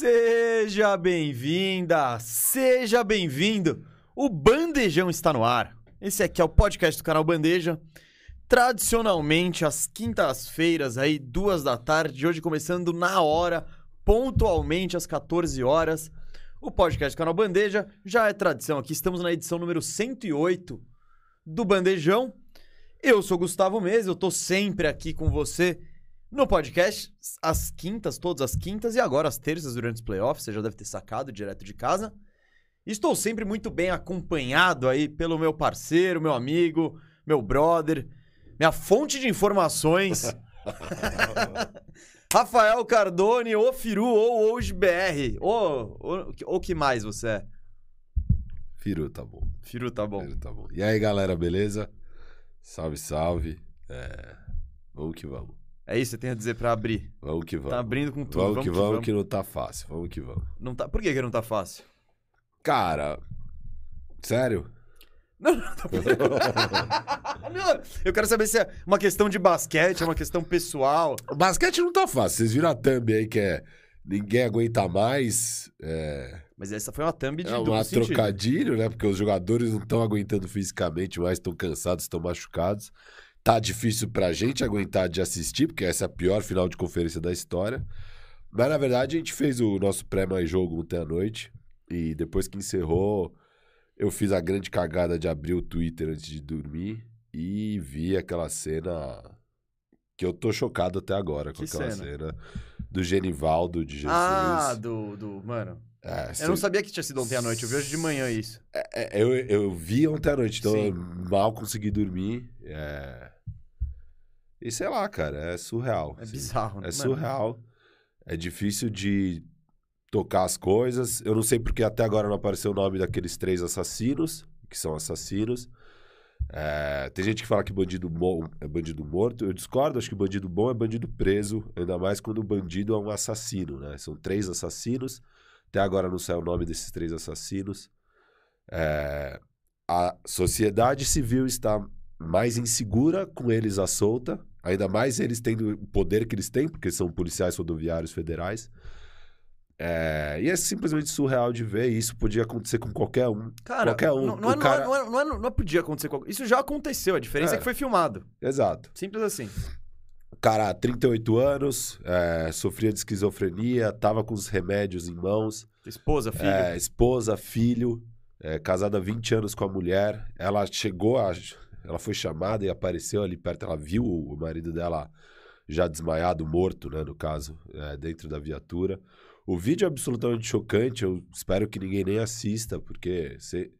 Seja bem-vinda, seja bem-vindo. O Bandejão está no ar. Esse aqui é o podcast do canal Bandeja. Tradicionalmente, às quintas-feiras, aí, duas da tarde, hoje começando na hora, pontualmente às 14 horas. O podcast do canal Bandeja já é tradição aqui. Estamos na edição número 108 do Bandejão. Eu sou Gustavo Mesa, eu tô sempre aqui com você no podcast, às quintas, todas as quintas e agora às terças durante os playoffs, você já deve ter sacado direto de casa. Estou sempre muito bem acompanhado aí pelo meu parceiro, meu amigo, meu brother, minha fonte de informações. Rafael Cardone, ou Firu, ou hoje BR. Ou o que mais você é? Firu, tá bom. Firu, tá bom. Firu, tá bom. E aí, galera, beleza? Salve, salve. É... Vamos que vamos. É isso que você tem a dizer pra abrir. Vamos que vamos. Tá abrindo com tudo. Vamos, Vamos, que, vamos, que não tá fácil. Vamos que vamos. Não tá... Por que, que não tá fácil? Cara, sério? Não, não, tá não, Eu quero saber se é uma questão de basquete, é uma questão pessoal. O basquete não tá fácil. Vocês viram a thumb aí que é ninguém aguenta mais. É, Mas essa foi uma thumb de é sentido. trocadilho, né? Porque os jogadores não estão aguentando fisicamente mais, estão cansados, estão machucados. Tá difícil pra gente aguentar de assistir, porque essa é a pior final de conferência da história. Mas na verdade a gente fez o nosso pré-mais jogo ontem à noite. E depois que encerrou, eu fiz a grande cagada de abrir o Twitter antes de dormir e vi aquela cena que eu tô chocado até agora com Que aquela cena? cena do Genivaldo de Jesus. Ah, do, do. Mano. É, Eu não sabia que tinha sido ontem à noite, eu vi hoje de manhã isso. é, eu, eu vi ontem à noite, então Sim. eu mal consegui dormir. É... E sei lá, cara, é surreal. É assim. bizarro. É mano. surreal. É difícil de tocar as coisas. Eu não sei porque até agora não apareceu o nome daqueles três assassinos, que são assassinos. É, tem gente que fala que bandido bom é bandido morto. Eu discordo, acho que bandido bom é bandido preso, ainda mais quando o bandido é um assassino, né? São três assassinos. Até agora não saiu o nome desses três assassinos. É, a sociedade civil está mais insegura com eles à solta, ainda mais eles tendo o poder que eles têm, porque são policiais rodoviários federais. É, e é simplesmente surreal de ver. e Isso podia acontecer com qualquer um. Cara, qualquer um. não, não, é, O cara- não, é, não, é, não, é, não podia acontecer. qualquer- Isso já aconteceu, a diferença é, É. que foi filmado. Exato. Simples assim. O cara, 38 anos, é, sofria de esquizofrenia, tava com os remédios em mãos. Esposa, filho. É, esposa, filho, é, casada há 20 anos com a mulher. Ela chegou a. Ela foi chamada e apareceu ali perto. Ela viu o marido dela já desmaiado, morto, né? No caso, é, dentro da viatura. O vídeo é absolutamente chocante. Eu espero que ninguém nem assista, porque você.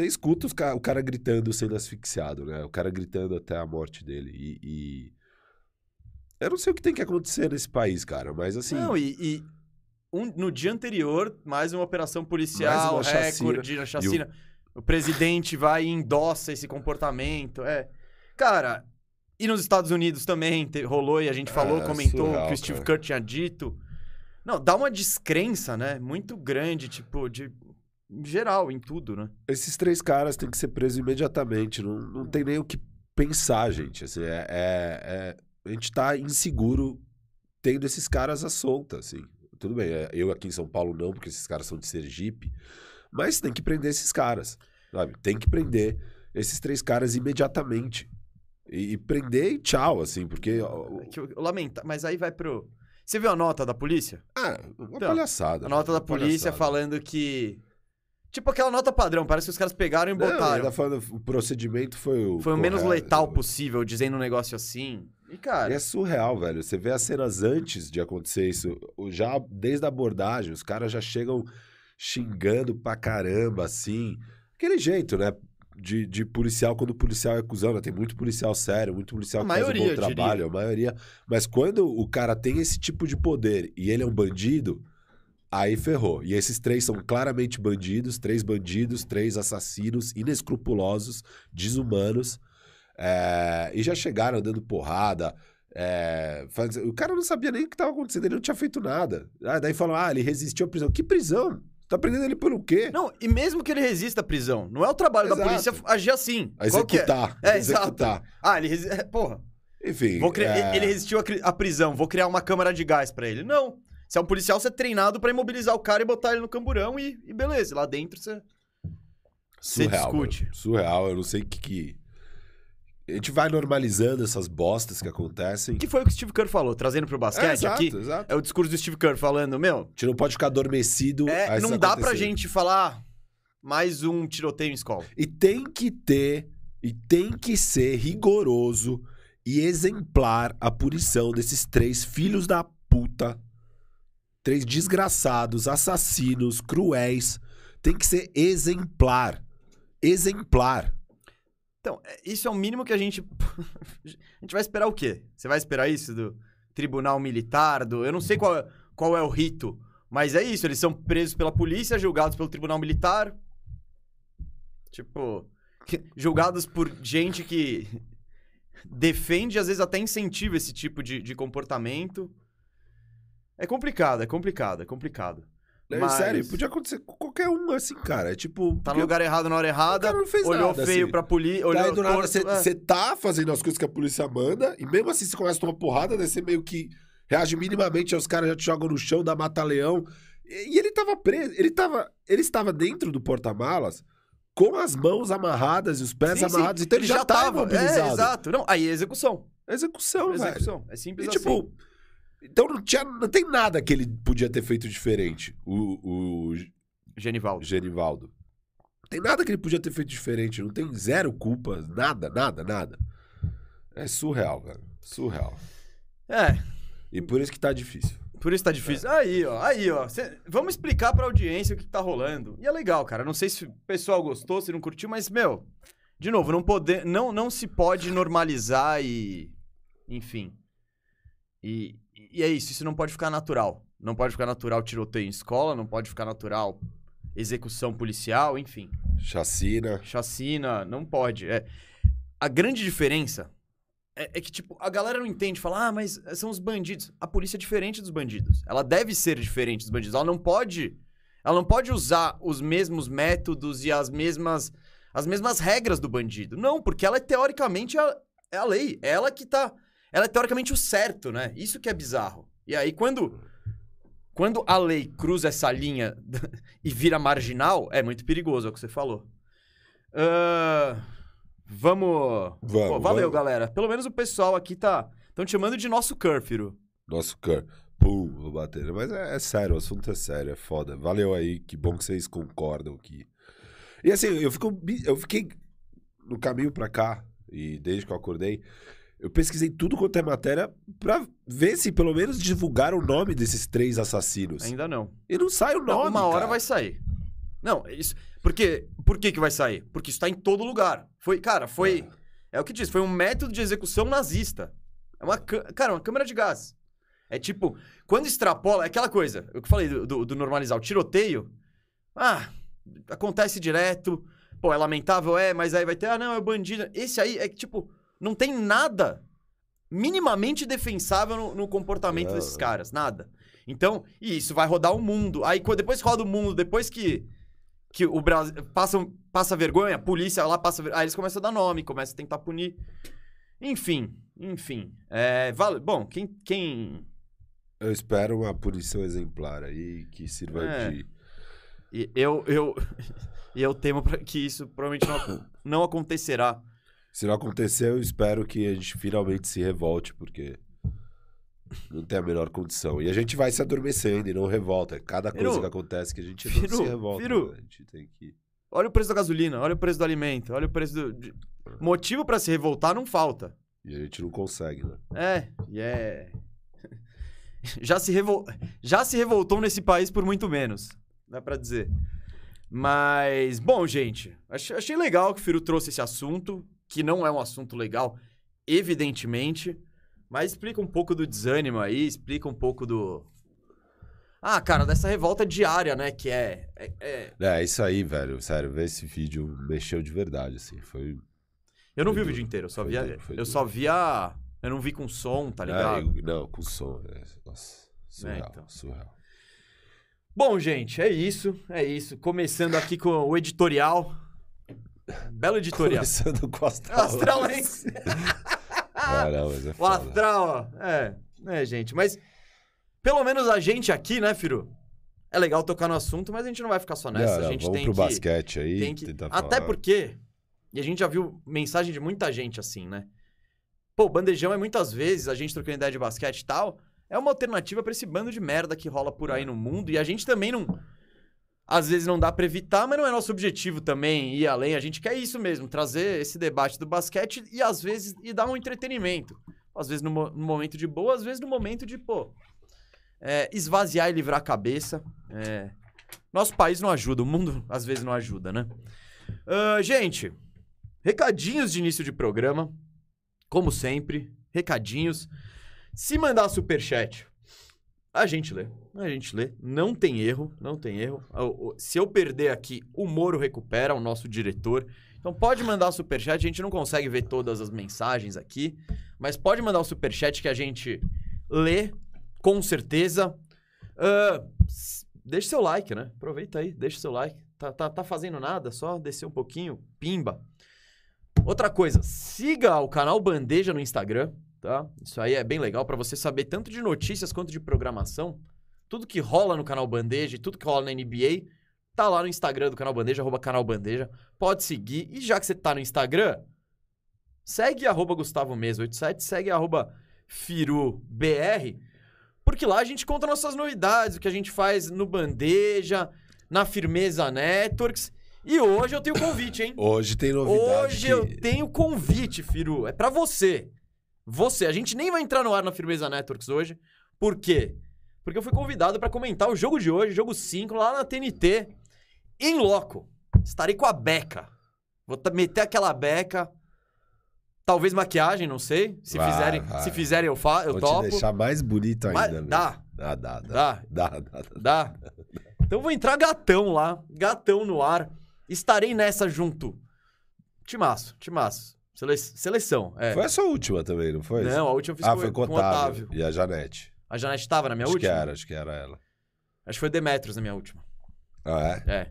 Escuta os ca- o cara gritando sendo asfixiado, né? O cara gritando até a morte dele. E- Eu não sei o que tem que acontecer nesse país, cara, mas assim. Não, e, e um- no dia anterior, mais uma operação policial, uma recorde, a chacina. O presidente vai e endossa esse comportamento. É. Cara, e nos Estados Unidos também te- rolou e a gente falou, É, comentou surreal, o que o Steve cara. Kerr tinha dito. Não, dá uma descrença, né? Muito grande, tipo, de. geral, em tudo, né? Esses três caras têm que ser presos imediatamente. Não, não tem nem o que pensar, gente. Assim, é, é- é- a gente tá inseguro tendo esses caras à solta, assim. Tudo bem, é, eu aqui em São Paulo não, porque esses caras são de Sergipe. Mas tem que prender esses caras, sabe? Tem que prender esses três caras imediatamente. E, e prender e tchau, assim, porque... É lamento, mas aí vai pro. Você viu a nota da polícia? Ah, uma Então, palhaçada. A nota uma da polícia palhaçada. falando que. Tipo aquela nota padrão, parece que os caras pegaram e Não, botaram. ainda falando, o procedimento foi o Foi o menos letal possível, dizendo um negócio assim. E, cara, E é surreal, velho. Você vê as cenas antes de acontecer isso, já desde a abordagem, os caras já chegam xingando pra caramba, assim. Aquele jeito, né? De, de policial, quando o policial é cuzão, né? Tem muito policial sério, muito policial A que faz um maioria, bom trabalho, a maioria. Mas quando o cara tem esse tipo de poder e ele é um bandido, aí ferrou. E esses três são claramente bandidos, três bandidos, três assassinos inescrupulosos, desumanos. É, e já chegaram dando porrada. é, faz- O cara não sabia nem o que estava acontecendo, ele não tinha feito nada. Ah, daí falam, ah, ele resistiu à prisão. Que prisão? Tá prendendo ele pelo quê? Não, e mesmo que ele resista à prisão, não é o trabalho da Exato. polícia agir assim. A é? executar. É, executar. Ah, ele resistiu. Porra. Enfim. Vou criar- é, Ele resistiu à, cri- prisão, vou criar uma câmara de gás pra ele. Não. Você é um policial, você é treinado pra imobilizar o cara e botar ele no camburão e, e beleza. Lá dentro você. Você Surreal, discute. mano. Surreal, eu não sei o que que... A gente vai normalizando essas bostas que acontecem. Que foi o que o Steve Kerr falou, trazendo pro basquete É, exato, aqui. exato. É o discurso do Steve Kerr falando, meu, A gente não pode ficar adormecido é, não dá pra gente falar "Ah, mais um tiroteio em escola. E tem que ter, e tem que ser rigoroso e exemplar a punição desses três filhos da puta. Três desgraçados, assassinos, cruéis. Tem que ser exemplar. Exemplar. Então, é- isso é o mínimo que a gente. a gente vai esperar o quê? Você vai esperar isso do tribunal militar? Do... Eu não sei qual, é- qual é o rito, mas é isso. Eles são presos pela polícia, julgados pelo tribunal militar. Tipo, julgados por gente que defende, às vezes até incentiva esse tipo de, de comportamento. É complicado, é complicado, é complicado. É, Mas- Sério, podia acontecer com qualquer um assim, cara. É tipo. Tá no lugar errado na hora o errada, cara não fez olhou nada, feio assim. pra polícia, olhou Daí do nada você é. tá fazendo as coisas que a polícia manda, e mesmo assim você começa a tomar porrada, daí você meio que reage minimamente, aí os caras já te jogam no chão, dá mata-leão. E, e ele tava preso, ele tava. Ele estava dentro do porta-malas com as mãos amarradas e os pés Sim, sim. amarrados, então ele, já, tava tava. É, exato. Não, aí é execução. Execução, velho. execução. É simples E assim. tipo. Então não, tinha, não tem nada que ele podia ter feito diferente, o, o Genivaldo. Genivaldo. Não tem nada que ele podia ter feito diferente. Não tem zero culpa. Nada, nada, nada. É surreal, cara. Surreal. É, E por isso que tá difícil. por isso tá difícil. Aí, ó, aí, ó. Cê- vamos explicar pra audiência o que, que tá rolando. E é legal, cara. Não sei se o pessoal gostou, se não curtiu, mas, meu, de novo, não, poder, não, não se pode normalizar e. Enfim. E, e é isso, isso não pode ficar natural. Não pode ficar natural tiroteio em escola, não pode ficar natural execução policial, enfim. Chacina. chacina, não pode. É, a grande diferença é, é que, tipo, a galera não entende, fala, ah, mas são os bandidos. A polícia é diferente dos bandidos. Ela deve ser diferente dos bandidos. Ela não pode. Ela não pode usar os mesmos métodos e as mesmas. As mesmas regras do bandido. Não, porque ela é teoricamente a, é a lei. É ela que tá. Ela é teoricamente o certo, né? Isso que é bizarro. E aí, quando. Quando a lei cruza essa linha e vira marginal, é muito perigoso, é o que você falou. Ah, vamos. Vamos, Pô, valeu, vamos. galera. Pelo menos o pessoal aqui tá. Estão te chamando de nosso Curfiro. Nosso cor. Pum, vou bater. Mas é, é sério, o assunto é sério, é foda. Valeu aí, que bom que vocês concordam que. E assim, eu, fico, eu fiquei no caminho pra cá, e desde que eu acordei, eu pesquisei tudo quanto é matéria pra ver se pelo menos divulgaram o nome desses três assassinos. Ainda não. E não sai o Não, nome. uma hora cara. vai sair. Não, isso. Por quê? Por que, que vai sair? Porque isso tá em todo lugar. Foi, cara, foi. É o que diz, foi um método de execução nazista. É uma. Cara, uma câmera de gás. É tipo, quando extrapola, é aquela coisa, o que eu falei do, do- do normalizar o tiroteio. Ah, acontece direto. Pô, é lamentável, é, mas aí vai ter, ah, não, é o bandido. Esse aí é que, tipo, não tem nada minimamente defensável no, no comportamento Não, desses caras. Nada. Então, e isso vai rodar o mundo. Aí, depois que roda o mundo, depois que, que o Brasil passa, passa vergonha, a polícia lá passa vergonha, aí eles começam a dar nome, começam a tentar punir. Enfim, enfim. É, vale, bom, quem, quem Eu espero uma punição exemplar aí que sirva É. de. E eu, eu, eu temo que isso provavelmente não, não acontecerá. Se não acontecer, eu espero que a gente finalmente se revolte, porque não tem a menor condição. E a gente vai se adormecendo e não revolta. É cada coisa Firu, que acontece que a gente Firu, não se revolta. Firu. né? A gente tem que. Olha o preço da gasolina, olha o preço do alimento, olha o preço do. de- Motivo pra se revoltar não falta. E a gente não consegue, né? É, e é. Já se, revol... Já se revoltou nesse país por muito menos. Dá pra dizer. Mas, bom, gente, achei, achei legal que o Firu trouxe esse assunto, que não é um assunto legal, evidentemente. Mas explica um pouco do desânimo aí, explica um pouco do. Ah, cara, dessa revolta diária, né? Que é. é- é- É, isso aí, velho. Sério, ver esse vídeo mexeu de verdade, assim. Foi. Eu não Foi vi o duro, vídeo inteiro, eu só foi via. duro, eu duro. só via. Eu não vi com som, tá ligado? Ah, eu- não, com som. é, Nossa, surreal, então. surreal. Bom, gente, é isso, é isso. Começando aqui com o editorial. Belo editorial. Começando com o astral. Não, mas é O astral, ó. É, é, gente. Mas Pelo menos a gente aqui, né, Firu? É legal tocar no assunto, mas a gente não vai ficar só nessa. A gente vamos tem pro que... basquete aí. tem que... tentar Até falar. porque, e a gente já viu mensagem de muita gente assim, né? Pô, o bandejão é muitas vezes, a gente trocando ideia de basquete e tal, é uma alternativa pra esse bando de merda que rola por aí no mundo. E a gente também não. Às vezes não dá pra evitar, mas não é nosso objetivo também ir além. A gente quer isso mesmo, trazer esse debate do basquete e às vezes e dar um entretenimento. Às vezes no, no momento de boa, às vezes no momento de, pô, é, esvaziar e livrar a cabeça. É, nosso país não ajuda, o mundo às vezes não ajuda, né? Ah, gente, recadinhos de início de programa. Como sempre, recadinhos. Se mandar superchat, a gente lê. A gente lê. Não tem erro, não tem erro. O- o- Se eu perder aqui, o Moro recupera, o nosso diretor. Então pode mandar superchat, a gente não consegue ver todas as mensagens aqui, mas pode mandar o superchat que a gente lê, com certeza. S- deixa seu like, né? Aproveita aí, deixa seu like. Tá, tá, tá fazendo nada, só descer um pouquinho, pimba. Outra coisa, siga o canal Bandeja no Instagram, tá? Isso aí é bem legal pra você saber tanto de notícias quanto de programação. Tudo que rola no canal Bandeja e tudo que rola na NBA tá lá no Instagram do canal Bandeja, arroba canal Bandeja. Pode seguir. E já que você tá no Instagram, segue arroba Gustavo Mesa 87, segue arroba FiruBR, porque lá a gente conta nossas novidades, o que a gente faz no Bandeja, na Firmeza Networks. E hoje eu tenho convite, hein? Hoje tem novidade. Hoje que- eu tenho convite, Firu. É pra você. Você. A gente nem vai entrar no ar na Firmeza Networks hoje. Por quê? Porque eu fui convidado pra comentar o jogo de hoje, jogo 5, lá na TNT, em loco. Estarei com a Beca. Vou meter aquela Beca. Talvez maquiagem, não sei. Se Vai, fizerem, vai. se fizerem eu, fa eu Vou topo. te deixar mais bonito ainda. Dá, Dá, dá, dá. dá. Dá, dá, dá. Dá. Então eu vou entrar gatão lá, gatão no ar. Estarei nessa junto. Timaço, timaço. Sele- seleção, é. Foi a sua última também, não foi? Não, a última eu fiz ah, com, foi com o Otávio. E a Janete. A Janete tava na minha acho última? que era, acho que era ela. Acho que foi Demetrios na minha última. Ah, é? É.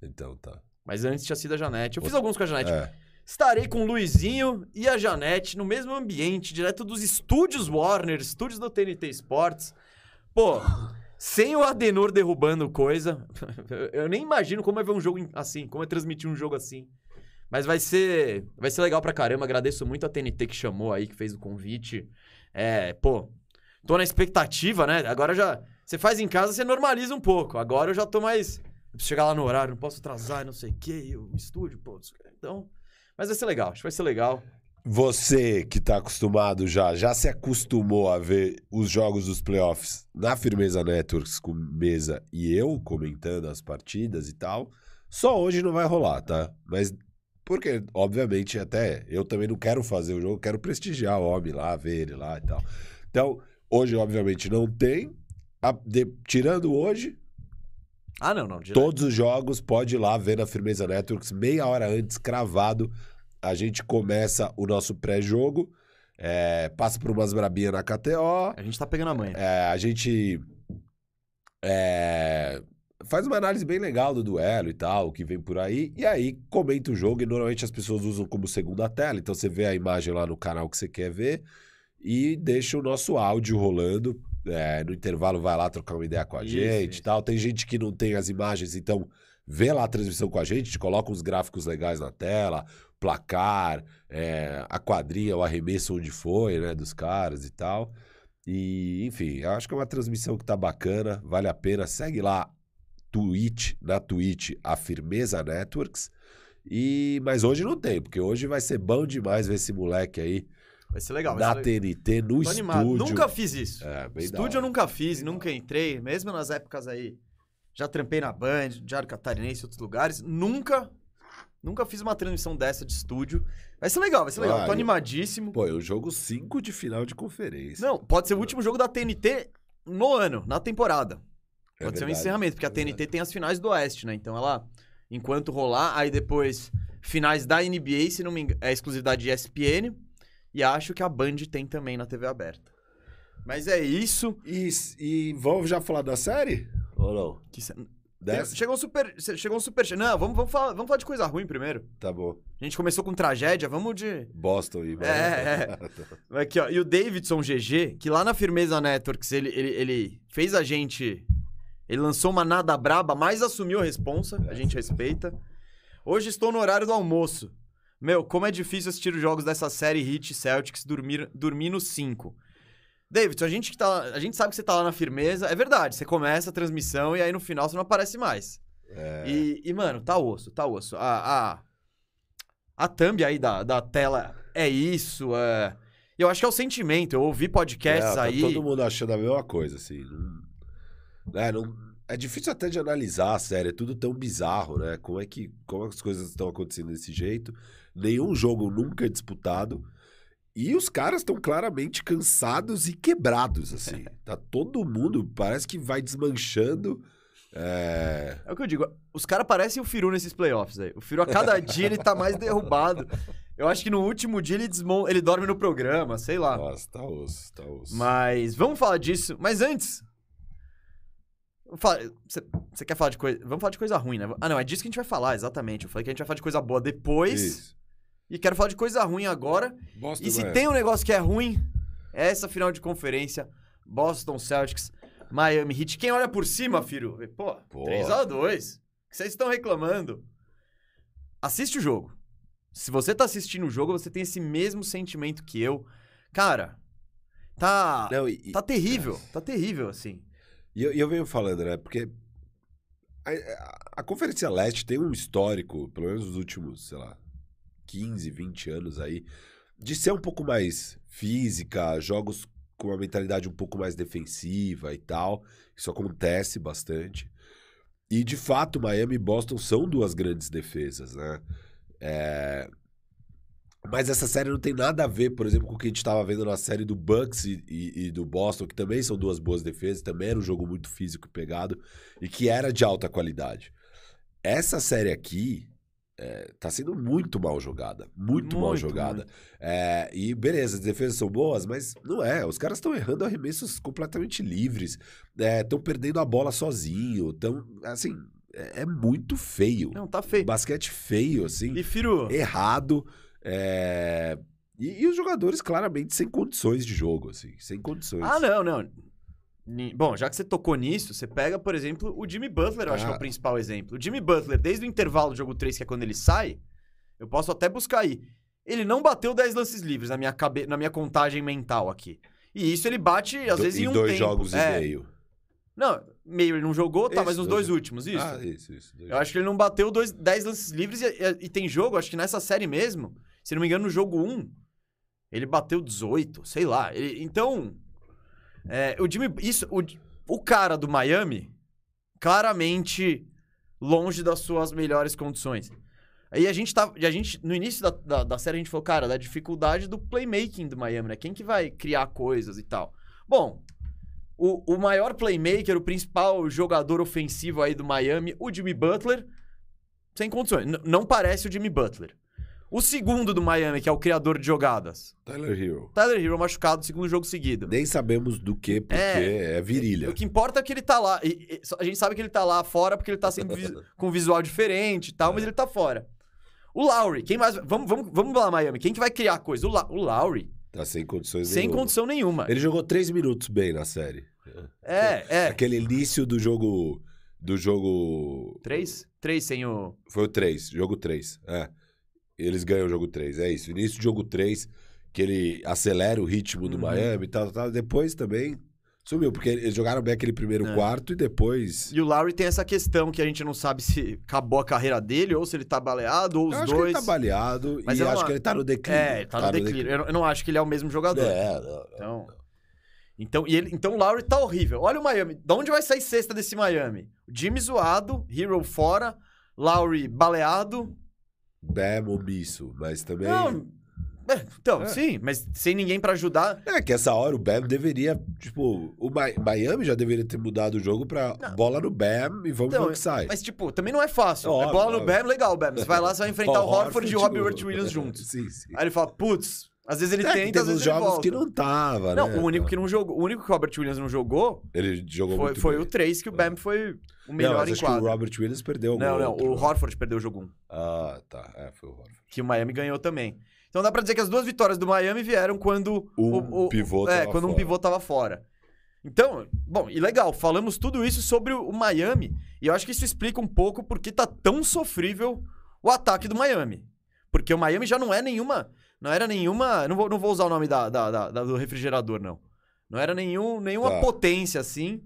Então tá. Mas antes tinha sido a Janete. Eu fiz alguns com a Janete. É. Estarei com o Luizinho e a Janete no mesmo ambiente, direto dos estúdios Warner, estúdios do TNT Sports. Pô, sem o Adenor derrubando coisa, eu nem imagino como é ver um jogo assim, como é transmitir um jogo assim. Mas vai ser, vai ser legal pra caramba. Agradeço muito a TNT que chamou aí, que fez o convite. É, pô, tô na expectativa, né? Agora já, você faz em casa, você normaliza um pouco. Agora eu já tô mais, eu preciso chegar lá no horário, não posso atrasar, não sei o quê, o estúdio, pô. Então, mas vai ser legal, acho que vai ser legal. Você que tá acostumado já, já se acostumou a ver os jogos dos playoffs na Firmeza Networks com Mesa e eu comentando as partidas e tal. Só hoje não vai rolar, tá? Mas porque, obviamente, até eu também não quero fazer o jogo, quero prestigiar o homem lá, ver ele lá e tal. Então, hoje, obviamente, não tem. A- de- tirando hoje, Ah, não, não. direto. Todos os jogos, pode ir lá ver na Firmeza Networks, meia hora antes, cravado. A gente começa o nosso pré-jogo, é, passa por umas brabinhas na KTO, A gente tá pegando a manha. é, a gente é, faz uma análise bem legal do duelo e tal, o que vem por aí, e aí comenta o jogo, e normalmente as pessoas usam como segunda tela, então você vê a imagem lá no canal que você quer ver, e deixa o nosso áudio rolando, é, no intervalo vai lá trocar uma ideia com a Isso, gente isso. e tal, tem gente que não tem as imagens, então vê lá a transmissão com a gente, coloca uns gráficos legais na tela, placar, é, a quadrinha, o arremesso onde foi, né, dos caras e tal. E, enfim, acho que é uma transmissão que tá bacana, vale a pena. Segue lá Twitch, na Twitch, a Firmeza Networks. E mas hoje não tem, porque hoje vai ser bom demais ver esse moleque aí Vai ser legal. Na ser legal. TNT no Tô animado. estúdio. Nunca fiz isso. É, Estúdio eu nunca fiz, nunca entrei, mesmo nas épocas aí. Já trampei na Band, Diário Catarinense e outros lugares. Nunca, nunca fiz uma transmissão dessa de estúdio. Vai ser legal, vai ser legal. Ah, Tô eu- animadíssimo. Pô, o jogo 5 de final de conferência. Não, pode ser o último jogo da TNT no ano, na temporada. É Pode ser um encerramento, porque é a TNT tem as finais do Oeste, né? Então ela, enquanto rolar, aí depois finais da NBA, se não me engano, é exclusividade de ESPN. E acho que a Band tem também na TV aberta. Mas é isso. E, e vamos já falar da série? Ou não? Que Dessa? Chegou um super. Chegou um super. Não, vamos, vamos, falar, vamos falar de coisa ruim primeiro. Tá bom. A gente começou com tragédia, vamos de. Boston e... É, Aqui, ó. E o Davidson GG, que lá na Firmeza Networks, ele, ele, ele fez a gente. Ele lançou uma nada braba, mas assumiu a responsa. A gente respeita. Hoje estou no horário do almoço. Meu, como é difícil assistir os jogos dessa série Hit Celtics dormir, dormir no 5. Davidson, a gente, que tá, a gente sabe que você tá lá na firmeza. É verdade, você começa a transmissão e aí no final você não aparece mais. É. E, e, mano, tá osso, tá osso. A, a, a thumb aí da, da tela é isso, é... Eu acho que é o sentimento. Eu ouvi podcasts É, tá aí. todo mundo achando a mesma coisa, assim. É, não- é difícil até de analisar a série, é tudo tão bizarro, né? Como é que como as coisas estão acontecendo desse jeito? Nenhum jogo nunca é disputado. E os caras estão claramente cansados e quebrados, assim. Tá todo mundo, parece que vai desmanchando. É... É o que eu digo. Os caras parecem o Firu nesses playoffs aí. O Firu, a cada dia, ele tá mais derrubado. Eu acho que no último dia ele, desmon... ele dorme no programa, sei lá. Nossa, tá osso, tá osso. Mas vamos falar disso. Mas antes. Você quer falar de coisa. Vamos falar de coisa ruim, né? Ah, não, é disso que a gente vai falar, exatamente. Eu falei que a gente vai falar de coisa boa depois. Isso. E quero falar de coisa ruim agora. Boston E se tem um negócio que é ruim, é essa final de conferência. Boston Celtics, Miami Heat. Quem olha por cima, vê, Pô, Pô. 3x2. O que vocês estão reclamando? Assiste o jogo. Se você tá assistindo o jogo, você tem esse mesmo sentimento que eu. Cara, tá. Não, e- Tá terrível. Tá terrível, assim. E eu, eu venho falando, né? Porque a, a- a Conferência Leste tem um histórico, pelo menos nos últimos, sei lá, 15, 20 anos aí, de ser um pouco mais física, jogos com uma mentalidade um pouco mais defensiva e tal. Isso acontece bastante. E, de fato, Miami e Boston são duas grandes defesas, né? É, Mas essa série não tem nada a ver, por exemplo, com o que a gente estava vendo na série do Bucks e, e- e do Boston, que também são duas boas defesas, também era um jogo muito físico e pegado e que era de alta qualidade. Essa série aqui é, tá sendo muito mal jogada, muito, mal Muito, jogada. É, e beleza, as defesas são boas, mas não é. Os caras estão errando arremessos completamente livres, estão perdendo a bola sozinho, estão assim, é, é muito feio. Não, tá feio. Basquete feio, assim E Firu, errado. É, E, e os jogadores claramente sem condições de jogo, assim, sem condições. Ah, não, não. Bom, já que você tocou nisso, você pega, por exemplo, o Jimmy Butler, eu acho que é Ah. o principal exemplo. O Jimmy Butler, desde o intervalo do jogo 3, que é quando ele sai, eu posso até buscar aí. Ele não bateu 10 lances livres na minha, cabe... na minha contagem mental aqui. E isso ele bate, às Do- vezes, em em um dois tempo. jogos É. e meio. Não, meio ele não jogou, tá, Isso, mas nos dois- dois últimos, isso. Ah, isso, isso. dois Eu acho que ele não bateu dois, 10 lances livres e, e- e tem jogo, acho que nessa série mesmo, se não me engano, no jogo 1, ele bateu 18, sei lá. Ele- então, é, o Jimmy, isso, o, o cara do Miami, claramente longe das suas melhores condições. Aí a gente tá, e a gente, no início da, da, da série a gente falou, cara, da dificuldade do playmaking do Miami, né? Quem que vai criar coisas e tal. Bom, o, o maior playmaker, o principal jogador ofensivo aí do Miami, o Jimmy Butler, sem condições. N- não parece o Jimmy Butler. O segundo do Miami, que é o criador de jogadas, Tyler Hero. Tyler Hero machucado, segundo jogo seguido. Nem sabemos do que, porque É. é, virilha. O que importa é que ele tá lá. E- e- a gente sabe que ele tá lá fora porque ele tá sempre vis- com um visual diferente e tal, mas ele tá fora. O Lowry, quem mais. Vamos, vamos, vamos lá, Miami. Quem que vai criar coisa? O, La, o Lowry, Tá sem condições sem nenhuma. condição nenhuma. Ele jogou três minutos bem na série. É, é. Aquele início do jogo. Do jogo. Três? Três sem o. Foi o 3, jogo 3. É. Eles ganham o jogo 3, é isso. Início do jogo 3, que ele acelera o ritmo do Uhum. Miami e tal, tal. Depois também sumiu, porque eles jogaram bem aquele primeiro É. quarto e depois. E o Lowry tem essa questão que a gente não sabe se acabou a carreira dele ou se ele tá baleado ou os eu acho dois. que ele tá baleado Mas e eu não acho a- que ele tá no declínio. É, tá, no declínio. Eu, não- eu não acho que ele é o mesmo jogador. É, não. Então, então, e ele, então o Lowry tá horrível. Olha o Miami. Da onde vai sair sexta desse Miami? Jimmy zoado, Hero fora, Lowry baleado. Bam omisso, mas também. Não, é, então, É. sim, mas sem ninguém pra ajudar. É que essa hora o Bam deveria, tipo, o Mi- Miami já deveria ter mudado o jogo pra Não. bola no Bam e vamos Então, ver o que sai. Mas, tipo, também não é fácil. Óbvio, é bola no. Bam, legal, Bam. Você vai lá, você vai enfrentar o Ó, Horford e o Robert Williams juntos. sim, sim. Aí ele fala, putz, Às vezes ele É, tenta, às vezes ele jogos volta. que não tava, Não, né? o único que não jogou, o único que o Robert Williams não jogou Ele jogou foi, foi bem. o 3 que o Bam foi o Não, melhor mas em acho que o. Robert Williams perdeu algum Não, não, outro, o? Horford perdeu o jogo 1, Ah, tá. É, foi o Horford. que o Miami ganhou também. Então dá pra dizer que as duas vitórias do Miami vieram quando Um o, o- pivô é, quando um fora. pivô tava fora. Então, bom, e legal, falamos tudo isso sobre o Miami, e eu acho que isso explica um pouco porque tá tão sofrível o ataque do Miami. Porque o Miami já não é nenhuma. Não era nenhuma. Não vou, não vou usar o nome da, da- da- da- do refrigerador, não. Não era nenhum, nenhuma Tá. potência assim.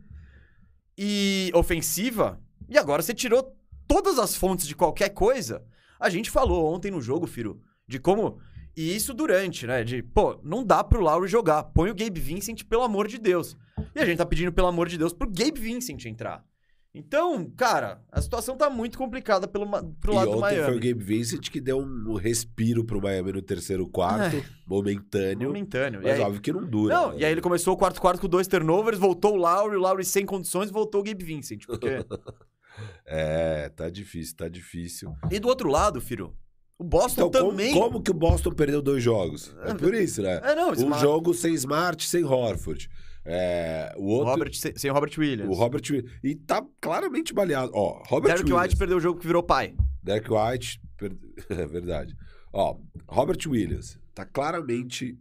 E ofensiva. E agora você tirou todas as fontes de qualquer coisa. A gente falou ontem no jogo, Firo, de como. E isso durante, né? De, pô, não dá pro Lowry jogar. Põe o Gabe Vincent, pelo amor de Deus. E a gente tá pedindo, pelo amor de Deus, pro Gabe Vincent entrar. Então, cara, a situação tá muito complicada pelo, pro E lado do Miami. foi o Gabe Vincent que deu um respiro pro Miami no terceiro quarto, É. momentâneo. Momentâneo. Mas aí- óbvio que não dura. Não, né? e aí ele começou o quarto quarto com dois turnovers, voltou o Lowry, o Lowry sem condições, voltou o Gabe Vincent. Porque... É, tá difícil, tá difícil. e do outro lado, Firo, o Boston Então, como, também... como que o Boston perdeu dois jogos? É por isso, né? É, não, Um Smart- jogo sem Smart, sem Horford. É, o outro, Robert, sem o Robert Williams. o Robert Williams. E tá claramente baleado. Ó, Robert Derrick Williams. White perdeu o jogo que virou pai. Derek White. per- É verdade. Ó, Robert Williams tá claramente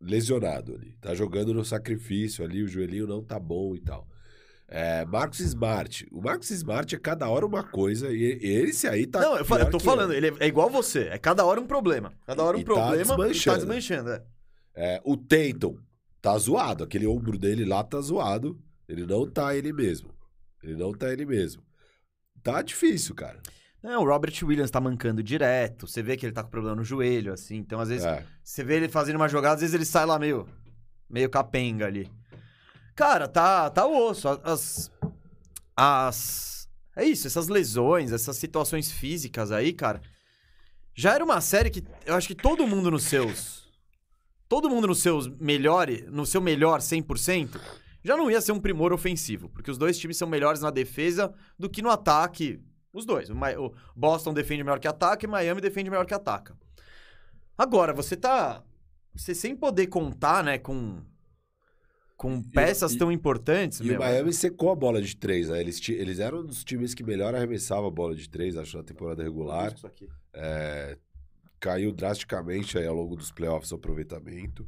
lesionado ali. Tá jogando no sacrifício ali, o joelhinho não tá bom e tal. É, Marcos Smart. O Marcos Smart é cada hora uma coisa e esse aí tá. não, eu, fa- eu tô falando, ele é, igual você. É cada hora um problema. Cada hora um E tá problema e tá desmanchando. desmanchando. É. É, o Tatum tá zoado. Aquele ombro dele lá tá zoado. Ele não tá ele mesmo. Ele não tá ele mesmo. Tá difícil, cara. Não, o Robert Williams tá mancando direto. Você vê que ele tá com problema no joelho, assim. Então, às vezes, É. você vê ele fazendo uma jogada, às vezes ele sai lá meio, meio capenga ali. Cara, tá, tá osso. As, as. É isso, essas lesões, essas situações físicas aí, cara. Já era uma série que eu acho que todo mundo nos seus. Todo mundo nos seus melhores, no seu melhor 100%, já não ia ser um primor ofensivo, porque os dois times são melhores na defesa do que no ataque. Os dois. O, Boston defende melhor que ataca e Miami defende melhor que ataca. Agora, você tá. Você sem poder contar, né, com. Com peças e- tão importantes, E meu. o Miami secou a bola de três, né? Eles, eles eram um dos times que melhor arremessavam a bola de três, acho, na temporada regular. Isso aqui. É, caiu drasticamente aí ao longo dos playoffs o aproveitamento.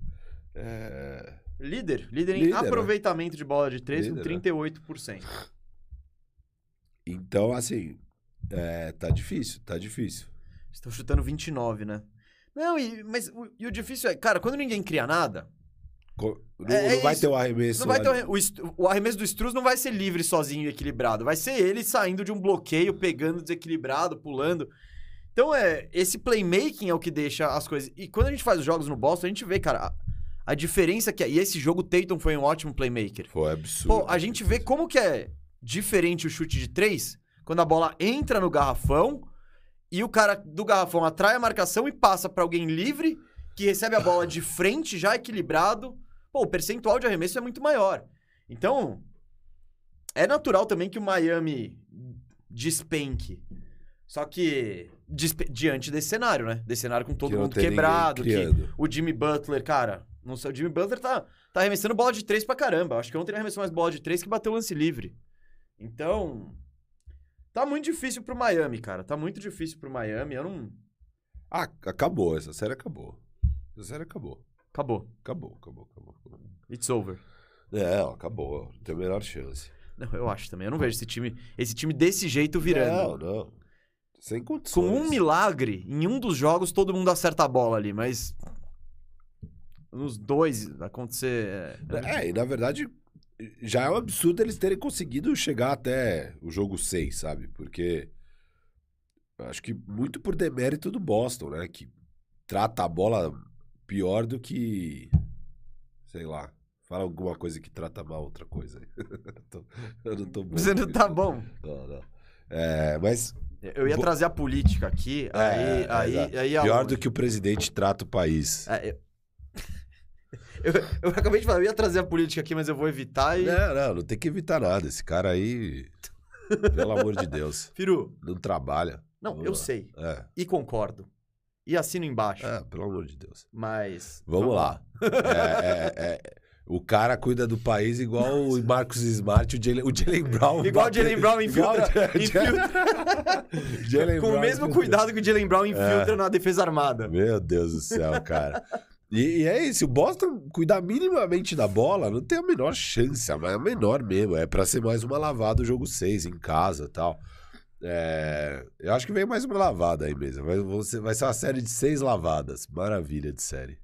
É, Líder, líder em Líder, né? aproveitamento de bola de 3 com Líder, né? 38%. então, assim, é, tá difícil, tá difícil. Estão chutando 29, né? Não, e, mas o, e o difícil é, cara, quando ninguém cria nada, Co- Não, É- é não vai isso. ter o arremesso. não vai ter o, est- o arremesso do Struz não vai ser livre, sozinho e equilibrado. Vai ser ele saindo de um bloqueio, pegando desequilibrado, pulando. Então, é, esse playmaking é o que deixa as coisas. E quando a gente faz os jogos no Boston, a gente vê, cara, a, a diferença que é. E esse jogo, o Tatum foi um ótimo playmaker. Foi absurdo. Pô, a gente vê como que é diferente o chute de três quando a bola entra no garrafão e o cara do garrafão atrai a marcação e passa pra alguém livre que recebe a bola de frente, já equilibrado. Pô, o percentual de arremesso é muito maior. Então, é natural também que o Miami despenque. Só que diante desse cenário, né? Desse cenário com todo Que mundo quebrado, que o Jimmy Butler, cara, não sei, o Jimmy Butler tá, tá arremessando bola de três pra caramba. Acho que ontem ele arremessou mais bola de três que bateu lance livre. Então, tá muito difícil pro Miami, cara. Tá muito difícil pro Miami. Eu não. Ah, acabou. Essa série acabou. Essa série acabou. Acabou. Acabou, acabou, acabou. acabou. It's over. É, acabou. Não tem a menor chance. Não, eu acho também. Eu não vejo esse time, esse time desse jeito virando. Não, não. Sem condições. Com um milagre, em um dos jogos todo mundo acerta a bola ali, mas. Nos dois acontecer. é- É, e na verdade, já é um absurdo eles terem conseguido chegar até o jogo 6, sabe? Porque acho que muito por demérito do Boston, né? Que trata a bola pior do que. Sei lá. Fala alguma coisa que trata mal outra coisa. eu não tô bom. Você não tá bom. Não, não. É, mas Eu ia Bo- trazer a política aqui, aí. É, aí, aí pior aonde? do que o presidente trata o país. É, eu... eu... eu acabei de falar, eu ia trazer a política aqui, mas eu vou evitar e. Não, não, não tem que evitar nada. Esse cara aí, pelo amor de Deus, Firu, não trabalha. não, Vamos eu lá. sei. É. E concordo. e assino embaixo. Ah, pelo amor de Deus. Mas. Vamos, lá. É, é, é, o cara cuida do país igual o Marcos Smart, o Jalen, o Jalen Brown. Igual o Jalen Brown infiltra. Infiltra com o Brown mesmo infiltra. cuidado que o Jalen Brown infiltra na defesa armada. Meu Deus do céu, cara. E, e é isso, o Boston cuidar minimamente da bola, não tem a menor chance, a a menor mesmo. É pra ser mais uma lavada o jogo 6 em casa e tal. É, eu acho que vem mais uma lavada aí mesmo. Vai, vai ser uma série de seis lavadas. Maravilha de série.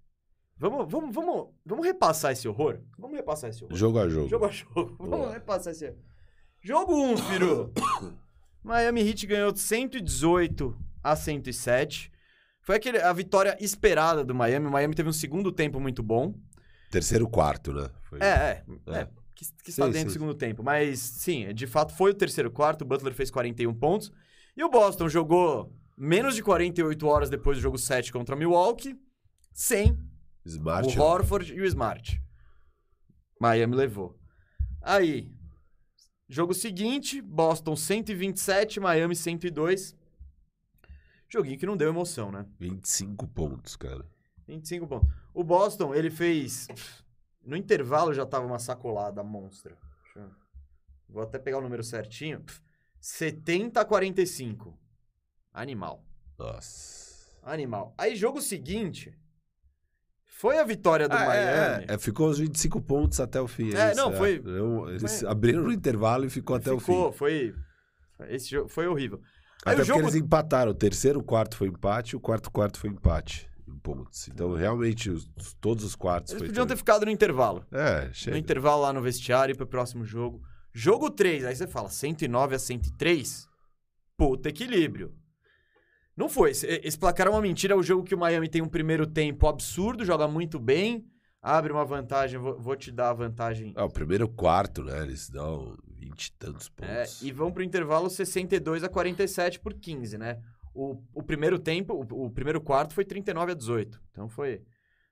Vamos, vamos, vamos, vamos repassar esse horror? Vamos repassar esse horror. Jogo a jogo. Jogo a jogo. Vamos Boa. repassar esse. Jogo 1, um, Firu. Miami Heat ganhou de 118 a 107. Foi aquele, a vitória esperada do Miami. O Miami teve um segundo tempo muito bom. Terceiro quarto, né? Foi- É, é. É. é, que, que está Sim, dentro do sim. segundo tempo. Mas, sim, de fato foi o terceiro quarto. O Butler fez 41 pontos. E o Boston jogou menos de 48 horas depois do jogo 7 contra Milwaukee, sem Smart. o Horford e o Smart. Miami levou. Aí, jogo seguinte, Boston 127, Miami 102. Joguinho que não deu emoção, né? 25 pontos, cara. 25 pontos. O Boston, ele fez. No intervalo já tava uma sacolada monstra. Eu- Vou até pegar o número certinho. 70 a 45. Animal. Nossa. Animal. Aí, jogo seguinte. Foi a vitória do Ah, Miami. é, é, ficou os 25 pontos até o fim. É, isso, não, foi- Eu- eles foi- abriram no intervalo e ficou até o Ficou, fim. foi. Esse jogo foi horrível. Aí Até o porque jogo. eles empataram. O terceiro quarto foi empate, o quarto quarto foi empate em pontos. Então, realmente, os- os- todos os quartos Eles foi podiam ter ficado no intervalo. É, No chega. intervalo lá no vestiário e pro próximo jogo. Jogo 3, aí você fala 109 a 103. Puta equilíbrio. Não foi. Esse, placar é uma mentira. É o jogo que o Miami tem um primeiro tempo absurdo, joga muito bem, abre uma vantagem. Vou, vou te dar a vantagem. Ah, o primeiro quarto, né? Eles dão 20 e tantos É, pontos. e vão pro intervalo 62 a 47 por 15, né? O, o primeiro tempo, o, o primeiro quarto foi 39 a 18. Então foi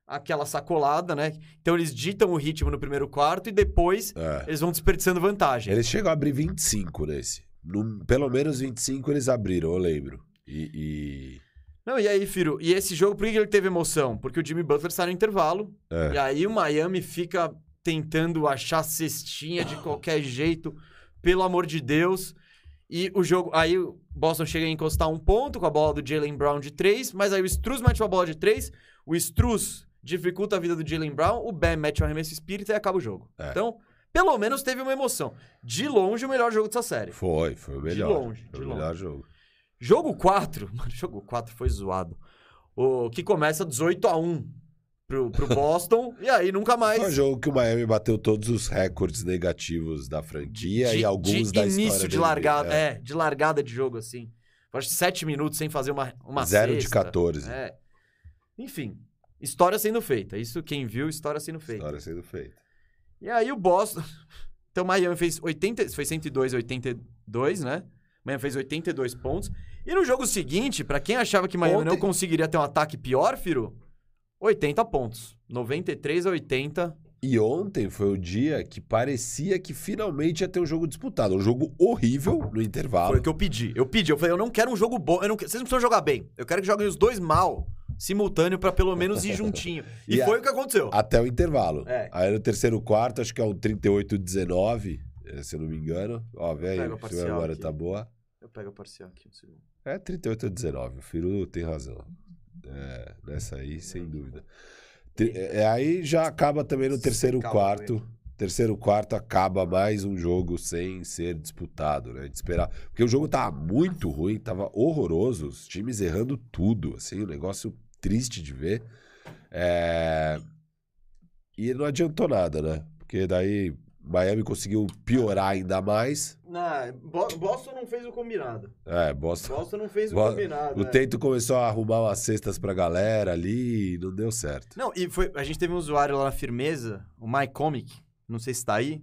aquela sacolada, né? Então eles ditam o ritmo no primeiro quarto e depois É. eles vão desperdiçando vantagem. Eles chegam a abrir 25 nesse. Num- pelo menos 25 eles abriram, eu lembro. E. e- Não, e aí, Firo, e esse jogo, por que ele teve emoção? Porque o Jimmy Butler está no intervalo, é. e aí o Miami fica tentando achar cestinha de qualquer jeito, pelo amor de Deus. E o jogo, aí o Boston chega a encostar um ponto com a bola do Jalen Brown de três, mas aí o Struz mete uma bola de três, o Struz dificulta a vida do Jalen Brown, o Bam mete um arremesso espírita e acaba o jogo. É. Então, pelo menos teve uma emoção. De longe, o melhor jogo dessa série. Foi, foi o melhor. longe, foi de o melhor jogo. Jogo 4, mano, jogo 4 foi zoado. O que começa 18 a 1 pro, pro Boston, e aí nunca mais. Foi um jogo que o Miami bateu todos os recordes negativos da franquia de, e alguns de da início história de da largada, NBA. é. de largada de jogo assim. Acho que 7 minutos sem fazer uma uma Zero de cesta. 14. É. Enfim, história sendo feita. Isso quem viu, história sendo feita. História sendo feita. E aí o Boston, então Miami fez 80, foi 102 a 82, né? Miami fez 82 pontos. E no jogo seguinte, pra quem achava que Miami não Ontem- conseguiria ter um ataque pior, Firo, 80 pontos. 93 a 80. E ontem foi o dia que parecia que finalmente ia ter um jogo disputado. Um jogo horrível no intervalo. Foi o que eu pedi. Eu pedi, eu falei, eu não quero um jogo bom, eu não quero- vocês não precisam jogar bem. Eu quero que joguem os dois mal, simultâneo, pra pelo menos ir juntinho. E, E a- foi o que aconteceu. Até o intervalo. É. Aí no terceiro quarto, acho que é um 38-19, eh, se eu não me engano. Ó, velho, a memória tá boa. Eu pego a parcial aqui um segundo. É 38-19. O Firu tem razão. É, nessa aí, sem dúvida. Te- é, aí já acaba também no terceiro quarto. Terceiro quarto acaba mais um jogo sem ser disputado, né? De esperar. Porque o jogo tava muito ruim, tava horroroso, os times errando tudo, assim, um negócio triste de ver. É, E não adiantou nada, né? Porque daí Miami conseguiu piorar ainda mais. Não, Bo- Boston não fez o combinado. É, Boston. Boston não fez o Bo- combinado. O né? Teito começou a arrumar umas cestas pra galera ali e não deu certo. Não, e foi, a gente teve um usuário lá na firmeza, o MyComic, não sei se tá aí,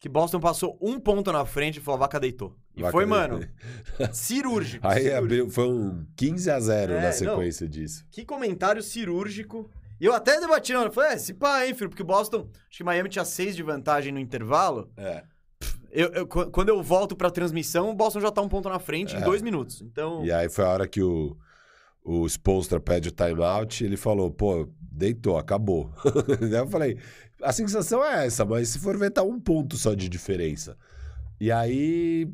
que Boston passou um ponto na frente e falou, a vaca deitou. E Vaca foi, deitou. mano, cirúrgico. Aí cirúrgico. abriu, foi um 15 a 0 É, na não. sequência disso. Que comentário cirúrgico. E eu até debati hora, falei, é, se pá, hein, filho, porque Boston, acho que Miami tinha seis de vantagem no intervalo. É. Eu, eu- qu- quando eu volto pra transmissão, o Boston já tá um ponto na frente em É. dois minutos. Então, E aí foi a hora que o, o Spolstra pede o timeout, ele falou, pô, deitou, acabou. Daí eu falei, a sensação é essa, mas se for ver, tá um ponto só de diferença. E aí,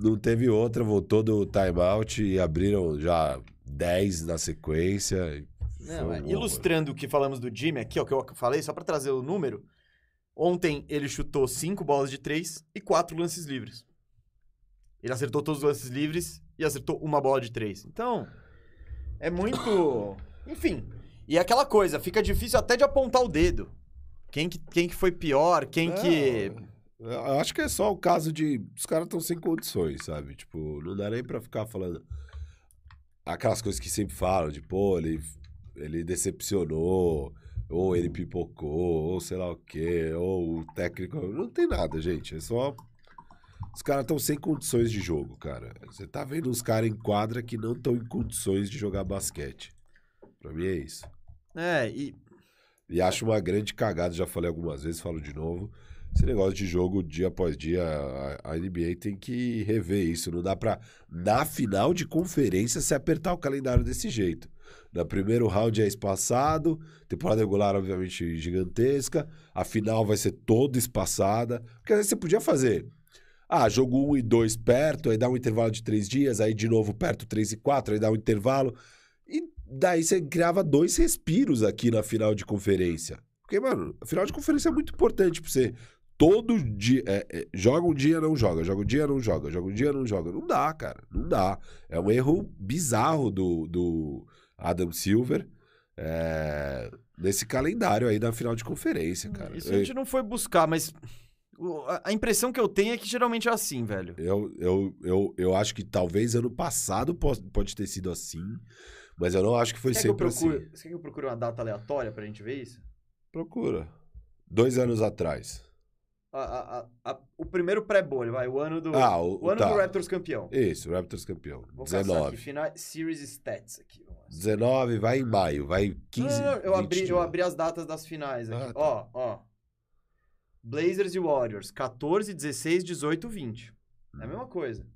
não teve outra, voltou do timeout e abriram já 10 na sequência. Não, é, um ilustrando o que falamos do Jimmy aqui, ó, que eu falei, só pra trazer o número. Ontem ele chutou cinco bolas de três e quatro lances livres. Ele acertou todos os lances livres e acertou uma bola de três. Então, é muito. Enfim. E é aquela coisa, fica difícil até de apontar o dedo. Quem que, quem que foi pior, quem que. Eu eu acho que é só o caso de. Os caras estão sem condições, sabe? Tipo, não dá nem pra ficar falando. Aquelas coisas que sempre falam, de pô, ele, ele decepcionou, ou ele pipocou, ou sei lá o quê, ou o técnico. Não tem nada, gente. É só. Os caras estão sem condições de jogo, cara. Você tá vendo os caras em quadra que não estão em condições de jogar basquete. Pra mim é isso. É, e. E acho uma grande cagada, já falei algumas vezes, falo de novo. Esse negócio de jogo dia após dia, a, a NBA tem que rever isso. Não dá pra, na final de conferência, se apertar o calendário desse jeito. No primeiro round é espaçado, temporada regular, obviamente, gigantesca. A final vai ser toda espaçada. Porque às vezes você podia fazer. Ah, jogo 1 e 2 perto, aí dá um intervalo de três dias, aí de novo perto 3 e 4, aí dá um intervalo. E daí você criava dois respiros aqui na final de conferência. Porque, mano, a final de conferência é muito importante pra você. Todo dia. é, é, joga um dia, não joga. Joga um dia, não joga. Joga um dia, não joga. Não dá, cara. Não dá. É um erro bizarro do, do Adam Silver é, nesse calendário aí da final de conferência, cara. Isso a gente não foi buscar, mas. a- impressão que eu tenho é que geralmente é assim, velho. Eu, eu, eu, eu acho que talvez ano passado pode, pode ter sido assim, mas eu não acho que foi Quer que eu sempre procure, assim. Você quer que eu procure uma data aleatória pra gente ver isso? Procura. Dois anos atrás. A- a- a- a- o primeiro pré-bolha, vai, o ano do. Ah, o, o ano tá. do Raptors campeão. Isso, Raptors campeão. Vou caçar aqui, 19. final, Series Stats aqui. Vamos lá. 19 vai em maio, vai 15. Não, não, eu, 20 abri, eu abri as datas das finais aqui. Ah, tá. Ó, ó. Blazers e Warriors, 14, 16, 18, 20. É a mesma coisa.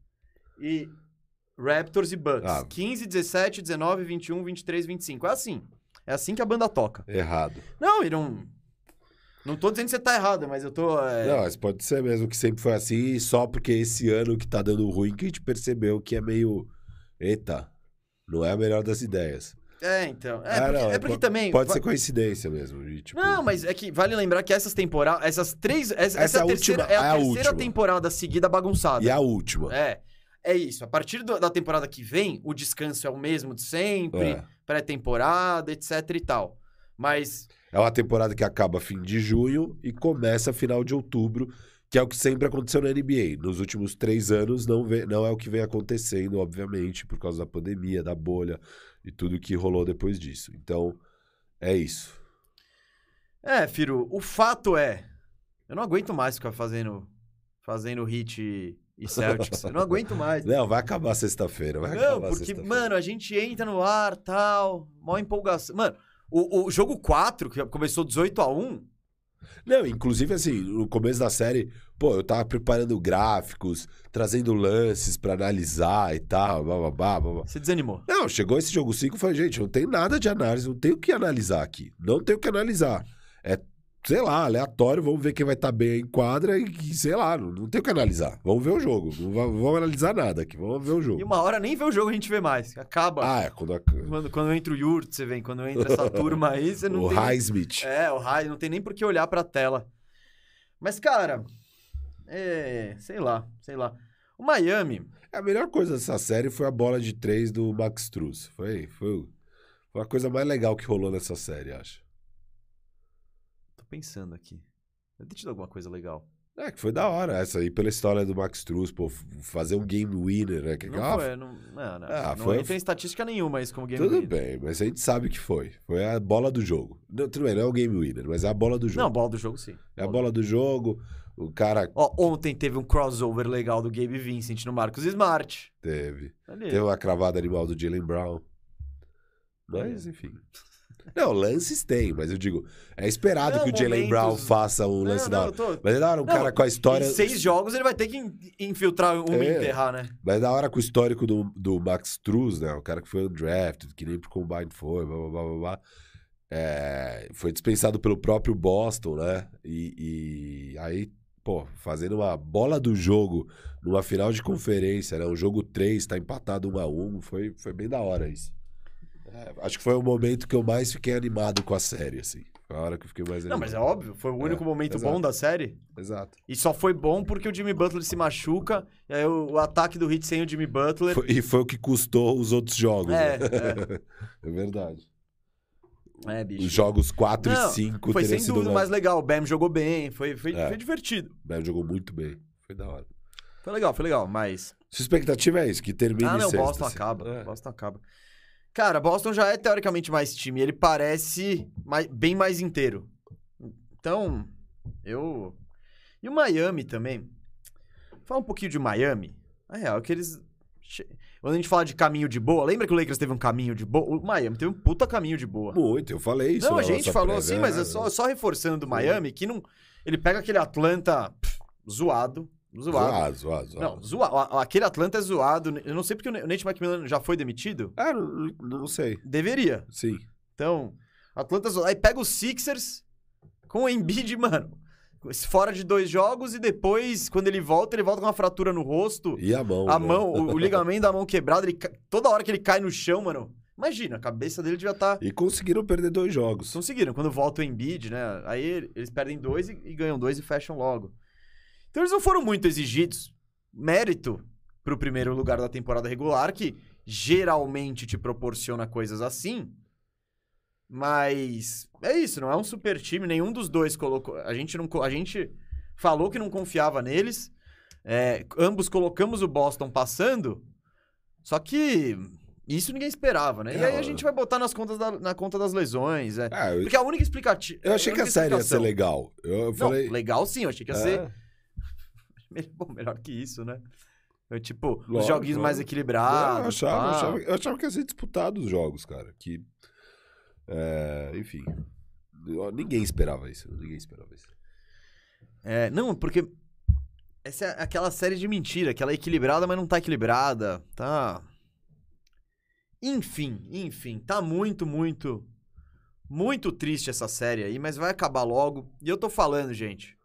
E Raptors e Bucks, Ah. 15, 17, 19, 21, 23, 25. É assim. É assim que a banda toca. Errado. Não, e não. Não tô dizendo que você tá errado, mas eu tô. é, Não, mas pode ser mesmo que sempre foi assim, só porque esse ano que tá dando ruim que a gente percebeu que é meio. Eita, não é a melhor das ideias. É, então. É, Ah, porque, não, é porque po- também. Pode ser coincidência mesmo. de, tipo, Não, mas é que vale lembrar que essas temporadas. Essas três. Essa, essa é é a terceira, última, é a é a terceira última. temporada seguida bagunçada. E a última. É. É isso. A partir do- da temporada que vem, o descanso é o mesmo de sempre, É. pré-temporada, etc e tal. Mas. É uma temporada que acaba fim de junho e começa final de outubro, que é o que sempre aconteceu na NBA. Nos últimos três anos não, vê- não é o que vem acontecendo, obviamente, por causa da pandemia, da bolha e tudo que rolou depois disso. Então, é isso. É, Firo, o fato é. Eu não aguento mais ficar fazendo. Fazendo hit e, Celtics. eu não aguento mais. Não, vai acabar sexta-feira. Vai Não, acabar porque, mano, a gente entra no ar, tal, mó empolgação. Mano, o, o jogo 4, que começou 18 a 1 Não, inclusive assim, no começo da série, pô, eu tava preparando gráficos, trazendo lances pra analisar e tal, bababá, babá. você desanimou. Não, chegou esse jogo 5 e falei, gente, não tem nada de análise, não tem o que analisar aqui. Não tem o que analisar. É, sei lá, aleatório, vamos ver quem vai estar bem em quadra e, e, sei lá, não, não tem o que analisar. Vamos ver o jogo. Não va- vamos analisar nada aqui, vamos ver o E jogo. uma hora nem vê o jogo a gente vê mais. Acaba. Ah, é, quando a, Quando, quando entra o Yurt, você vem. Quando entra essa turma aí, você não o tem. nem- Highsmith. É, o Rai, não tem nem por que olhar pra tela. Mas, cara, é. Sei lá, sei lá. O Miami. A melhor coisa dessa série foi a bola de três do Max Struz. Foi, foi, foi a coisa mais legal que rolou nessa série, acho. Pensando aqui. Deve ter tido alguma coisa legal. É, que foi da hora essa aí, pela história do Max Struz, pô, fazer um game winner, né? Que Não ah, foi, não, não, não, Ah, não foi- entra em estatística nenhuma isso como game Tudo winner. bem, mas a gente sabe que foi. Foi a bola do jogo. Não, tudo bem, não é o game winner, mas é a bola do jogo. Não, bola do jogo sim. é a bola do jogo, o cara Ó, ontem teve um crossover legal do Gabe Vincent no Marcos Smart. teve. Ali. Teve uma cravada animal do Jalen Brown. Mas, enfim. Não, lances tem, mas eu digo, é esperado Não, que o Jalen Brown faça um lance não, da hora. tô- Mas é da hora um Não, cara com a história. Em seis jogos ele vai ter que in- infiltrar um e É. enterrar, né? Mas é da hora com o histórico do, do Max Struz, né? O cara que foi undrafted, que nem pro Combine foi, blá blá blá blá. blá. É, foi dispensado pelo próprio Boston, né? E, e aí, pô, fazendo uma bola do jogo numa final de conferência, né? Um jogo 3, tá empatado 1 a 1 foi, foi bem da hora isso. É, acho que foi o momento que eu mais fiquei animado com a série, assim. Foi a hora que eu fiquei mais Não, animado. mas é óbvio, foi o único É, momento exato. bom da série. Exato. E só foi bom porque o Jimmy Butler se machuca, e aí o, o ataque do Heat sem o Jimmy Butler. Foi- e foi o que custou os outros jogos. É, né? é verdade. É, bicho. Os jogos 4 Não, e 5 Foi sem dúvida mais- mais legal. O Bam jogou bem, foi, foi, É. foi divertido. O Bam jogou muito bem. Foi da hora. Foi legal, foi legal, mas. Sua expectativa é isso, que termine ah, não, sexta, Boston assim. acaba. É. Boston acaba. Cara, Boston já é teoricamente mais time. Ele parece mais- bem mais inteiro. Então, eu. E o Miami também. Fala um pouquinho de Miami. Na real, é que eles. Quando a gente fala de caminho de boa, lembra que o Lakers teve um caminho de boa? O Miami teve um puta caminho de boa. Muito, eu falei isso. Não, a gente falou prévia, assim, mas é só, só reforçando do Miami que não. Ele pega aquele Atlanta pff, zoado. Zoado. Zoado, zoado, zoado. Não, zoado. Aquele Atlanta é zoado. Eu não sei porque o Nate McMillan já foi demitido. Ah, não, não sei. Deveria. Sim. Então, Atlanta zoado. Aí pega os Sixers com o Embiid, mano. Fora de dois jogos e depois, quando ele volta, ele volta com uma fratura no rosto. E a mão. A né? mão, o, o ligamento da mão quebrado. Ele, toda hora que ele cai no chão, mano. Imagina, a cabeça dele devia estar. E conseguiram perder dois jogos. Conseguiram. Quando volta o Embiid, né? Aí eles perdem dois e, e ganham dois e fecham logo. Então eles não foram muito exigidos. Mérito pro primeiro lugar da temporada regular, que geralmente te proporciona coisas assim. Mas é isso, não é um super time. Nenhum dos dois colocou. A gente, não, a gente falou que não confiava neles. É, ambos colocamos o Boston passando. Só que isso ninguém esperava, né? E É, aí a gente vai botar nas contas da- na conta das lesões. É. Ah, eu, Porque a única explicativa. eu achei que a série ia ser legal. Eu, eu Não, falei. legal sim, eu achei que ia É, ser. Bom, melhor que isso, né? Eu, tipo, os Lógico, joguinhos mais equilibrados. eu, achava, eu, achava, eu achava que ia ser disputado os jogos, cara. Que. é, enfim. Ninguém esperava isso. Ninguém esperava isso. É, não, porque. Essa é aquela série de mentira, que ela é equilibrada, mas não tá equilibrada. Tá. Enfim, enfim, tá muito, muito. Muito triste essa série aí, mas vai acabar logo. E eu tô falando, gente.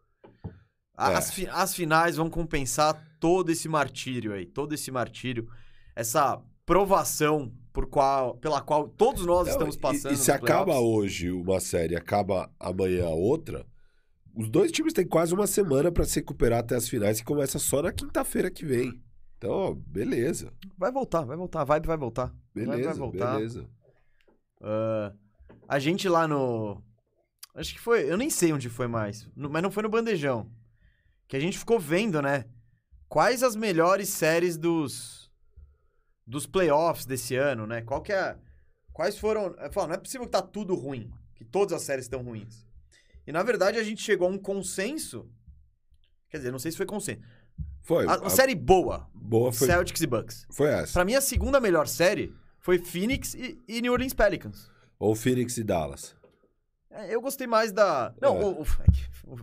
É. As, fi- as finais vão compensar todo esse martírio aí, todo esse martírio, essa provação por qual, pela qual todos nós estamos e- passando. E, se nos acaba hoje uma série e acaba amanhã outra, os dois times têm quase uma semana pra se recuperar até as finais, que começa só na quinta-feira que vem. Então, ó, beleza. Vai voltar, vai voltar, a vibe vai voltar. Beleza, vai voltar. beleza. Ah, a gente lá no. Acho que foi. Eu nem sei onde foi mais. mas não foi no Bandejão. Que a gente ficou vendo, né? Quais as melhores séries dos. Dos playoffs desse ano, né? Qual que é. Quais foram. Eu falo, não é possível que tá tudo ruim. Que todas as séries estão ruins. E na verdade a gente chegou a um consenso. Quer dizer, não sei se foi consenso. Foi. A, a série boa. boa foi, Celtics e Bucks. foi essa. Pra mim, a segunda melhor série foi Phoenix e, e New Orleans Pelicans. Ou Phoenix e Dallas. É, eu gostei mais da. Não, É. o, o, o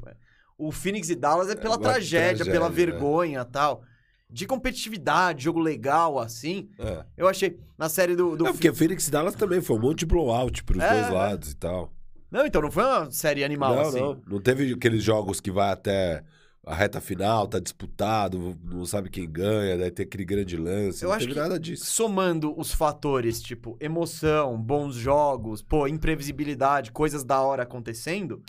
Phoenix e Dallas é pela uma tragédia, pela tragédia, né? vergonha e tal. De competitividade, jogo legal, assim. É. Eu achei. Na série do. do Não, porque Phoenix e Dallas também foi um monte de blowout pros É, dois é. lados e tal. Não, então não foi uma série animal não, assim. não. Não teve aqueles jogos que vai até a reta final, tá disputado, não sabe quem ganha, daí tem aquele grande lance. Eu não acho teve que- nada disso. Somando os fatores, tipo, emoção, bons jogos, pô, imprevisibilidade, coisas da hora acontecendo,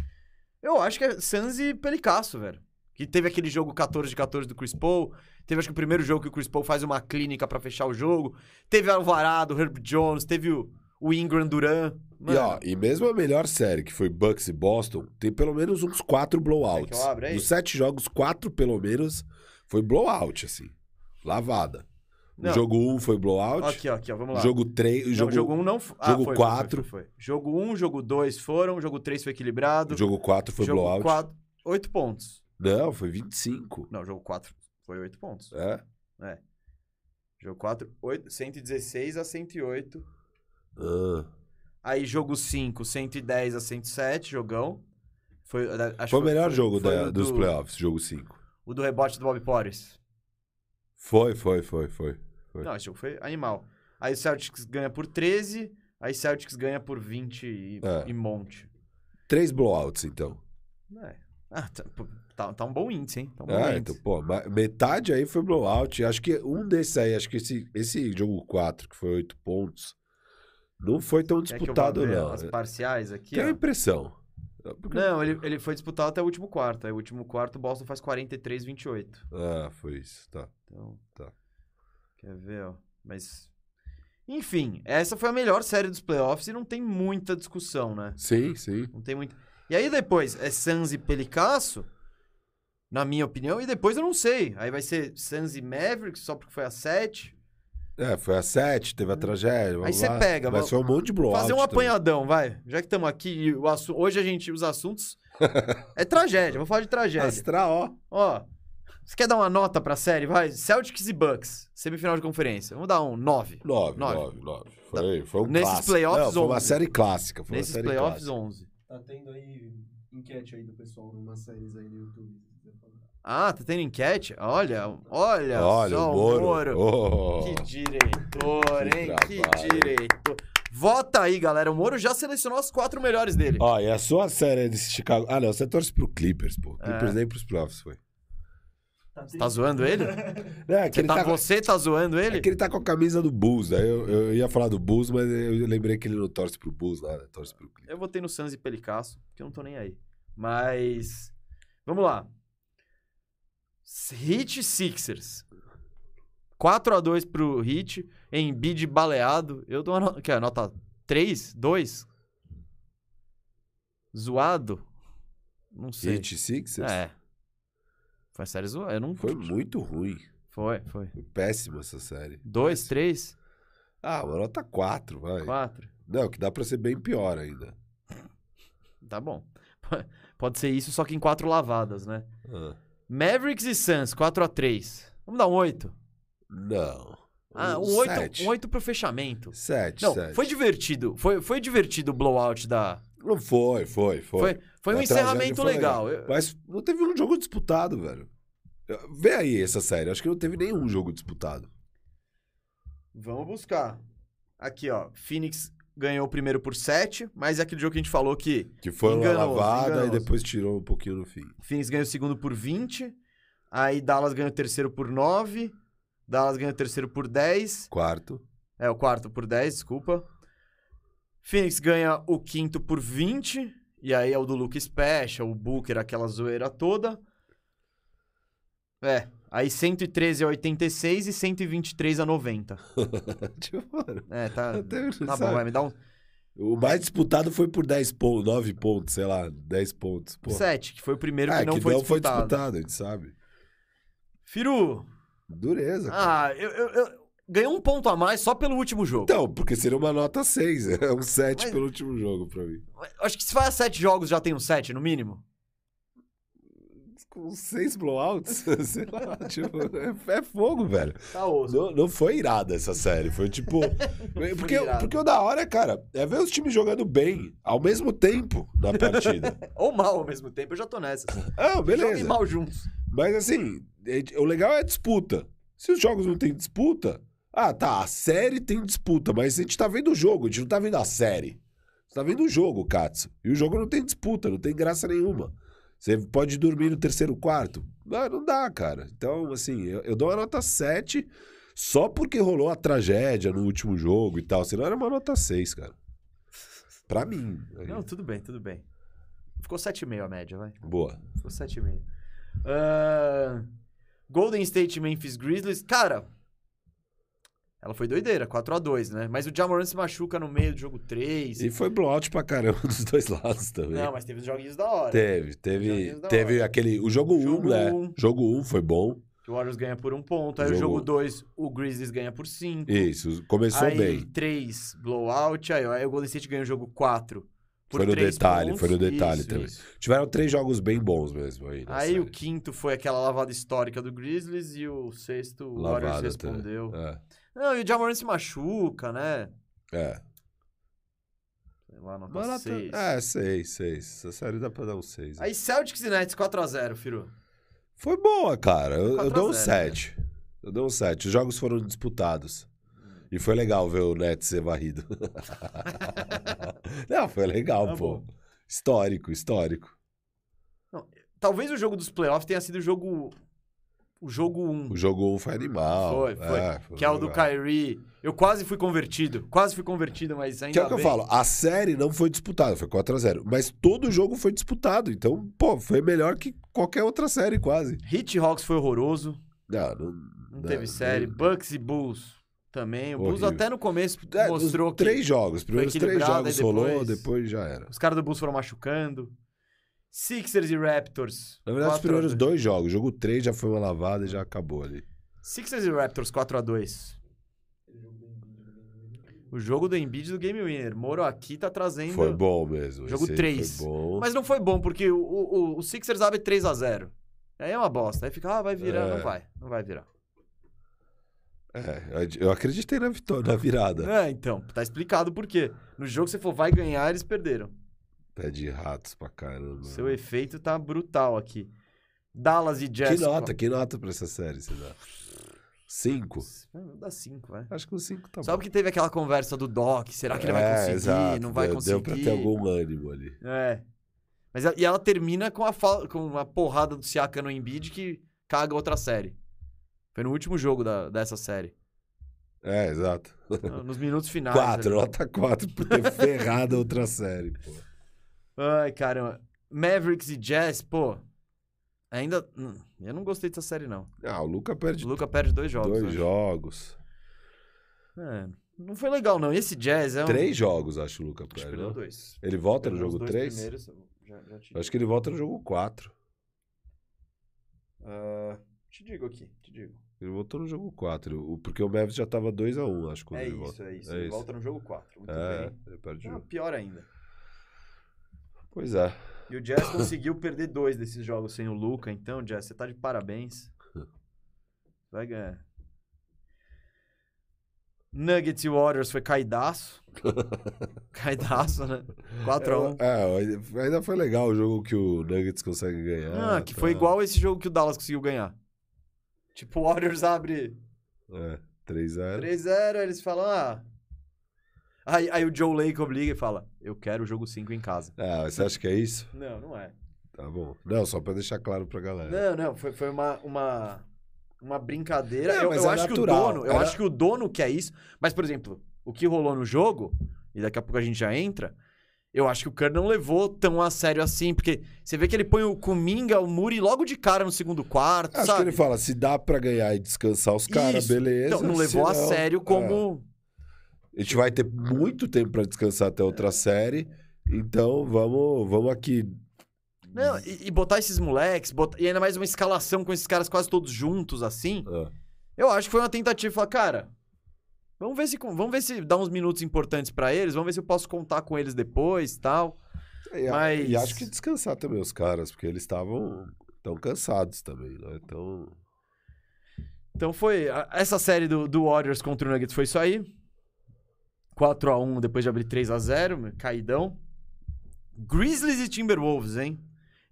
eu acho que é Suns e Pelicasso, velho. Que teve aquele jogo 14 de 14 do Chris Paul, teve acho que o primeiro jogo que o Chris Paul faz uma clínica pra fechar o jogo, teve Alvarado, Herb Jones, teve o, o Ingram Duran. E, ó, e mesmo a melhor série, que foi Bucks e Boston, tem pelo menos uns quatro blowouts. Aí? Dos sete jogos, quatro pelo menos foi blowout, assim. Lavada. Não. Jogo um foi blowout. aqui, ó, aqui, ó, vamos lá. Jogo 3. O Não, jogo, jogo 1 um não foi. jogo foi, foi, quatro. Foi, foi, foi. Jogo 1, um, jogo 2 foram, jogo 3 foi equilibrado. o jogo 4 foi jogo blowout. 4, 8 pontos. Não, foi 25. Não, jogo 4 foi 8 pontos. É? Jogo 4, 8, 116 a 108. Ah. Aí jogo 5, 110 a 107, jogão. Foi, acho Foi o melhor jogo foi da- o dos do- playoffs, jogo 5. O do rebote do Bob Porres. Foi, foi, foi, foi. Foi. Não, esse jogo foi animal. Aí o Celtics ganha por 13, aí o Celtics ganha por 20 e, É. e monte. Três blowouts, então. É. Ah, tá, tá- tá um bom índice, hein? Tá um bom É, índice. então, pô, metade aí foi blowout. Acho que um desses aí, acho que esse, esse jogo 4, que foi 8 pontos, não foi tão disputado, ver não. As parciais aqui, a ó. impressão. Porque- Não, ele, ele foi disputado até o último quarto. Aí o último quarto o Boston faz 43, 28. Ah, foi isso, tá. Então, Tá. Quer ver, ó. Mas, enfim, essa foi a melhor série dos playoffs e não tem muita discussão, né? Sim, sim. Não tem muito. E aí depois é Suns e Pelicasso, na minha opinião, e depois eu não sei. Aí vai ser Suns e Mavericks, só porque foi a 7. É, foi a 7, teve a tragédia. Aí você pega, Mas foi um monte de blowout. Fazer um também. apanhadão, vai. Já que estamos aqui, o assu- hoje a gente, os assuntos. é tragédia, vou falar de tragédia. Astra, ó. Ó, você quer dar uma nota pra série? Vai, Celtics e Bucks, semifinal de conferência. Vamos dar um 9. 9, Nove. 9, 9. Foi, foi um Nesses clássico. playoffs, Não, foi uma 11. série clássica. Foi Nesses uma série playoffs, clássica. 11. Tá tendo aí enquete aí do pessoal numas séries aí no YouTube. se quiser falar. Ah, tá tendo enquete? Olha, olha, Olha, só o Moro. Oh. Que diretor, Que hein? Que, trabalho. diretor. Vota aí, galera. O Moro já selecionou as quatro melhores dele. Ó, e a sua série desse Chicago... Ah, não, você torce pro Clippers, pô. Clippers É. nem pros playoffs foi. Você tá zoando ele? É que Você ele tá, tá, com- você tá zoando ele? é que ele tá com a camisa do Bulls. Aí eu, eu ia falar do Bulls, mas eu lembrei que ele não torce pro Bulls lá, né? Torce pro Clippers. Eu votei no Suns e Pelicasso, porque eu não tô nem aí. Mas. Vamos lá. Hit Sixers. 4x2 pro Hit. Em bid baleado. Eu dou uma nota. Que é, nota 3? 2? Zoado? Não sei. Hit Sixers? É. Foi uma série zoada. Eu não. Foi muito ruim. Foi, foi. Péssima essa série. 2, 3, Ah, uma nota 4, vai. 4. Não, que dá pra ser bem pior ainda. Tá bom. Pode ser isso, só que em quatro lavadas, né? Ah, Mavericks e Suns, 4x3. Vamos dar um 8. não. Ah, um 8, Sete. um 8 pro fechamento. 7, Não, 7. foi divertido. Foi, foi divertido o blowout da. Não foi, foi, foi. Foi, foi um encerramento legal. Eu- Mas não teve um jogo disputado, velho. Vê aí essa série. Acho que não teve nenhum jogo disputado. Vamos buscar. Aqui, ó. Phoenix ganhou o primeiro por 7, mas é aquele jogo que a gente falou que Que foi uma lavada enganoso. e depois tirou um pouquinho no fim. Phoenix ganhou o segundo por 20, aí Dallas ganhou o terceiro por 9, Dallas ganhou o terceiro por 10, Quarto. é, o quarto por 10, desculpa. Phoenix ganha o quinto por 20, e aí é o do Luke Special, o Booker, aquela zoeira toda. É, aí 113 a 86 e 123 a 90. tipo, mano, É, tá, tá bom, vai me dar um O mais disputado foi por 10 pontos, 9 pontos, sei lá, 10 pontos. Pô. 7, que foi o primeiro Ah, que não, que foi, não foi disputado. disputado, a gente sabe. Firu, Dureza. cara. ah, eu, eu, eu- ganhou um ponto a mais só pelo último jogo. Então, porque seria uma nota 6. É um 7 Mas- pelo último jogo pra mim. Acho que se faz sete jogos já tem um 7, no mínimo. Com 6 blowouts, sei lá, tipo, é, é fogo, velho. Tá osso. Não, não foi irada essa série, foi tipo... porque, porque o da hora, cara, é ver os times jogando bem, ao mesmo tempo, na partida. Ou mal ao mesmo tempo, eu já tô nessa. ah, Joguem beleza. mal juntos. Mas assim, é- o legal é a disputa. Se os jogos não tem disputa, ah, tá, a série tem disputa, mas a gente tá vendo o jogo, a gente não tá vendo a série. Você tá vendo o jogo, Katsu. E o jogo não tem disputa, não tem graça nenhuma. Você pode dormir no terceiro quarto? Não, não dá, cara. Então, assim, eu, eu dou uma nota 7 só porque rolou a tragédia no último jogo e tal. Senão era uma nota 6, cara. Pra mim. Aí. Não, tudo bem, tudo bem. Ficou 7,5 a média, vai. Boa. Ficou 7,5. Ah, Golden State Memphis Grizzlies. Cara, ela foi doideira, 4x2, né? Mas o Jamoran se machuca no meio do jogo 3. E foi blowout pra caramba dos dois lados também. Não, mas teve os joguinhos da hora. Teve, teve, teve aquele. O jogo 1, Jogo né? um. Jogo 1 foi bom. Que o Warriors ganha por um ponto. Aí o Jogo- jogo 2, o Grizzlies ganha por 5. Isso, começou aí, bem. 3, blowout. Aí, aí o Golden State ganha o jogo 4. Por Foi no detalhe, pontos. foi no detalhe Isso, também. isso. Tiveram três jogos bem bons mesmo aí. Aí o série. quinto foi aquela lavada histórica do Grizzlies e o sexto o Warriors Lavada respondeu. É, Não, e o Jamoran se machuca, né? é. Sei lá, nota ela tá- 6. É, 6, 6. Essa série dá pra dar um 6. Aí Celtics e Nets 4x0, Firu. Foi boa, cara. Eu, eu 4 a dou um 0, 7. Eu dou um 7. Os jogos foram disputados. E foi legal ver o Nets ser varrido. Não, foi legal, Tá pô. bom. Histórico, histórico. Talvez o jogo dos playoffs tenha sido o jogo. O jogo 1. O jogo 1 foi animal. Foi, foi. É, que é o do. Kyrie. Eu quase fui convertido. Quase fui convertido, mas ainda Que é o que eu bem. falo, a série não foi disputada, foi 4x0. Mas todo jogo foi disputado. Então, pô, foi melhor que qualquer outra série, quase. Hit Hawks foi horroroso. Não, não, Não teve série. Bucks e Bulls também. O Bulls Horrível. até no começo É, mostrou os que três jogos. Os primeiros três jogos rolou, depois- depois já era. os caras do Bulls foram machucando. Sixers e Raptors. Na verdade, os 4 a primeiros 2. dois jogos. Jogo 3 já foi uma lavada e já acabou ali. Sixers e Raptors 4x2. O jogo do Embiid do Game Winner. Moro aqui tá trazendo. Foi bom mesmo. Jogo esse aí três. Foi bom. Mas não foi bom, porque o, o, o Sixers abre 3x0. Aí é uma bosta. Aí fica, ah, vai virar. É. Não vai. Não vai virar. É, eu acreditei na vitória, na virada. É, então. Tá explicado por quê. No jogo você for vai ganhar, eles perderam. Pé de ratos pra caramba. Seu efeito tá brutal aqui. Dallas e Que Jazz. nota, que nota pra essa série você dá? Cinco? Dá 5, vai. Acho que o cinco tá Só bom. porque teve aquela conversa do Doc. Será que ele vai É, conseguir? exato, Não vai deu, conseguir? Deu pra ter algum ânimo ali. É. Mas ela- e ela termina com a com uma porrada do Siaka no Embiid que caga outra série. Foi no último jogo da, dessa série. É, exato. No- Nos minutos finais. Quatro, nota quatro por ter ferrado outra série, pô. Ai, caramba. Mavericks e Jazz, pô. Ainda. Eu não gostei dessa série, não. Ah, o Luca perde O Luca perde dois jogos. dois acho. jogos. É, não foi legal, não. E esse Jazz é um. Três jogos, acho o Luca Acho que perde. perdeu não? dois. Ele volta no Perdeu jogo dois 3? primeiros, eu já, já te... Acho que ele volta no jogo 4. Ah, te digo aqui, te digo. Ele voltou no jogo 4. Porque o Mavis já tava 2x1, acho, quando É ele isso, volta. é isso. É Ele isso. volta no jogo 4. Muito É, bem. ele perde Não, jogo. pior ainda. Pois é. E o Jazz conseguiu perder dois desses jogos sem o Luca, então, Jazz, você tá de parabéns. Vai ganhar. Nuggets e Warriors foi caidaço. caidaço, né? 4x1. É, ainda foi legal o jogo que o Nuggets consegue ganhar. Ah, que foi tá. igual esse jogo que o Dallas conseguiu ganhar. Tipo, o Warriors abre É, 3x0. 3x0, eles falam, ah... Aí, aí o Joe Lacob liga e fala, eu quero o jogo 5 em casa. Ah, você acha que é isso? Não, não é. Tá bom. Não, só pra deixar claro pra galera. Não, não, foi, foi uma, uma, uma brincadeira. Eu eu é acho que o natural. dono, eu Era- acho que o dono quer isso. Mas, por exemplo, o que rolou no jogo, e daqui a pouco a gente já entra, eu acho que o Kerr não levou tão a sério assim, porque você vê que ele põe o Kuminga, o Muri logo de cara no segundo quarto, Acho sabe? que ele fala, se dá pra ganhar e descansar os caras, Isso. beleza. Então, não levou a senão- sério como... É. A gente vai ter muito tempo pra descansar até outra série. Então, vamos, vamos aqui. Não, e, e botar esses moleques, botar- e ainda mais uma escalação com esses caras quase todos juntos, assim, Ah, Eu acho que foi uma tentativa, falar, cara, vamos ver se vamos ver se dá uns minutos importantes pra eles, vamos ver se eu posso contar com eles depois, tal. E, Mas- e acho que descansar também os caras, porque eles estavam tão cansados também, né? Então, Então foi essa série do, do Warriors contra o Nuggets foi isso aí. 4 a 1 depois de abrir 3 a 0, caidão. Grizzlies e Timberwolves, hein?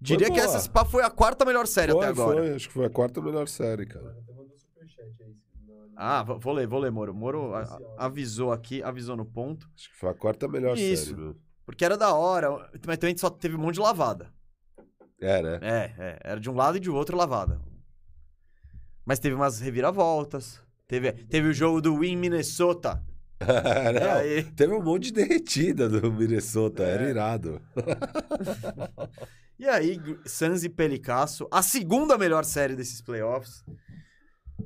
Diria que essa pá foi a quarta melhor série foi, até agora. foi, acho que foi a quarta melhor série, cara. Até mandou superchat aí. na- Ah, vou vou ler, vou ler, Moro. Moro a- avisou aqui, avisou no ponto. Acho que foi a quarta melhor Isso. série, meu. Porque era da hora, mas também só teve um monte de lavada. É, né? É, é. Era de um lado e de outro lavada. Mas teve umas reviravoltas. Teve, teve o jogo do Win Minnesota. Não, Teve um monte de derretida do Minnesota, É. era irado. e aí, Suns e Pelicasso, a segunda melhor série desses playoffs.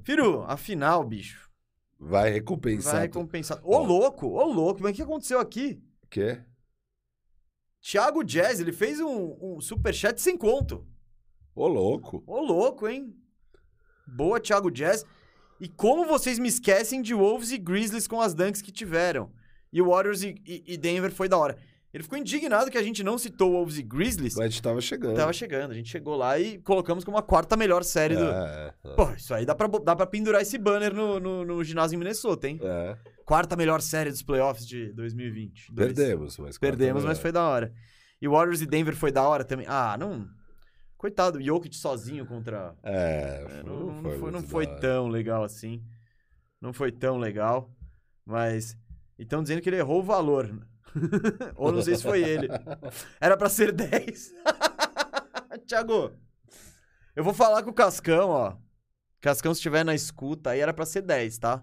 Firu, a final, bicho. Vai recompensar. Vai recompensar. Ô, louco, ô, louco, mas o que aconteceu aqui? O quê? Thiago Jazz, ele fez um, um superchat sem conto. Ô, louco. Ô, louco, hein? Boa, Thiago Jazz. E como vocês me esquecem de Wolves e Grizzlies com as dunks que tiveram. E Warriors e, e- e Denver foi da hora. Ele ficou indignado que a gente não citou Wolves e Grizzlies. Mas a gente tava chegando. Tava chegando, a gente chegou lá e colocamos como a quarta melhor série do. É, é, Pô, isso aí dá pra, dá pra pendurar esse banner no, no, no ginásio em Minnesota, hein? é. Quarta melhor série dos playoffs de 2020. Dois. Perdemos, mas Perdemos, mas foi da hora. E Warriors e Denver foi da hora também. Ah, não. Coitado, Jokic sozinho contra. É, É, foi- não, não foi foi, não foi da hora. tão legal assim. Não foi tão legal. Mas. E estão dizendo que ele errou o valor. Ou não sei se foi ele. Era pra ser 10. Thiago, eu vou falar com o Cascão, ó. Cascão, se estiver na escuta, aí era pra ser 10, tá?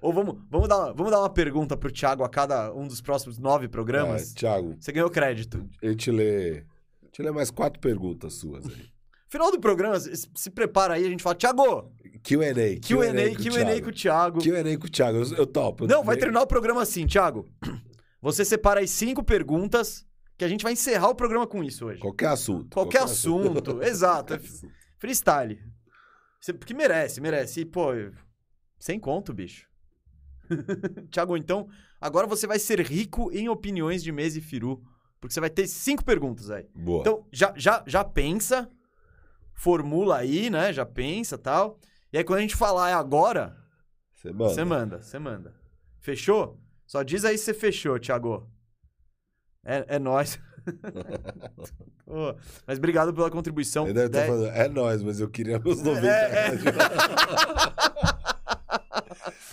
Ou vamos, vamos, dar, uma- vamos dar uma pergunta pro Thiago a cada um dos próximos nove programas? É, Thiago, Você ganhou crédito. a gente lê. Gente lê mais quatro perguntas suas aí. Final do programa, se, se prepara aí, a gente fala, Thiago, QA. Q&A, Q&A com o Thiago. QA com o Thiago. Eu, eu topo. Não, vai terminar o programa assim, Thiago. Você separa as cinco perguntas que a gente vai encerrar o programa com isso hoje. Qualquer assunto. Qualquer assunto, exato. é Freestyle. Porque merece, merece. E, pô, sem conto, bicho. Thiago, então, agora você vai ser rico em opiniões de mesa e firu. Porque você vai ter cinco perguntas aí. Boa. Então, já, já, já pensa, formula aí, né? Já pensa tal. E aí, quando a gente falar é agora, Você manda. você manda, você manda. Fechou? Só diz aí se você fechou, Thiago. É, é nóis. Pô, mas obrigado pela contribuição. Dez- falando, é nóis, mas eu queria meus 90 É, é.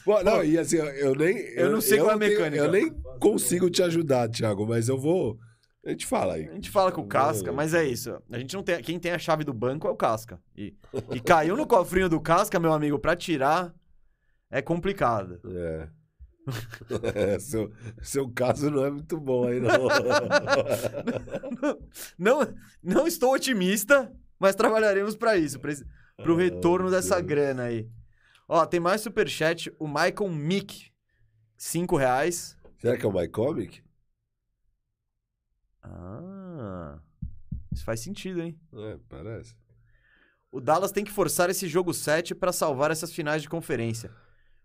Bom, não, e assim, eu, eu nem. Eu não sei qual é a tenho- mecânica. eu nem consigo te ajudar, Thiago, mas eu vou. A gente fala aí. A gente fala com o Casca, mas é isso. A gente não tem. Quem tem a chave do banco é o Casca. E, e caiu no cofrinho do Casca, meu amigo, pra tirar é complicado. É. É, seu, seu caso não é muito bom aí, não. Não, não estou otimista, mas trabalharemos pra isso, pra, esse- pro Ai, retorno dessa Deus. grana aí. Ó, tem mais superchat, o Michael Mick, 5 reais. Será que é o MyComic? Ah, isso faz sentido, hein? É, parece. O Dallas tem que forçar esse jogo 7 pra salvar essas finais de conferência.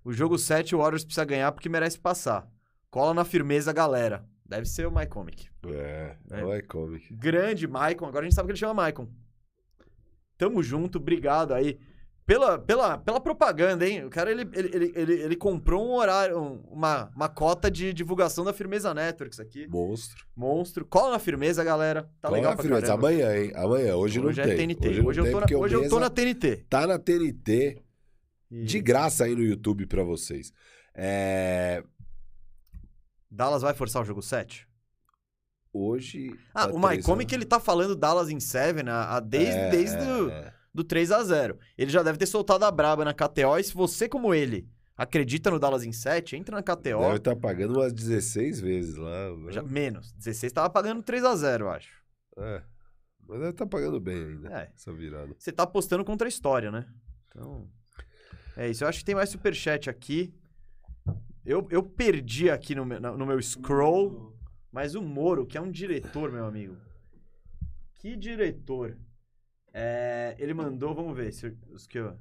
O jogo 7 o Warriors precisa ganhar porque merece passar. Cola na firmeza, galera. Deve ser o MyComic. É, É. é o MyComic. Grande Maicon. Agora a gente sabe que ele chama Maicon. Tamo junto, obrigado aí. Pela, pela, pela propaganda, hein? O cara, ele, ele, ele, ele, comprou um horário, um- uma, uma cota de divulgação da Firmeza Networks aqui. Monstro. Monstro. Cola na firmeza, galera. Tá é legal a pra firmeza? caramba. Amanhã, hein? Amanhã. Hoje, Hoje não é tem. TNT. Hoje, não Hoje, eu, tô na, o hoje eu tô na TNT. Tá na TNT. De graça aí no YouTube pra vocês. É... Dallas vai forçar o jogo 7? Hoje. Ah, o três, MyComic, né? ele tá falando Dallas em 7 a, a desde, É, desde é, do, é. do 3 a 0 Ele já deve ter soltado a braba na KTO. E se você, como ele, acredita no Dallas em 7, entra na KTO. Deve estar pagando umas 16 vezes lá. né? Já, menos. 16 tava pagando 3 a 0 eu acho. É. Mas deve estar pagando bem ainda. É. Essa virada. Você tá apostando contra a história, né? Então. É isso. Eu acho que tem mais superchat aqui. Eu, eu perdi aqui no meu, no meu scroll, mas o Moro, que é um diretor, meu amigo. Que diretor? É, ele mandou, vamos ver se os que eu.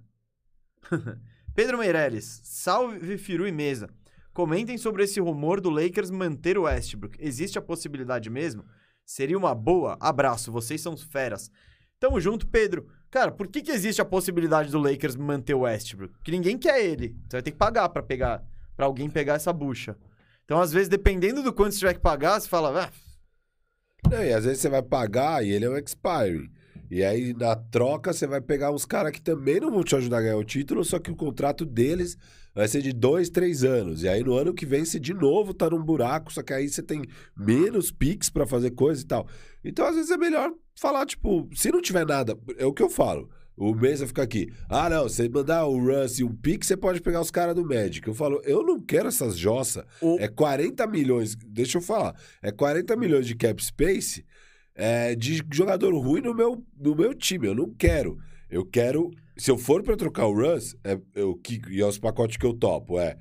Pedro Meirelles, salve Firu e Mesa. Comentem sobre esse rumor do Lakers manter o Westbrook. Existe a possibilidade mesmo? Seria uma boa? Abraço, vocês são feras. Tamo junto, Pedro. Cara, por que, que existe a possibilidade do Lakers manter o Westbrook? Porque ninguém quer ele. Você vai ter que pagar pra pegar, para alguém pegar essa bucha. Então, às vezes, dependendo do quanto você tiver que pagar, você fala, ah, Não, e às vezes você vai pagar e ele é um expiring. E aí, na troca, você vai pegar uns caras que também não vão te ajudar a ganhar o título, só que o contrato deles vai ser de dois, três anos. E aí, no ano que vem, você de novo tá num buraco, só que aí você tem menos picks pra fazer coisa e tal. Então, às vezes, é melhor falar, tipo, se não tiver nada, é o que eu falo. O Mesa fica aqui. Ah, não, você mandar o Russ e um pick, você pode pegar os caras do Magic. Eu falo, eu não quero essas jossa. o- É 40 milhões, deixa eu falar, é 40 milhões de cap space é, de jogador ruim no meu, no meu time. Eu não quero. Eu quero, se eu for pra trocar o Russ, é, eu, que, e é os pacotes que eu topo, é,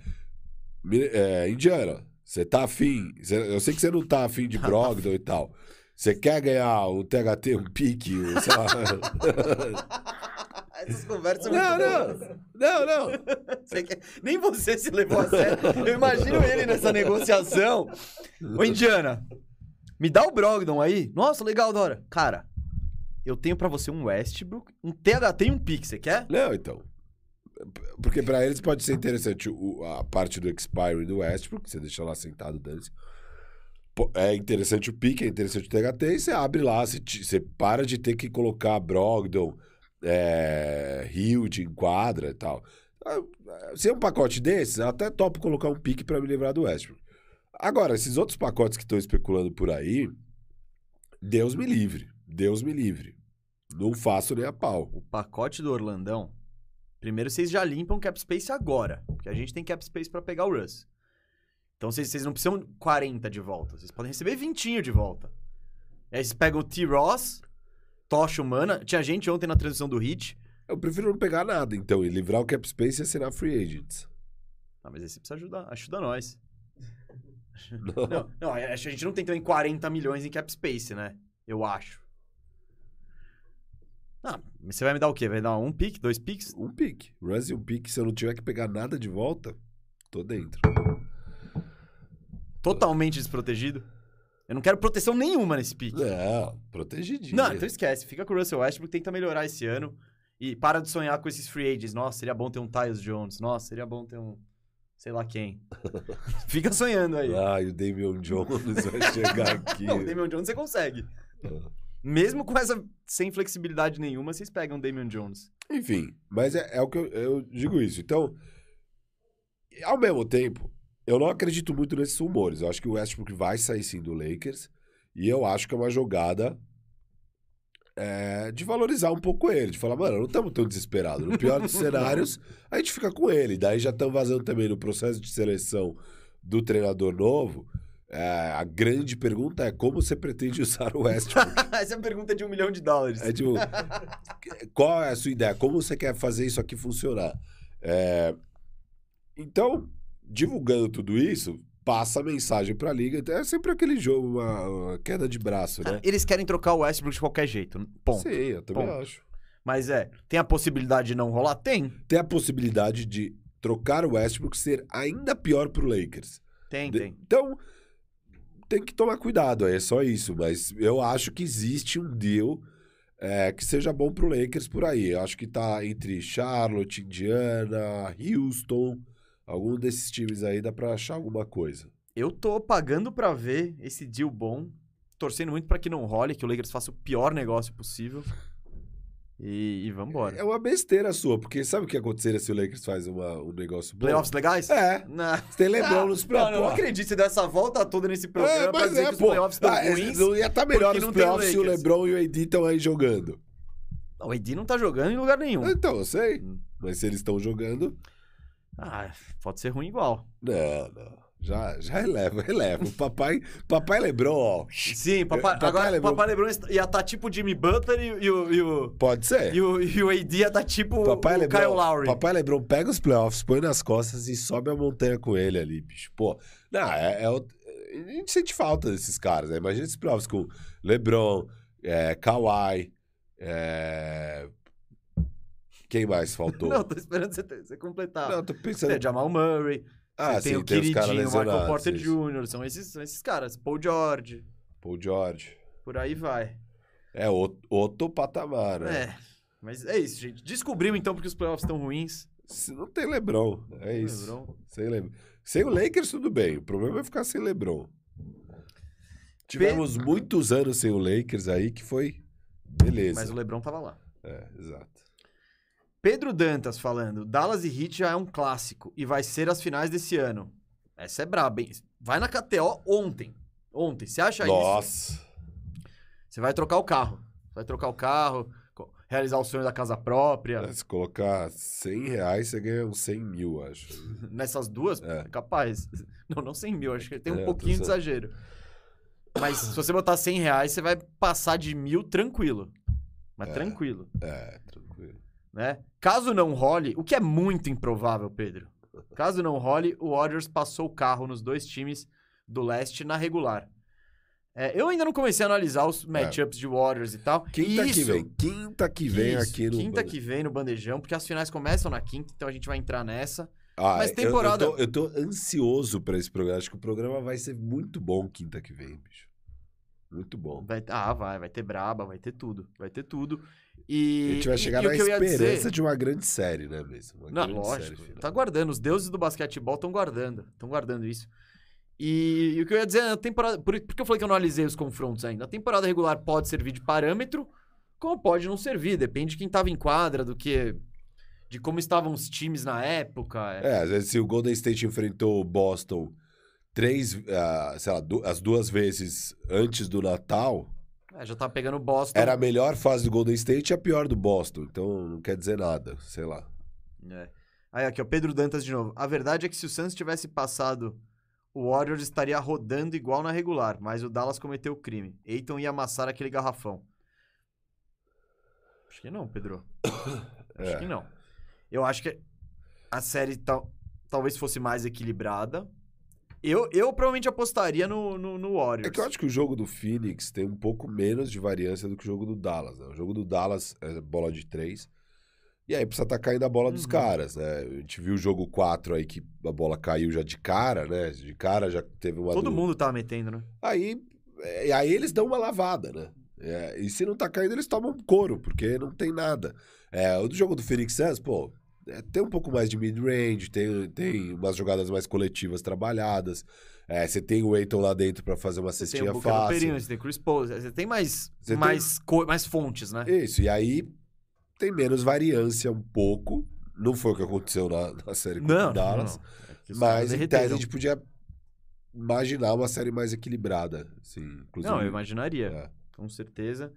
é Indiana, você tá afim, cê- eu sei que você não tá afim de Brogdon e tal. Você quer ganhar um THT, um pique, um, sei lá. Essas conversas são Não, não. Não, não. Você quer- Nem você se levou a sério. Eu imagino ele nessa negociação. Ô, Indiana, me dá o Brogdon aí. Nossa, legal, Dora. Cara, eu tenho pra você um Westbrook, um THT e um pick. Você quer? Não, então. Porque pra eles pode ser interessante o- a parte do expiring do Westbrook, você deixa lá sentado, dane É interessante o pique, é interessante o THT, e você abre lá, você, você para de ter que colocar Brogdon, é, Hilt em quadra e tal. Ah, Se é um pacote desses, até topo colocar um pique pra me livrar do Westbrook. Agora, esses outros pacotes que estão especulando por aí, Deus me livre. Deus me livre. Não faço nem a pau. O pacote do Orlandão. Primeiro, vocês já limpam cap space agora. Porque a gente tem cap space pra pegar o Russ. Então vocês, vocês não precisam 40 de volta. Vocês podem receber 20 de volta. Aí vocês pegam o T-Ross, Tocha Humana. Tinha gente ontem na transmissão do Hit. Eu prefiro não pegar nada, então, e livrar o cap space e assinar free agents. Ah, mas aí você precisa ajudar. Ajuda nós. Não. Não, não, a gente não tem também 40 milhões em cap space, né? Eu acho. Ah, mas você vai me dar o quê? Vai dar um pick, dois picks? Um pique. Russ e um pique, se eu não tiver que pegar nada de volta, tô dentro. Totalmente desprotegido. Eu não quero proteção nenhuma nesse pick. Não, protegidinho. Não, então esquece. Fica com o Russell Westbrook, tenta melhorar esse ano. E para de sonhar com esses free agents. Nossa, seria bom ter um Tyus Jones. Nossa, seria bom ter um... Sei lá quem. Fica sonhando aí. Ai, o Damian Jones vai chegar aqui. Não, o Damian Jones você consegue. Ah. Mesmo com essa... Sem flexibilidade nenhuma, vocês pegam o Damian Jones. Enfim, mas é, é o que eu, eu digo isso. Então, ao mesmo tempo, eu não acredito muito nesses rumores. Eu acho que o Westbrook vai sair sim do Lakers. E eu acho que é uma jogada é, de valorizar um pouco ele. De falar, mano, não estamos tão desesperados. No pior dos cenários, a gente fica com ele. Daí já estão vazando também no processo de seleção do treinador novo. É, a grande pergunta é como você pretende usar o Westbrook? Essa é a pergunta de um milhão de dólares. É tipo, qual é a sua ideia? Como você quer fazer isso aqui funcionar? É, então, divulgando tudo isso, passa a mensagem pra liga. É sempre aquele jogo, uma, uma queda de braço, né? Eles querem trocar o Westbrook de qualquer jeito. Ponto. Sim, eu também Ponto. acho. Mas é, tem a possibilidade de não rolar? Tem. Tem a possibilidade de trocar o Westbrook ser ainda pior pro Lakers. Tem, De- tem. Então, tem que tomar cuidado, é só isso. Mas eu acho que existe um deal é, que seja bom pro Lakers por aí. Eu acho que tá entre Charlotte, Indiana, Houston. Algum desses times aí dá pra achar alguma coisa. Eu tô pagando pra ver esse deal bom. Torcendo muito pra que não role, que o Lakers faça o pior negócio possível. E, e vambora. É uma besteira sua, porque sabe o que aconteceria se o Lakers faz uma- um negócio bom? Playoffs legais? É. Não. Você tem LeBron nos Não, playoffs. não, não acredito você deu essa volta toda nesse programa É, mas é, que os pô. playoffs estão Ah, é, ruins. não ia estar melhor porque os não tem o playoffs se o. LeBron e o AD estão aí jogando. Não, o AD não tá jogando em lugar nenhum. Então, eu sei. Hum. Mas se eles estão jogando, Ah, pode ser ruim igual. não, não. Já, já releva, releva. O papai, papai LeBron, ó. Sim, papai, Papai agora LeBron- papai LeBron ia estar tipo Jimmy Butler e, e o, e, o, Pode ser. e, o, e o AD ia estar tipo Papai o LeBron, Kyle Lowry. Papai LeBron pega os playoffs, põe nas costas e sobe a montanha com ele ali, bicho. Pô, não, é, é a gente sente falta desses caras, né? Imagina esses playoffs com LeBron, é, Kawhi, é... quem mais faltou? Não, tô esperando você, você completar. Não, tô pensando... Tem Jamal Murray, ah, você tem sim, o tem queridinho Michael lesionados. Porter isso. Jr., são esses, são esses caras. Paul George, Paul George. por aí vai. É outro, outro patamar, né? É, mas é isso, gente. Descobrimos então porque os playoffs estão ruins. Não tem LeBron, é isso. LeBron. Sem, Le... sem o Lakers, tudo bem. O problema é ficar sem LeBron. Tivemos muitos anos sem o Lakers aí que foi beleza. Mas o LeBron tava lá. É, exato. Pedro Dantas falando, Dallas e Heat já é um clássico e vai ser as finais desse ano. Essa é braba, hein? Vai na KTO ontem. Ontem. Você acha isso? Nossa. Você vai trocar o carro. Vai trocar o carro, realizar o sonho da casa própria. Se colocar 100 reais, você ganha uns 100 mil, acho. Nessas duas, É. capaz. Não, não 100 mil, acho que tem um É, pouquinho de exagero. Mas se você botar 100 reais, você vai passar de mil tranquilo. Mas É. tranquilo, É, tranquilo. Né? Caso não role, o que é muito improvável, Pedro. Caso não role, o Warriors passou o carro nos dois times do leste na regular. É, eu ainda não comecei a analisar os matchups de Warriors e tal. Quinta que Isso, vem. Quinta que vem isso, aqui no. Quinta que vem no Bandejão, porque as finais começam na quinta, então a gente vai entrar nessa. Ah, Mas eu- temporada- Eu, tô, eu tô ansioso pra esse programa. Acho que o programa vai ser muito bom quinta que vem, bicho. Muito bom. Vai, ah, vai, vai ter braba, vai ter tudo. Vai ter tudo. E, a gente vai e- chegar e o na que eu ia esperança dizer- de uma grande série, né, mesmo? Uma Não, lógico. série. Tá guardando. Os deuses do basquetebol estão guardando. Estão guardando isso. E, e o que eu ia dizer, a temporada. Por, por que eu falei que eu não analisei os confrontos ainda? A temporada regular pode servir de parâmetro, como pode não servir. Depende de quem tava em quadra, do que. De como estavam os times na época. É, às vezes se o Golden State enfrentou o Boston três, ah, sei lá, du- as duas vezes antes do Natal, É, já tá pegando Boston. era a melhor fase do Golden State e a pior do Boston. Então não quer dizer nada, sei lá. É. Aí aqui, ó, Pedro Dantas de novo. A verdade é que se o Suns tivesse passado, o Warriors estaria rodando igual na regular, mas o Dallas cometeu o crime. Aiton ia amassar aquele garrafão. Acho que não, Pedro. Acho É. que não. Eu acho que a série tal, talvez fosse mais equilibrada. Eu, eu provavelmente apostaria no, no, no Warriors. É que eu acho que o jogo do Phoenix tem um pouco menos de variância do que o jogo do Dallas, né? O jogo do Dallas é bola de três. E aí precisa estar caindo a bola dos Uhum. caras, né? A gente viu o jogo 4 aí que a bola caiu já de cara, né? De cara já teve uma. Todo do- mundo tava metendo, né? Aí, é, aí eles dão uma lavada, né? É, e se não tá caindo, eles tomam couro, porque não tem nada. É, o do jogo do Phoenix Suns, pô, é, tem um pouco mais de mid-range, tem, tem umas jogadas mais coletivas trabalhadas. É, você tem o Aiton lá dentro pra fazer uma Você tem cestinha fácil. perímetro, você tem Chris Paul, você tem mais, Você tem- mais, co- mais fontes, né? Isso, e aí tem menos variância um pouco. Não foi o que aconteceu na, na série com Não, o Dallas. não, não. É Mas em tese a gente podia imaginar uma série mais equilibrada. Assim, inclusive. Não, eu imaginaria, É. com certeza.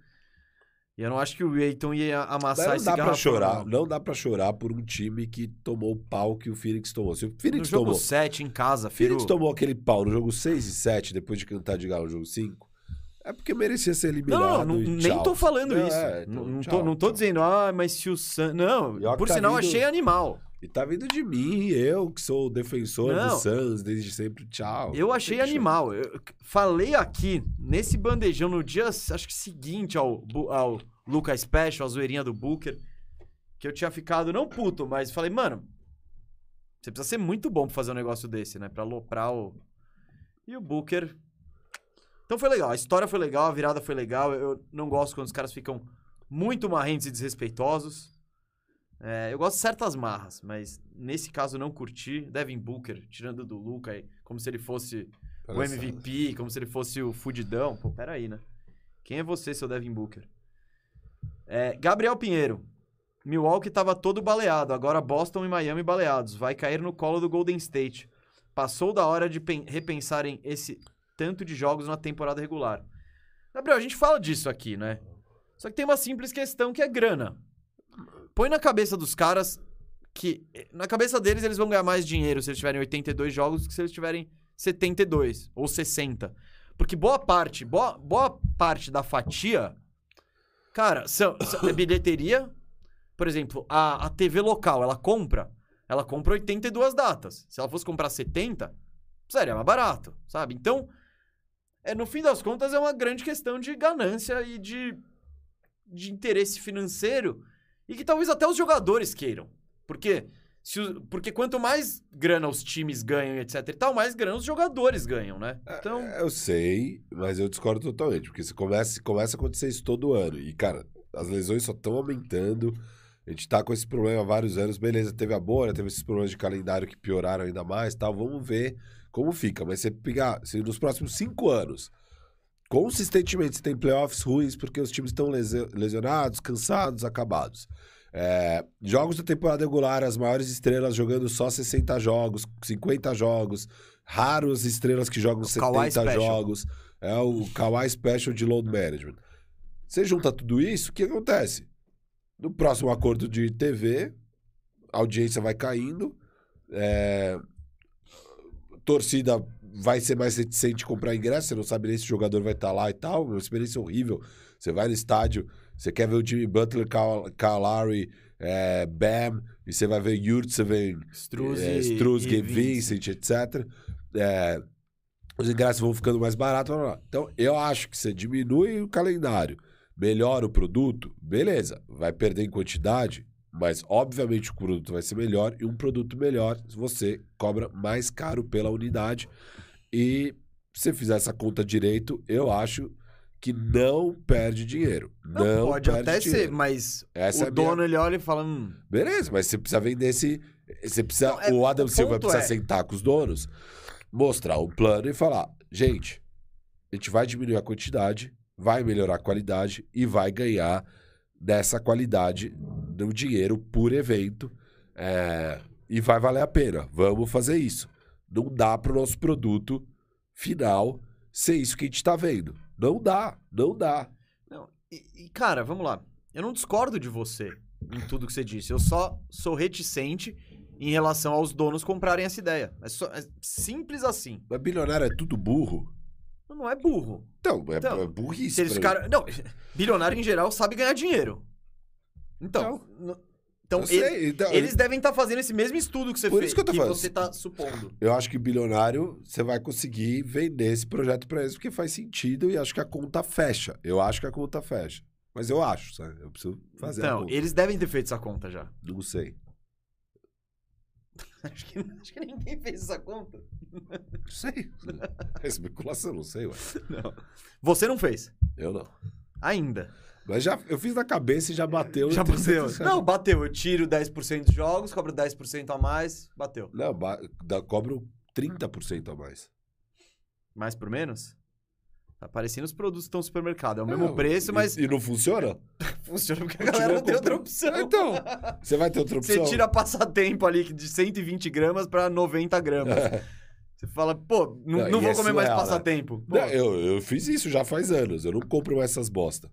E eu não acho que o Aiton ia amassar Mas não esse dá pra chorar, não. não dá pra chorar por um time que tomou o pau que o Phoenix tomou. Se o No Phoenix jogo tomou, 7, em casa, o filho. Phoenix tomou aquele pau no jogo 6 e 7, depois de cantar de galo no jogo 5, é porque merecia ser Não, eliminado. não, e nem tô falando Não, isso. é, não, então, não tchau, tô, não tô tchau. dizendo, ah, mas se o Sun... Não, por tá sinal, vindo- achei animal. E tá vindo de mim, eu que sou o defensor Não. do Suns desde sempre, tchau. Eu achei animal. Eu falei aqui, nesse bandejão, no dia, acho que seguinte ao, ao Lucas Special, a zoeirinha do Booker, que eu tinha ficado, não puto, mas falei, mano, você precisa ser muito bom pra fazer um negócio desse, né? Pra aloprar o... E o Booker... Então foi legal, a história foi legal, a virada foi legal. Eu não gosto quando os caras ficam muito marrentes e desrespeitosos. É, eu gosto de certas marras, mas nesse caso não curti. Devin Booker, tirando do Luca, aí, como se ele fosse o Palhaçada. MVP, como se ele fosse o fudidão. Pô, peraí, né? Quem é você, seu Devin Booker? É, Gabriel Pinheiro. Milwaukee tava todo baleado, agora Boston e Miami baleados. Vai cair no colo do Golden State. Passou da hora de pen- repensarem esse tanto de jogos na temporada regular. Gabriel, a gente fala disso aqui, né? Só que tem uma simples questão que é grana. Põe na cabeça dos caras que. Na cabeça deles, eles vão ganhar mais dinheiro se eles tiverem 82 jogos que se eles tiverem 72 ou 60. Porque boa parte, boa, boa parte da fatia. Cara, são, são- é bilheteria. Por exemplo, a, a TV local, ela compra. Ela compra 82 datas. Se ela fosse comprar 70, seria mais barato, sabe? Então, é, no fim das contas, é uma grande questão de ganância e de, de interesse financeiro. E que talvez até os jogadores queiram. Porque, se porque quanto mais grana os times ganham, etc e tal, mais grana os jogadores ganham, né? Então, É, Eu sei, mas eu discordo totalmente, porque se começa, começa a acontecer isso todo ano. E, cara, as lesões só estão aumentando. A gente tá com esse problema há vários anos. Beleza, teve a Bora, teve esses problemas de calendário que pioraram ainda mais tal. Vamos ver como fica. Mas você pegar, se nos próximos cinco anos, consistentemente você tem playoffs ruins porque os times estão lesionados, cansados, acabados. É, jogos da temporada regular, as maiores estrelas jogando só 60 jogos, 50 jogos, raros estrelas que jogam O Kawhi 70 Special. jogos. É o Kawhi Special de Load Management. Você junta tudo isso, o que acontece? No próximo acordo de TV, a audiência vai caindo, é, torcida vai ser mais reticente comprar ingresso, você não sabe nem se o jogador vai estar lá e tal, uma experiência horrível. Você vai no estádio, você quer ver o Jimmy Butler, Kyle Lowry, é, Bam, e você vai ver Yurtseven, Struz é, Struz, e Vincent. Etc. É, os ingressos vão ficando mais baratos. Então, eu acho que você diminui o calendário, melhora o produto, beleza, vai perder em quantidade, mas obviamente o produto vai ser melhor e um produto melhor você cobra mais caro pela unidade. E se você fizer essa conta direito, eu acho que não perde dinheiro. Não, pode perde até dinheiro. ser, mas Essa o é a minha- dono ele olha e fala: hum, Beleza, mas você precisa vender esse. Você precisa, Não, é- o Adam o Silva precisa é- sentar com os donos, mostrar um plano e falar: gente, a gente vai diminuir a quantidade, vai melhorar a qualidade e vai ganhar dessa qualidade do dinheiro por evento. é, e vai valer a pena. Vamos fazer isso. Não dá para o nosso produto final ser isso que a gente está vendo. Não dá, não dá. Não, e, e, cara, vamos lá. Eu não discordo de você em tudo que você disse. Eu só sou reticente em relação aos donos comprarem essa ideia. É, só- é simples assim. Mas bilionário é tudo burro. Não é burro. Então, é, Então, é burrice. Eles ficaram. Não, bilionário em geral sabe ganhar dinheiro. Então. no- Então, ele- então, eles devem estar fazendo esse mesmo estudo que você Por fez. isso que eu tô falando. você tá supondo. Eu acho que bilionário você vai conseguir vender esse projeto pra eles porque faz sentido e acho que a conta fecha. Eu acho que a conta fecha. Mas eu acho, sabe? Eu preciso fazer a então, conta. eles devem ter feito essa conta já. Não sei. Acho que, acho que ninguém fez essa conta. Não sei. É especulação, não sei, ué. Não. Você não fez. Eu não. Ainda. Mas já, eu fiz na cabeça e já bateu. Já bateu. Não, bateu. Eu tiro 10% dos jogos, cobro 10% a mais, bateu. Não, ba- dá- cobro 30% a mais. Mais por menos? Tá parecendo os produtos que estão no supermercado. É o mesmo Não, preço, e- mas E, não funciona? funciona porque a galera não tem outra opção. Então, você vai ter outra Você opção? tira passatempo ali de 120 gramas pra 90 gramas. Você fala, pô, não, Não, não e vou é comer mais né? passatempo. Pô, Não, eu, eu fiz isso já faz anos. Eu não compro mais essas bosta.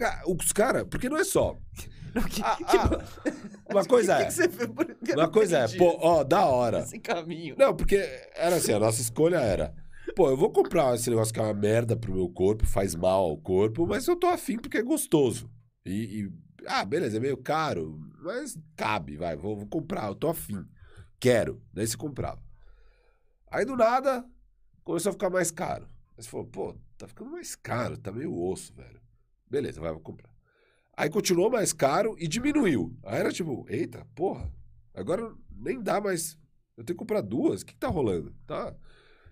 Ah, Os caras, porque não é só. que- Ah, que- ah, uma coisa que é. você Uma não coisa é, pô, ó, da hora. Esse caminho. Não, porque era assim, a nossa escolha era. Pô, eu vou comprar esse negócio que é uma merda pro meu corpo, faz mal ao corpo, mas eu tô afim porque é gostoso. E. e- ah, beleza, é meio caro, mas cabe, vai, vou, vou comprar, eu tô afim. Quero. Daí você comprava. Aí do nada, começou a ficar mais caro. Aí você falou, pô, tá ficando mais caro, tá meio osso, velho. Beleza, vai, vou comprar. Aí continuou mais caro e diminuiu. Aí era tipo, eita, porra, agora nem dá mais. Eu tenho que comprar duas? O que, que tá rolando? Tá.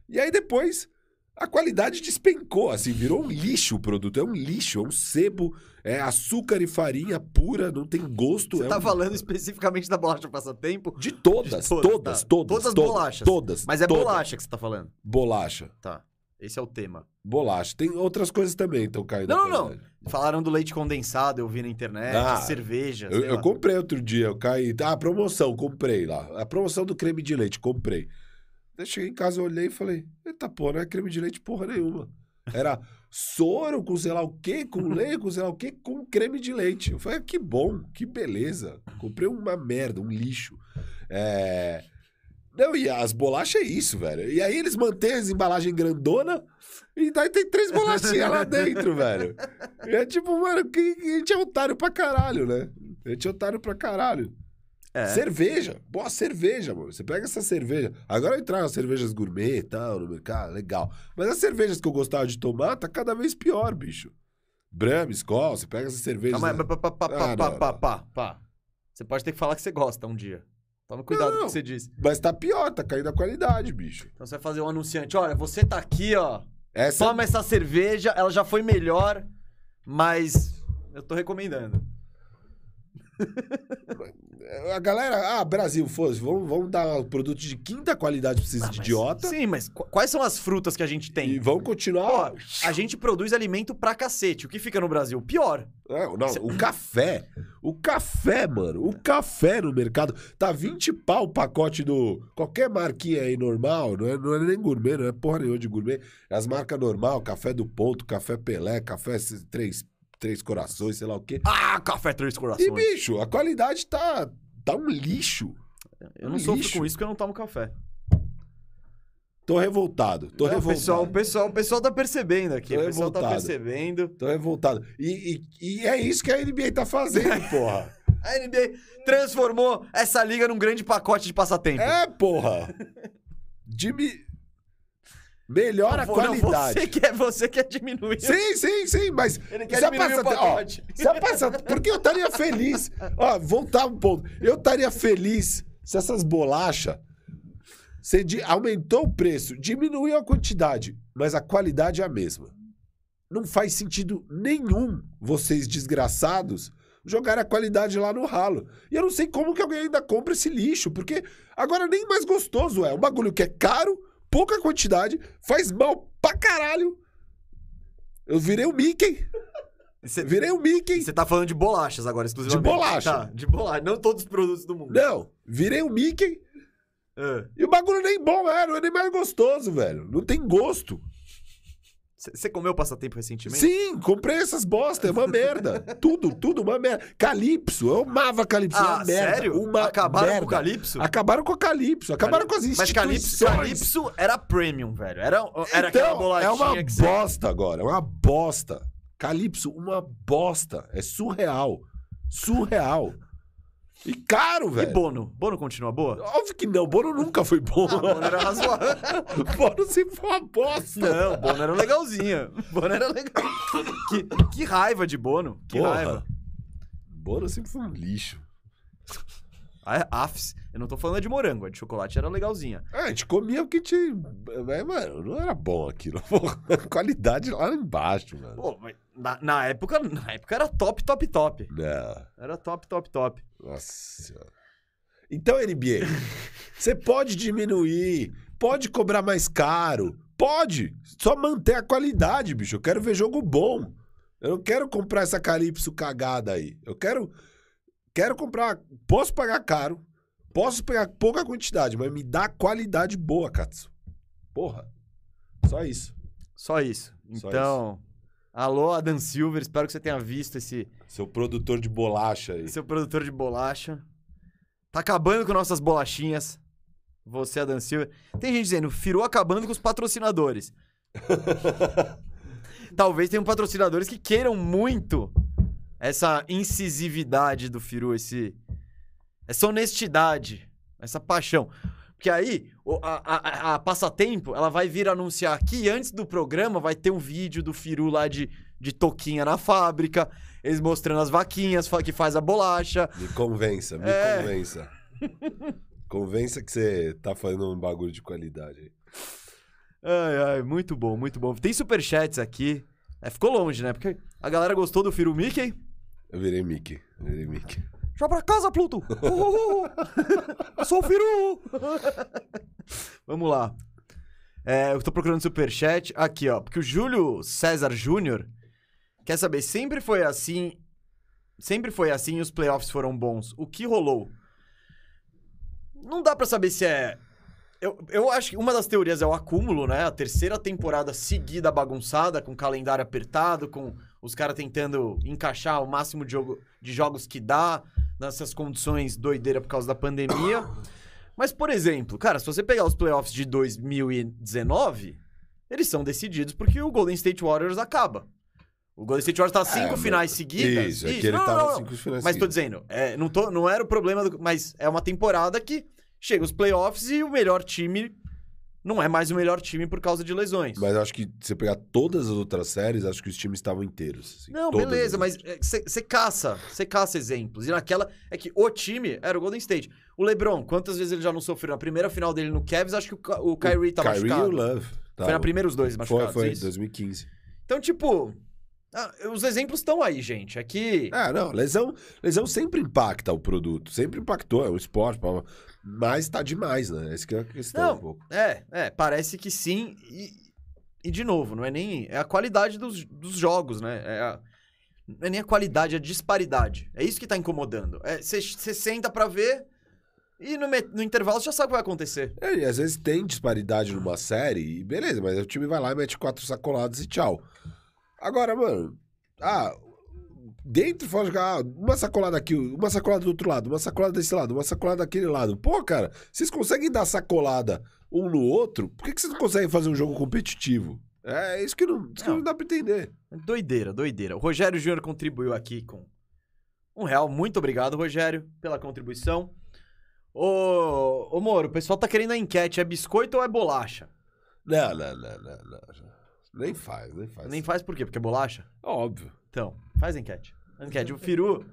E aí depois a qualidade despencou, assim, virou um lixo o produto. É um lixo, é um sebo, é açúcar e farinha pura, não tem gosto. Você é tá um- falando especificamente da bolacha passatempo? De todas, De todas, todas, todas, tá. todas. Todas as bolachas. Todas. Mas é todas. bolacha que você tá falando. Bolacha. Tá. Esse é o tema. Bolacha. Tem outras coisas também, então caindo. Não, não, não. Falaram do leite condensado, eu vi na internet, Ah, cerveja. Eu, eu comprei outro dia, eu caí. Ah, promoção, comprei lá. A promoção do creme de leite, comprei. Daí cheguei em casa, eu olhei e falei: Eita, pô, não é creme de leite porra nenhuma. Era soro com sei lá o quê, com leite, com sei lá o quê, com creme de leite. Eu falei: "Ah, Que bom, que beleza. Comprei uma merda, um lixo. É. Não, e as bolachas é isso, velho. E aí eles mantêm as embalagens grandona e daí tem três bolachinhas lá dentro, velho. E é tipo, mano, que a gente é otário pra caralho, né? A gente é otário pra caralho. É. Cerveja. Boa cerveja, mano. Você pega essa cerveja. Agora entraram as cervejas gourmet e tal no mercado, legal. Mas as cervejas que eu gostava de tomar tá cada vez pior, bicho. Brahma, Skol, você pega essas cervejas... Calma aí, pá, pá, pá, pá, Ah, pá, não, pá, não. pá, pá. Você pode ter que falar que você gosta um dia. Toma cuidado com o Não. que você diz. Mas tá pior, tá caindo a qualidade, bicho. Então você vai fazer um anunciante. Olha, você tá aqui, ó. Essa Toma essa cerveja, ela já foi melhor, mas eu tô recomendando. A galera, ah, Brasil, fosse, vamos, vamos dar um produto de quinta qualidade pra esses Ah, mas- idiota Sim, mas qu- quais são as frutas que a gente e tem? vamos continuar. Pô, a gente produz alimento pra cacete. O que fica no Brasil? Pior. É, não, o café. O café, mano. O café no mercado. Tá 20 pau o pacote do. Qualquer marquinha aí normal. Não é, não é nem gourmet, não é porra nenhuma de gourmet. As marcas normal, café do ponto, café Pelé, café c- três, corações, sei lá o quê. Ah, café Três E, Corações. bicho, a qualidade tá. Tá um lixo. Eu não um sofro lixo. com isso porque eu não tomo café. Tô revoltado. Tô Não, o revoltado. pessoal, o, pessoal, pessoal tá percebendo aqui. Tô o pessoal tá revoltado. percebendo. Tô revoltado. E, e, e é isso que a NBA tá fazendo, porra. A NBA transformou essa liga num grande pacote de passatempo. É, porra. Dimi... Melhora a Não, qualidade. Você quer, você quer diminuir. Sim, sim, sim, mas. Ele quer diminuir o passa- ó, pacote. já passa- porque eu estaria feliz. Ó, voltar um ponto. Eu estaria feliz se essas bolachas. Você aumentou o preço, diminuiu a quantidade, mas a qualidade é a mesma. Não faz sentido nenhum vocês desgraçados jogarem a qualidade lá no ralo. E eu não sei como que alguém ainda compra esse lixo, porque agora nem mais gostoso é. Um bagulho que é caro, pouca quantidade, faz mal pra caralho. Eu virei o Mickey. Você, Virei o Mickey. você tá falando de bolachas agora, exclusivamente. De bolacha. Tá, de bolacha. Não todos os produtos do mundo. Não, virei o Mickey. Ah. E o bagulho nem bom é, não é nem mais gostoso, velho. Não tem gosto. Você comeu passatempo recentemente? Sim, comprei essas bosta, é uma merda. tudo, tudo uma merda. Calypso, eu amava Calypso, é Ah, uma merda. sério? Uma Acabaram merda. com o Calypso? Acabaram com o Calypso, acabaram com as Mas instituições. Calypso, Calypso era premium, velho. Era, era aquela Então, bolachinha é uma que você... bosta agora, é uma bosta. Calypso, uma bosta. É surreal. Surreal. E caro, E velho. Bono? Bono continua boa? Óbvio que não, Bono nunca foi bom. Ah, Bono era razoável. Bono sempre foi uma bosta. Não, Bono era legalzinha. Bono era legal. Que, que raiva de Bono. Que Porra. raiva. Bono sempre foi um lixo. A Afs, eu não tô falando de morango, a de chocolate era legalzinha. Ah, a gente comia porque tinha. Mas, mano, não era bom aquilo. Qualidade lá embaixo, mano. Pô, mas na, na época, na época era top, top, top. Não. Era top, top, top. Nossa senhora. Então, NBA, você pode diminuir, pode cobrar mais caro, pode. Só manter a qualidade, bicho. Eu quero ver jogo bom. Eu não quero comprar essa Calypso cagada aí. Eu quero, quero comprar. Posso pagar caro, posso pegar pouca quantidade, mas me dá qualidade boa, Katsu. Porra. Só isso. Só isso. Só Então, alô, Adam Silver, espero que você tenha visto esse Seu produtor de bolacha aí. seu produtor de bolacha. Tá acabando com nossas bolachinhas. Você, Adam Silver. Tem gente dizendo, Firu acabando com os patrocinadores. Talvez tenham patrocinadores que queiram muito essa incisividade do Firu, esse, essa honestidade, essa paixão. Porque aí, a, a- a Passatempo, ela vai vir anunciar aqui, antes do programa, vai ter um vídeo do Firu lá de, de toquinha na fábrica, eles mostrando as vaquinhas que faz a bolacha. Me convença, me É. convença. convença que você tá fazendo um bagulho de qualidade. Ai, ai, muito bom, muito bom. Tem superchats aqui. É, ficou longe, né? Porque a galera gostou do Firu Mickey. Eu virei Mickey. Eu virei Mickey. Já pra casa, Pluto! Uhul! Sou o Firu! Vamos lá. É, eu tô procurando superchat. Aqui, ó. Porque o Júlio César Júnior quer saber, sempre foi assim. Sempre foi assim e os playoffs foram bons. O que rolou? Não dá pra saber se é. Eu, eu acho que uma das teorias é o acúmulo, né? A terceira temporada seguida bagunçada, com calendário apertado, com os caras tentando encaixar o máximo de, jogo, de jogos que dá nessas condições doideira por causa da pandemia. Mas, por exemplo, cara, se você pegar os playoffs de 2019, eles são decididos porque o Golden State Warriors acaba. O Golden State Warriors tá cinco mas- finais seguidas. Isso, é que ele não, não, não. cinco finais Mas tô seguidas. dizendo, é, não, tô, não era o problema, do, mas é uma temporada que chega os playoffs e o melhor time não é mais o melhor time por causa de lesões. Mas acho que se você pegar todas as outras séries, acho que os times estavam inteiros. assim, Não, beleza, as mas você caça, você caça exemplos. E naquela é que o time era o Golden State. O LeBron, quantas vezes ele já não sofreu? Na primeira final dele no Cavs, acho que o, o Kyrie tá Kyrie e machucado. o Love. Foi na primeira os dois Foi, machucados, foi, isso? 2015. Então, tipo, ah, os exemplos estão aí, gente. É que... É, não, lesão, lesão sempre impacta o produto. Sempre impactou, é um esporte. Mas tá demais, né? Essa que é a questão Não, um pouco. É, é, parece que sim. E, e de novo, não é nem. É a qualidade dos, dos jogos, né? É a- não é nem a qualidade, é a disparidade. É isso que tá incomodando. Você senta pra ver e no, no intervalo você já sabe o que vai acontecer. É, e às vezes tem disparidade numa série, e beleza, mas o time vai lá e mete quatro sacoladas e tchau. Agora, mano, ah, dentro fora jogar ah, uma sacolada aqui, uma sacolada do outro lado, uma sacolada desse lado, uma sacolada daquele lado. Pô, cara, vocês conseguem dar sacolada um no outro, por que, que vocês não conseguem fazer um jogo competitivo? É isso que não, isso que Não. não dá pra entender. Doideira, doideira. O Rogério Júnior contribuiu aqui com um real. Muito obrigado, Rogério, pela contribuição. Ô, ô Moro, o pessoal tá querendo a enquete. É biscoito ou é bolacha? Não, não, não, não, não. Nem faz, nem faz. Nem faz por quê? Porque é bolacha? Óbvio. Então, faz enquete. Faz enquete. O Firu...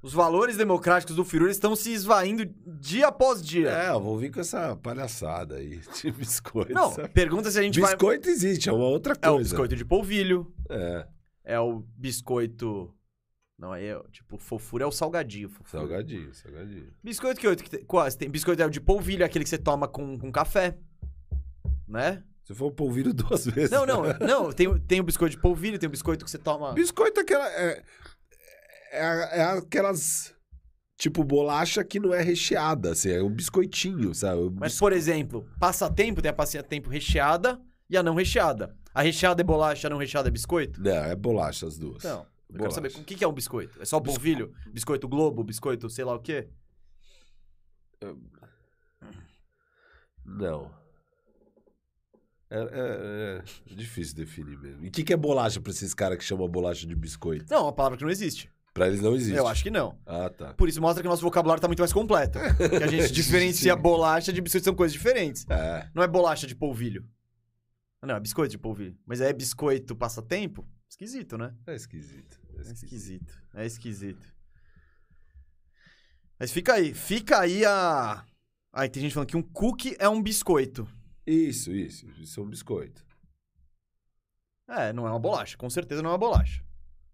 Os valores democráticos do Firu estão se esvaindo dia após dia. É, eu vou vir com essa palhaçada aí de biscoito. Não, sabe? pergunta se a gente vai... Biscoito existe, é uma outra É o coisa. biscoito de polvilho, É, é o biscoito... Não, aí é, tipo, fofura é o salgadinho. Fofura. salgadinho, salgadinho. Biscoito que que tem? Quase, tem biscoito é o de polvilho, aquele que você toma com, com café. Né? Se for polvilho duas vezes. Não, não, não. Tem, o- tem o biscoito de polvilho, tem o biscoito que você toma. Biscoito é aquela. É, é, é aquelas. Tipo, bolacha que não é recheada, assim, é um biscoitinho, sabe? Um Mas, bis- por exemplo, passatempo tem a passatempo recheada e a não recheada. A recheada é bolacha, a não recheada é biscoito? Não, é bolacha as duas. Então, eu quero saber o que, que é um biscoito. É só o polvilho? Biscoito Globo, biscoito sei lá o quê? Não. É, é- é difícil definir mesmo. E o que, que é bolacha pra esses caras que chamam bolacha de biscoito? Não, é uma palavra que não existe. Pra eles não existe. Eu acho que não. Ah, tá. Por isso mostra que o nosso vocabulário tá muito mais completo. que a gente diferencia bolacha de biscoito, são coisas diferentes. É. Não é bolacha de polvilho. Não, é biscoito de polvilho. Mas é biscoito passatempo? Esquisito, né? É esquisito. É É esquisito. esquisito. É esquisito. Mas fica aí. Fica aí a. Aí tem gente falando que um cookie é um biscoito. Isso, isso. Isso é um biscoito. É, não é uma bolacha. Com certeza não é uma bolacha.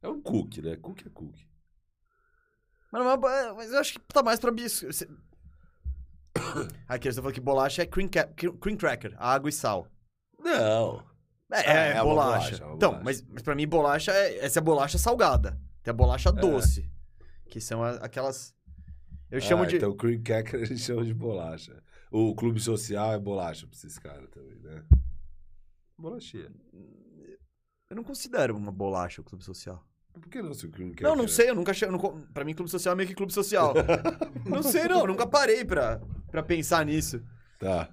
É um cookie, né? Cookie é cookie. Mas, não é é, mas eu acho que tá mais pra biscoito. Aqui eles estão falando que bolacha é cream, ca- cream cracker, água e sal. Não. É, É, é, é uma bolacha. bolacha, é uma então, bolacha. mas, mas pra mim, bolacha é. Essa é a bolacha salgada. Tem a bolacha doce. Que são a- aquelas. Eu chamo ah, de. Então, cream cracker eles chamam de bolacha. O clube social é bolacha pra esses caras também, né? Bolachinha. Eu não considero uma bolacha o clube social. Por que não, se o cream cracker... Não, não é- sei, eu nunca achei. eu não Pra mim, clube social é meio que clube social. não sei, não, nunca parei pra, pra pensar nisso. Tá.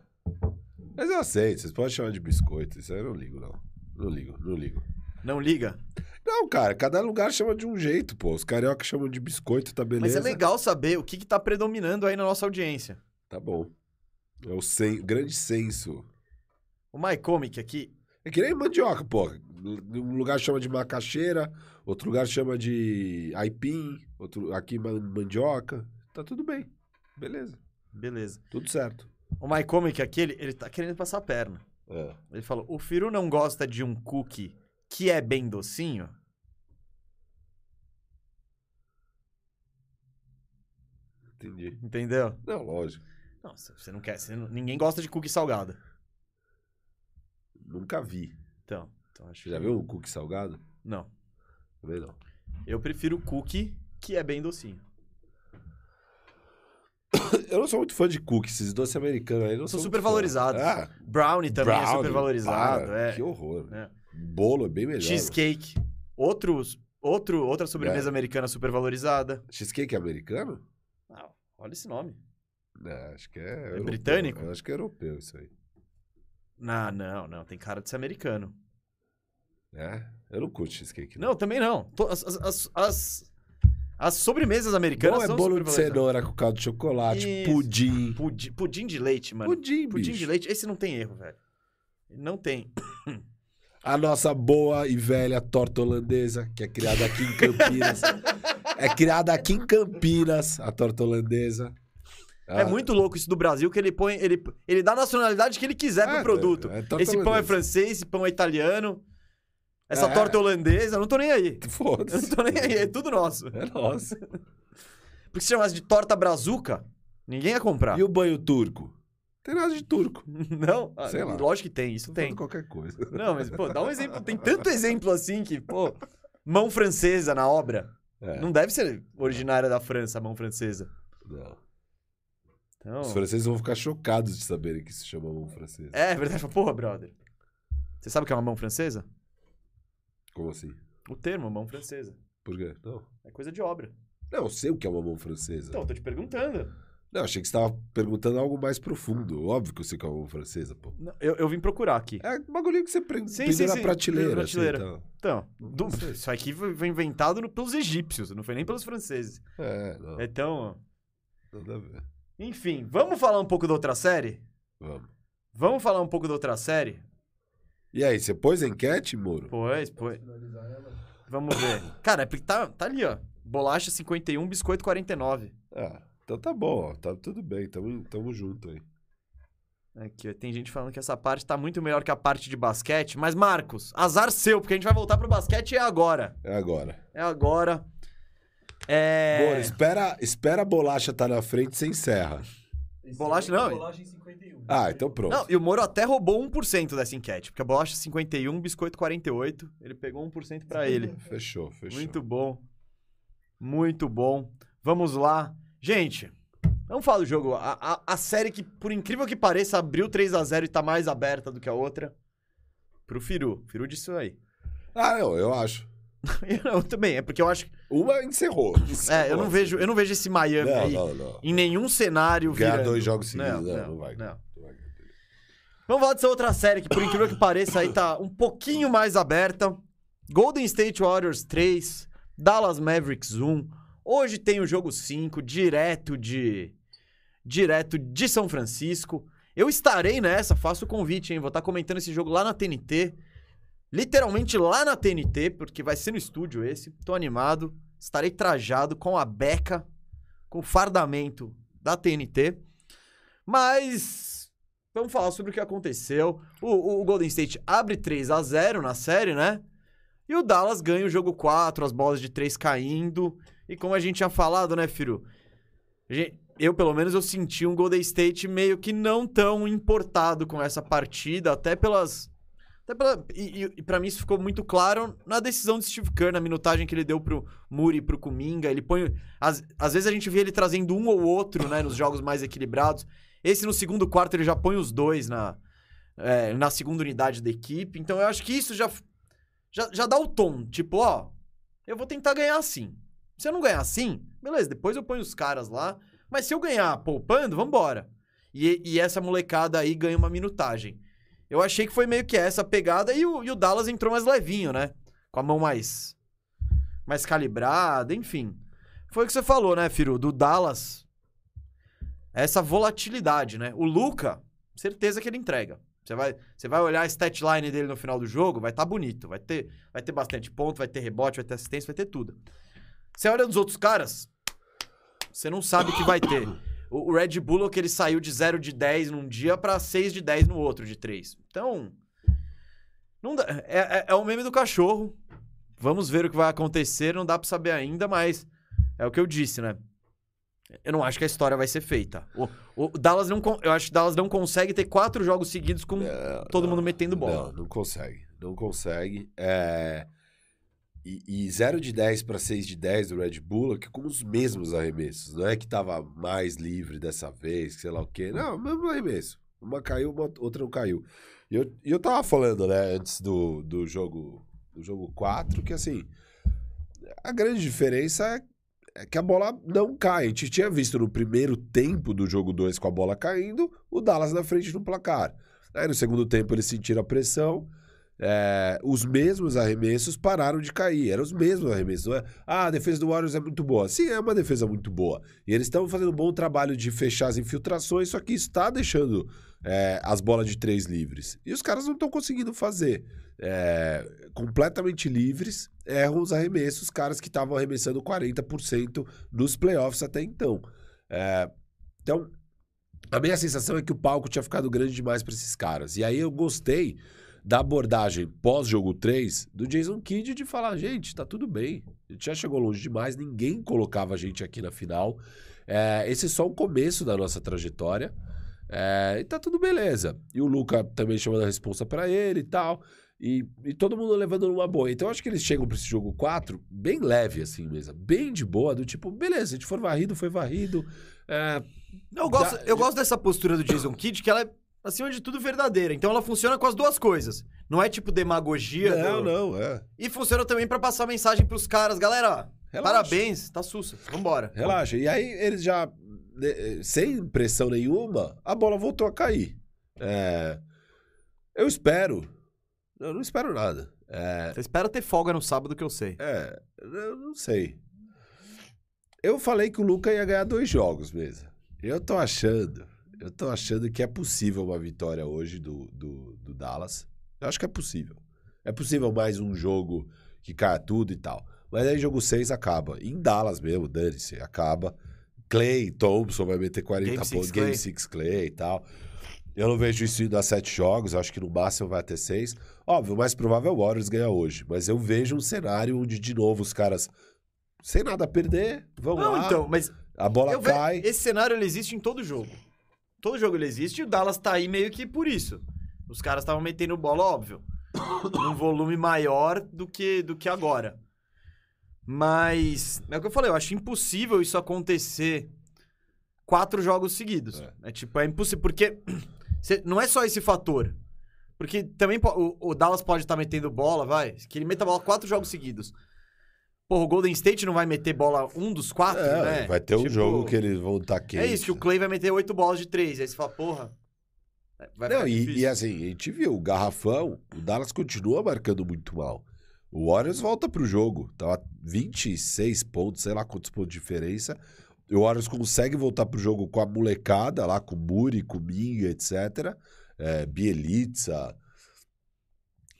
Mas eu aceito, vocês podem chamar de biscoito. Isso aí eu não ligo, não. Não ligo, não ligo. Não liga. Não, cara, cada lugar chama de um jeito, pô. Os cariocas chamam de biscoito, tá beleza? Mas é legal saber o que, que tá predominando aí na nossa audiência. Tá bom. É o sen... grande senso. O MyComic aqui, É que nem mandioca, pô. Um lugar chama de macaxeira, outro lugar chama de aipim, outro aqui ma- mandioca. Tá tudo bem. Beleza. beleza. Tudo certo. O MyComic aqui, ele, ele tá querendo passar a perna. É. Ele falou: o Firu não gosta de um cookie que é bem docinho? Entendi. Entendeu? Não, lógico. Não, você não quer. você não- ninguém gosta de cookie salgado. Nunca vi. Então, então acho já que- viu um cookie salgado? Não. Também não. Eu prefiro cookie que é bem docinho. Eu não sou muito fã de cookies, esses doces americanos aí não São super valorizados. Ah, Brownie também é brownie, super valorizado. para, é. Que horror. É. Bolo é bem melhor. Cheesecake. Outros, outro, outra sobremesa É. americana super valorizada. Cheesecake é americano? Ah, olha esse nome. É, acho que é. europeu. britânico? Eu acho que é europeu isso aí. Não, não, não. Tem cara de ser americano. É? Eu não curto cheesecake. Não, também não. As, as, as, as- as sobremesas americanas Bom é são bolo de cenoura com caldo de chocolate, pudim. Pudim, pudim de leite, mano. Pudim, Pudim bicho. de leite, esse não tem erro, velho. Não tem. A nossa boa e velha torta holandesa, que é criada aqui em Campinas. é criada aqui em Campinas, a torta holandesa. É Ah, muito louco isso do Brasil, que ele põe. Ele, ele dá a nacionalidade que ele quiser pro É, produto. é torta esse pão é francês, esse pão é italiano. Essa É. torta é holandesa, eu não tô nem aí. Eu Foda-se. não tô nem aí, é tudo nosso. É nosso. Porque se chamasse de torta brazuca, ninguém ia comprar. E o banho turco? Tem nada de turco. Não? Ah, Sei lá. Lógico que tem, isso Tô tem. qualquer coisa. Não, mas, pô, dá um exemplo. Tem tanto exemplo assim que, pô, mão francesa na obra. É, Não deve ser originária da França, a mão francesa. não. Então, Os franceses vão ficar chocados de saberem que isso chama mão francesa. é verdade. Porra, brother. Você sabe o que é uma mão francesa? Como assim? O termo, mão francesa. Por quê? Não. É coisa de obra. Não, eu sei o que é uma mão francesa. Então, eu tô te perguntando. Não, achei que você estava perguntando algo mais profundo. Óbvio que eu sei que é uma mão francesa, pô. Não, Eu, eu vim procurar aqui. É um bagulho que você pre... Sim, pendura sim, na sim. prateleira. Na prateleira. Assim, Então, do- Não sei. isso aqui foi foi inventado no- pelos egípcios, não foi nem pelos franceses. então. É, não. Então, Nada a ver. enfim, vamos falar um pouco da outra série? Vamos. Vamos falar um pouco da outra série? E aí, você pôs a enquete, Muro? Pois, pois. Vamos ver. Cara, é porque tá, tá ali, ó. Bolacha 51, biscoito 49. Ah, então tá bom, ó. Tá tudo bem, tamo, tamo junto aí. Aqui, ó, tem gente falando que essa parte tá muito melhor que a parte de basquete. Mas, Marcos, azar seu, porque a gente vai voltar pro basquete e é agora. É agora. É agora. É. Moro, espera, espera a bolacha tá na frente sem serra. Esse Bolacha é não, Bolacha em 51. Ah, então pronto. Não, e o Moro até roubou 1% dessa enquete, porque a bolacha 51, biscoito 48. Ele pegou 1% pra ele. Fechou, fechou. Muito bom. Muito bom. Vamos lá. Gente, vamos falar do jogo. A, a, a série que, por incrível que pareça, abriu 3 a 0 e tá mais aberta do que a outra. Pro Firu. Firu disse isso aí. Ah, não, eu acho. Eu também, é porque eu acho que. Uma encerrou. É, eu não vejo, eu não vejo esse Miami Não, aí não, não. em nenhum cenário Ganhar virando. dois jogos seguidos, Não, não, não, não vai. não. Vamos falar dessa outra série que, por incrível que pareça, aí tá um pouquinho mais aberta. Golden State Warriors 3, Dallas Mavericks 1. Hoje tem o jogo 5, direto de. Direto de São Francisco. Eu estarei nessa, faço o convite, hein? Vou estar comentando esse jogo lá na TNT. Literalmente lá na TNT, porque vai ser no estúdio esse. Tô animado. Estarei trajado com a beca, com o fardamento da TNT. Mas vamos falar sobre o que aconteceu. O, o- Golden State abre 3 a 0 na série, né? E o Dallas ganha o jogo 4, as bolas de 3 caindo. E como a gente tinha falado, né, gente- Eu, pelo menos, eu senti um Golden State meio que não tão importado com essa partida, até pelas... Pela, e, e, pra mim isso ficou muito claro na decisão de Steve Kerr, na minutagem que ele deu pro Muri e pro Kuminga. Ele põe... Às, às vezes a gente vê ele trazendo um ou outro, né, nos jogos mais equilibrados. Esse no segundo quarto ele já põe os dois na, é, na segunda unidade da equipe. Então eu acho que isso já, já, já dá o tom. Tipo, ó, eu vou tentar ganhar assim. Se eu não ganhar assim, beleza, depois eu ponho os caras lá. Mas se eu ganhar poupando, vambora. E, e essa molecada aí ganha uma minutagem. Eu achei que foi meio que essa pegada e o, e o Dallas entrou mais levinho, né? Com a mão mais, mais calibrada, enfim. Foi o que você falou, né, Firu? Do Dallas. Essa volatilidade, né? O Luca, certeza que ele entrega. Você vai, você vai olhar a stat line dele no final do jogo, vai estar bonito. Vai ter, vai ter bastante ponto, vai ter rebote, vai ter assistência, vai ter tudo. Você olha nos outros caras, você não sabe o que vai ter. O, Red Bull, que ele saiu de 0 de 10 num dia pra 6 de 10 no outro, de 3. Então, não dá, é, é, é o meme do cachorro. Vamos ver o que vai acontecer, não dá pra saber ainda, mas é o que eu disse, né? Eu não acho que a história vai ser feita. O, o Dallas não, eu acho que Dallas não consegue ter quatro jogos seguidos com Não, todo não, mundo metendo bola. Não, não consegue. Não consegue. É... E, e 0 de 10 para 6 de 10 do Red Bull, que com os mesmos arremessos. Não é que tava mais livre dessa vez, sei lá o quê. Não, mesmo arremesso. Uma caiu, uma, outra não caiu. E eu, eu tava falando, né, antes do, do jogo do jogo 4, que assim, a grande diferença é, é que a bola não cai. A gente tinha visto no primeiro tempo do jogo 2 com a bola caindo, o Dallas na frente no placar. Aí no segundo tempo eles sentiram a pressão, é, os mesmos arremessos pararam de cair. Eram os mesmos arremessos. É? Ah, a defesa do Warriors é muito boa. Sim, é uma defesa muito boa. E eles estão fazendo um bom trabalho de fechar as infiltrações, só que está deixando é, as bolas de três livres. E os caras não estão conseguindo fazer. É, completamente livres, erram os arremessos, os caras que estavam arremessando 40% nos playoffs até então. É, então, a minha sensação é que o palco tinha ficado grande demais para esses caras. E aí eu gostei da abordagem pós-jogo 3 do Jason Kidd de falar: gente, tá tudo bem. A gente já chegou longe demais, ninguém colocava a gente aqui na final. É, esse é só o começo da nossa trajetória. É, e tá tudo beleza. E o Luca também chamando a responsa para ele e tal. E, e todo mundo levando numa boa. Então eu acho que eles chegam pra esse jogo 4 bem leve, assim mesmo. Bem de boa, do tipo, beleza, se a gente for varrido, foi varrido. É, Eu gosto, Da- eu gosto dessa postura do Jason Kidd, que ela é, acima de tudo, verdadeira. Então ela funciona com as duas coisas. Não é tipo demagogia. não, do- não, é. E funciona também pra passar mensagem pros caras. Galera, Relaxa. parabéns, tá sussa. Vambora. Relaxa. E aí eles já, né, sem pressão nenhuma, a bola voltou a cair. É, eu espero. Eu não espero nada. É, Você espera ter folga no sábado que eu sei. é, eu não sei. Eu falei que o Luca ia ganhar dois jogos mesmo. Eu tô achando. Eu tô achando que é possível uma vitória hoje do, do, do Dallas. Eu acho que é possível. É possível mais um jogo que caia tudo e tal. Mas aí jogo 6 acaba. Em Dallas mesmo, dane-se, acaba. Clay, Thompson vai meter 40 Game six pontos, Clay. Game 6 Clay e tal. Eu não vejo isso indo a sete jogos, eu acho que no máximo vai até seis. Óbvio, o mais provável é o Warriors ganhar hoje. Mas eu vejo um cenário onde, de novo, os caras, sem nada a perder, vão Não, lá, então, mas a bola eu ve- cai. esse cenário ele existe em todo jogo. Todo jogo ele existe e o Dallas tá aí meio que por isso. Os caras estavam metendo bola, óbvio, num volume maior do que, do que agora. Mas, é o que eu falei, eu acho impossível isso acontecer quatro jogos seguidos. É. É, tipo, é impossível, porque cê- não é só esse fator. Porque também o, o Dallas pode estar metendo bola, vai, que ele meta bola quatro jogos seguidos. Porra, o Golden State não vai meter bola um dos quatro, É, né? vai ter um Tipo, jogo que eles vão estar quente. É isso, que o Clay vai meter oito bolas de três. Aí você fala, porra. Vai Não, e, e assim, a gente viu, o garrafão, o Dallas continua marcando muito mal. O Warriors volta pro jogo, tava 26 pontos, sei lá quantos pontos de diferença. O Warriors consegue voltar pro jogo com a molecada lá, com o Muri, com o Minga, etc. É, Bielitsa,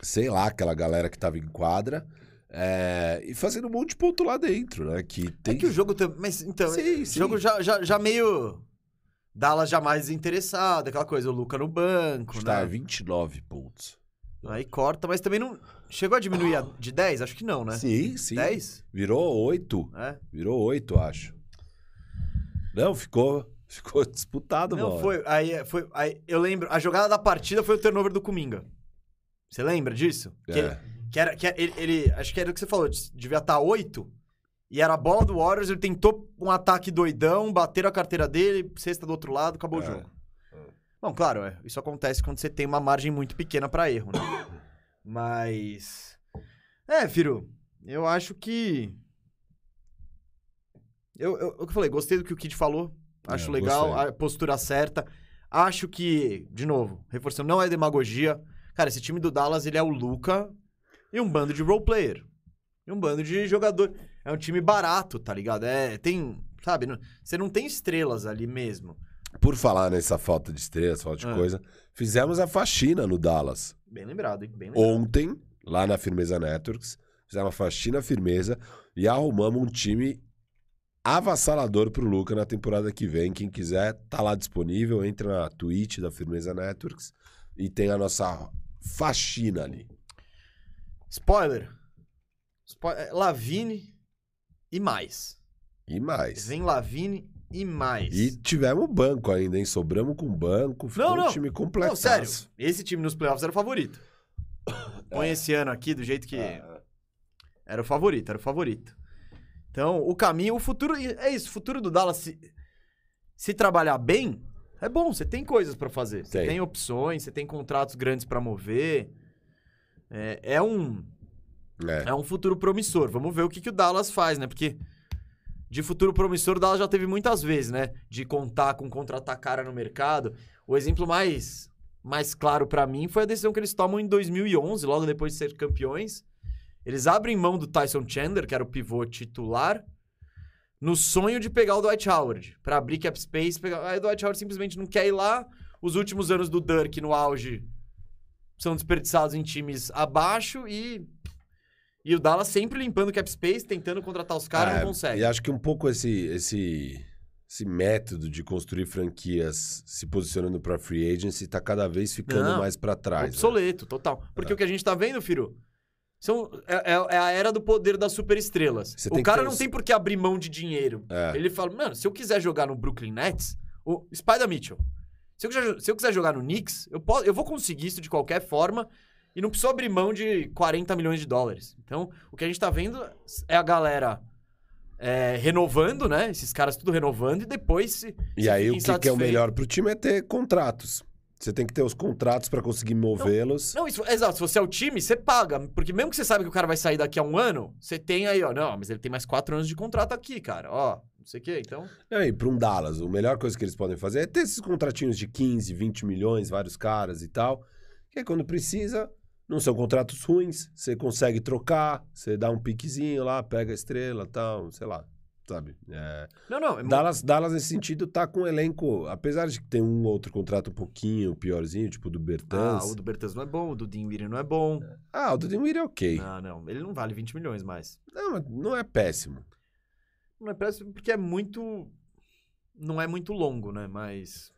sei lá, aquela galera que tava em quadra. É, e fazendo um monte de ponto lá dentro, né? Que tem É que o jogo também. Mas então, Sim, o sim. jogo já, já, já meio. Dallas já mais desinteressado, aquela coisa, o Luca no banco, está né? 29 pontos. Aí corta, mas também não. Chegou a diminuir a- de 10? Acho que não, né? Sim, sim. 10? Virou 8. É. Virou oito, acho. Não, ficou, ficou disputado, Não, mano. foi. Aí, foi. Aí eu lembro, a jogada da partida foi o turnover do Kuminga. Você lembra disso? É. que era, que ele, ele- Acho que era o que você falou, devia estar 8. E era a bola do Warriors, ele tentou um ataque doidão, bateram a carteira dele, cesta do outro lado, acabou o É. jogo. Bom, claro, é, isso acontece quando você tem uma margem muito pequena pra erro, né? Mas. É, Firu, eu acho que. Eu, eu, o que eu falei, gostei do que o Kid falou. Acho É, legal, gostei. a postura certa. Acho que, de novo, reforçando, não é demagogia. Cara, esse time do Dallas, ele é o Luca e um bando de role player. E um bando de jogador. É um time barato, tá ligado? É, tem, sabe, não- você não tem estrelas ali mesmo. Por falar nessa falta de estrelas, falta de Ah. coisa, fizemos a faxina no Dallas. Bem lembrado, hein? Bem lembrado. Ontem, lá na Firmeza Networks, fizemos uma faxina firmeza e arrumamos um time avassalador pro Luca na temporada que vem. Quem quiser, tá lá disponível. Entra na Twitch da Firmeza Networks e tem a nossa faxina ali. Spoiler. Spo- é, Lavine e mais. E mais. Vem Lavine e mais. E tivemos banco ainda, hein? Sobramos com banco. Ficou Não, não. um time completo. Não, sério. Esse time nos playoffs era o favorito. Põe esse ano aqui do jeito que. Era o favorito, era o favorito. Então, o caminho, o futuro. É isso, o futuro do Dallas, se, se trabalhar bem, é bom. Você tem coisas pra fazer. Você Tem. tem opções, você tem contratos grandes pra mover. É, é um. É. É um futuro promissor. Vamos ver o que, que o Dallas faz, né? Porque de futuro promissor o Dallas já teve muitas vezes, né? De contar com contratar cara no mercado. O exemplo mais, mais claro pra mim foi a decisão que eles tomam em 2011, logo depois de ser campeões. Eles abrem mão do Tyson Chandler, que era o pivô titular, no sonho de pegar o Dwight Howard, pra abrir cap space. Pegar... Aí o Dwight Howard simplesmente não quer ir lá. Os últimos anos do Dirk no auge são desperdiçados em times abaixo e e o Dallas sempre limpando o cap space, tentando contratar os caras, É, não consegue. E acho que um pouco esse, esse, esse método de construir franquias se posicionando pra free agency tá cada vez ficando Não, mais pra trás. né? Obsoleto, total. Porque É. o que a gente tá vendo, Firu, são, é, é- é a era do poder das superestrelas. Você O cara ter não tem por que abrir mão de dinheiro. É. Ele fala, mano, se eu quiser jogar no Brooklyn Nets, o Spider Mitchell, se eu, quiser, se eu quiser jogar no Knicks, eu, posso, eu vou conseguir isso de qualquer forma e não preciso abrir mão de 40 milhões de dólares. Então, o que a gente tá vendo é a galera é, renovando, né? Esses caras tudo renovando e depois se, E se aí o que, que é o melhor pro time é ter contratos. Você tem que ter os contratos pra conseguir movê-los. Não, isso, exato. Se você é o time, você paga. Porque mesmo que você sabe que o cara vai sair daqui a um ano, você tem aí, ó. Não, mas ele tem mais quatro anos de contrato aqui, cara. Ó, não sei o quê. Então. E aí, pra um Dallas, a melhor coisa que eles podem fazer é ter esses contratinhos de 15, 20 milhões, vários caras e tal. Que aí quando precisa, não são contratos ruins, você consegue trocar, você dá um piquezinho lá, pega a estrela e tal, sei lá. sabe? É, Não, não. é Dallas, Dallas, nesse sentido, tá com um elenco, apesar de que tem um outro contrato um pouquinho piorzinho, tipo o do Ah, Bertans. o do Bertans não é bom, o do Dinwiddie não é bom. Ah, o do Dinwiddie é ok. Não, não. Ele não vale 20 milhões mais. Não, mas não é péssimo. Não é péssimo porque é muito. Não é muito longo, né? Mas.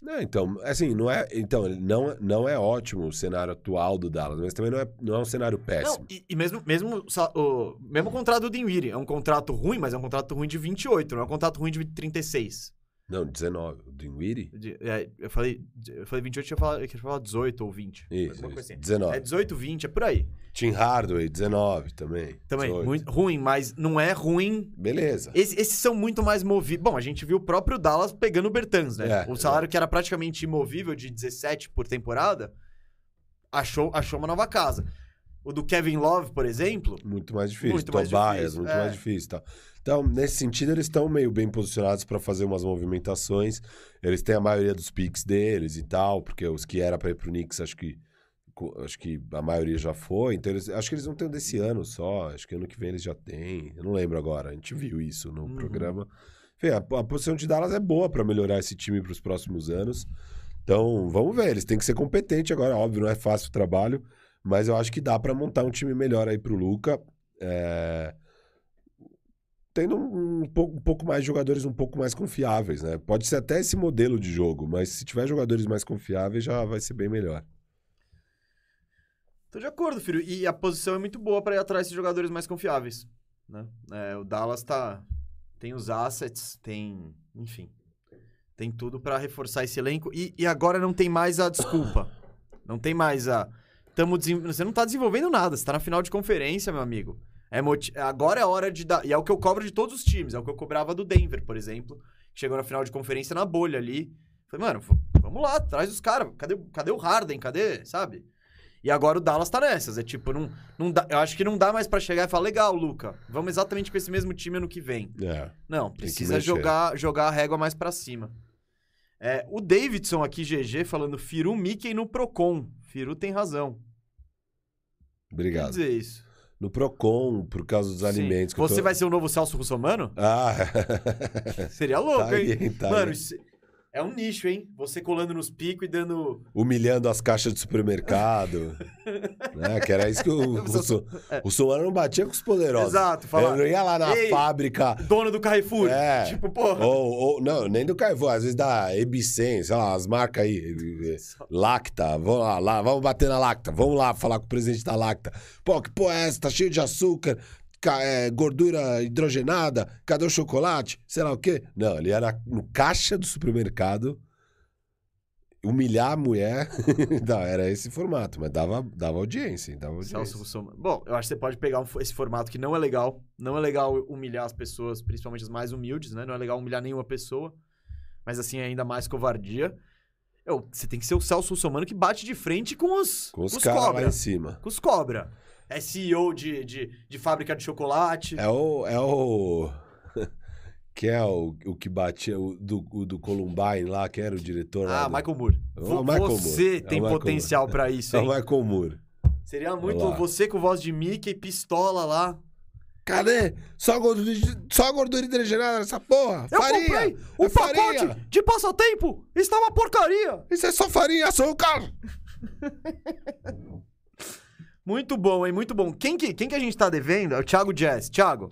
Não, então, assim, não é, então, não, não é ótimo o cenário atual do Dallas, mas também não é, não é um cenário péssimo. Não, e, e mesmo, mesmo o mesmo contrato do Dinwiddie. É um contrato ruim, mas é um contrato ruim de 28, não é um contrato ruim de 36. Não, 19. O Dinwiddie? De- é, eu, falei, eu falei 28, eu ia falar, eu ia falar 18 ou 20. Isso, isso, assim. 19. É 18, 20, é por aí. Tim Hardaway, 19 também. Também, 18. muito ruim, mas não é ruim. Beleza. Esse- esses são muito mais movíveis. Bom, a gente viu o próprio Dallas pegando o Bertans, né? É, o salário que era praticamente imovível de 17 por temporada, achou, achou uma nova casa. O do Kevin Love, por exemplo, Muito mais difícil. Muito mais Tobias, difícil, muito é. mais difícil. Tá. Então, nesse sentido, eles estão meio bem posicionados para fazer umas movimentações. Eles têm a maioria dos picks deles e tal, porque os que era para ir pro Knicks, acho que acho que a maioria já foi. Então, eles, acho que eles não têm desse ano só. Acho que ano que vem eles já têm. Eu não lembro agora. A gente viu isso no Uhum. programa. Enfim, a, a posição de Dallas é boa para melhorar esse time para os próximos anos. Então, vamos ver. Eles têm que ser competentes agora. Óbvio, não é fácil o trabalho. Mas eu acho que dá para montar um time melhor aí pro Luca. É, Tendo um, um pouco, um pouco mais de jogadores um pouco mais confiáveis, né? Pode ser até esse modelo de jogo, mas se tiver jogadores mais confiáveis, já vai ser bem melhor. tô de acordo, filho. E a posição é muito boa pra ir atrás de jogadores mais confiáveis. Né? É, o Dallas tá. Tem os assets, tem. Enfim. Tem tudo pra reforçar esse elenco. E, e agora não tem mais a desculpa. Não tem mais a. Tamo Você não tá desenvolvendo nada, você tá na final de conferência, meu amigo. É moti- Agora é hora de dar. E é o que eu cobro de todos os times. É o que eu cobrava do Denver, por exemplo. Chegou na final de conferência na bolha ali. Falei, mano, vamos lá, traz os caras. Cadê, cadê o Harden? Cadê? Sabe? E agora o Dallas tá nessas. É tipo, não, não dá, eu acho que não dá mais pra chegar e falar, legal, Luca, vamos exatamente com esse mesmo time ano que vem. É. Não, precisa jogar, jogar a régua mais pra cima. É, o Davidson aqui, GG, falando Firu Mickey no Procon. Firu tem razão. Quer Obrigado. dizer isso. No Procon, por causa dos Sim. alimentos. Você tô- vai ser o novo Celso Russomano? Ah, Seria louco, Tá hein? aí, tá Mano, aí. É um nicho, hein? Você colando nos picos e dando. humilhando as caixas de supermercado. né? Que era isso que o, o, Su- o Suano não batia com os poderosos. Exato, falar. não ia lá na Ei, fábrica. Dono do Carrefour. É. Tipo, porra. Ou, ou- não, nem do Carrefour, às vezes da Ebicen, sei lá, as marcas aí. Lacta, vamos lá, lá, vamos bater na Lacta, vamos lá falar com o presidente da Lacta. Pô, que porra é essa? Tá cheio de açúcar, ca- é, gordura hidrogenada, cadê o chocolate? Sei lá o quê. Não, ele era no caixa do supermercado, humilhar a mulher. não, era esse formato, mas dava, dava audiência, dava audiência. Bom, eu acho que você pode pegar um esse formato que não é legal. Não é legal humilhar as pessoas, principalmente as mais humildes, né? Não é legal humilhar nenhuma pessoa. Mas assim, é ainda mais covardia. Eu, você tem que ser o Celso Russomano que bate de frente com os, Com os os caras lá cobra. em cima. Com os cobra. É CEO de, de, de fábrica de chocolate. É o. É o. que é o, o que batia o do, o do Columbine lá, que era o diretor lá. ah, do- Michael Moore. É o Michael você Moore. É tem Michael potencial pra isso, É hein? o Michael Moore. Seria muito você com voz de Mickey, pistola lá. Cadê? Só gordura, só gordura hidrogenada nessa porra? Eu farinha! comprei o É pacote farinha! de passatempo! Está uma porcaria! Isso é só farinha açúcar! Muito bom, hein? Muito bom. Quem que, quem que a gente tá devendo? É o Thiago Jazz. Thiago.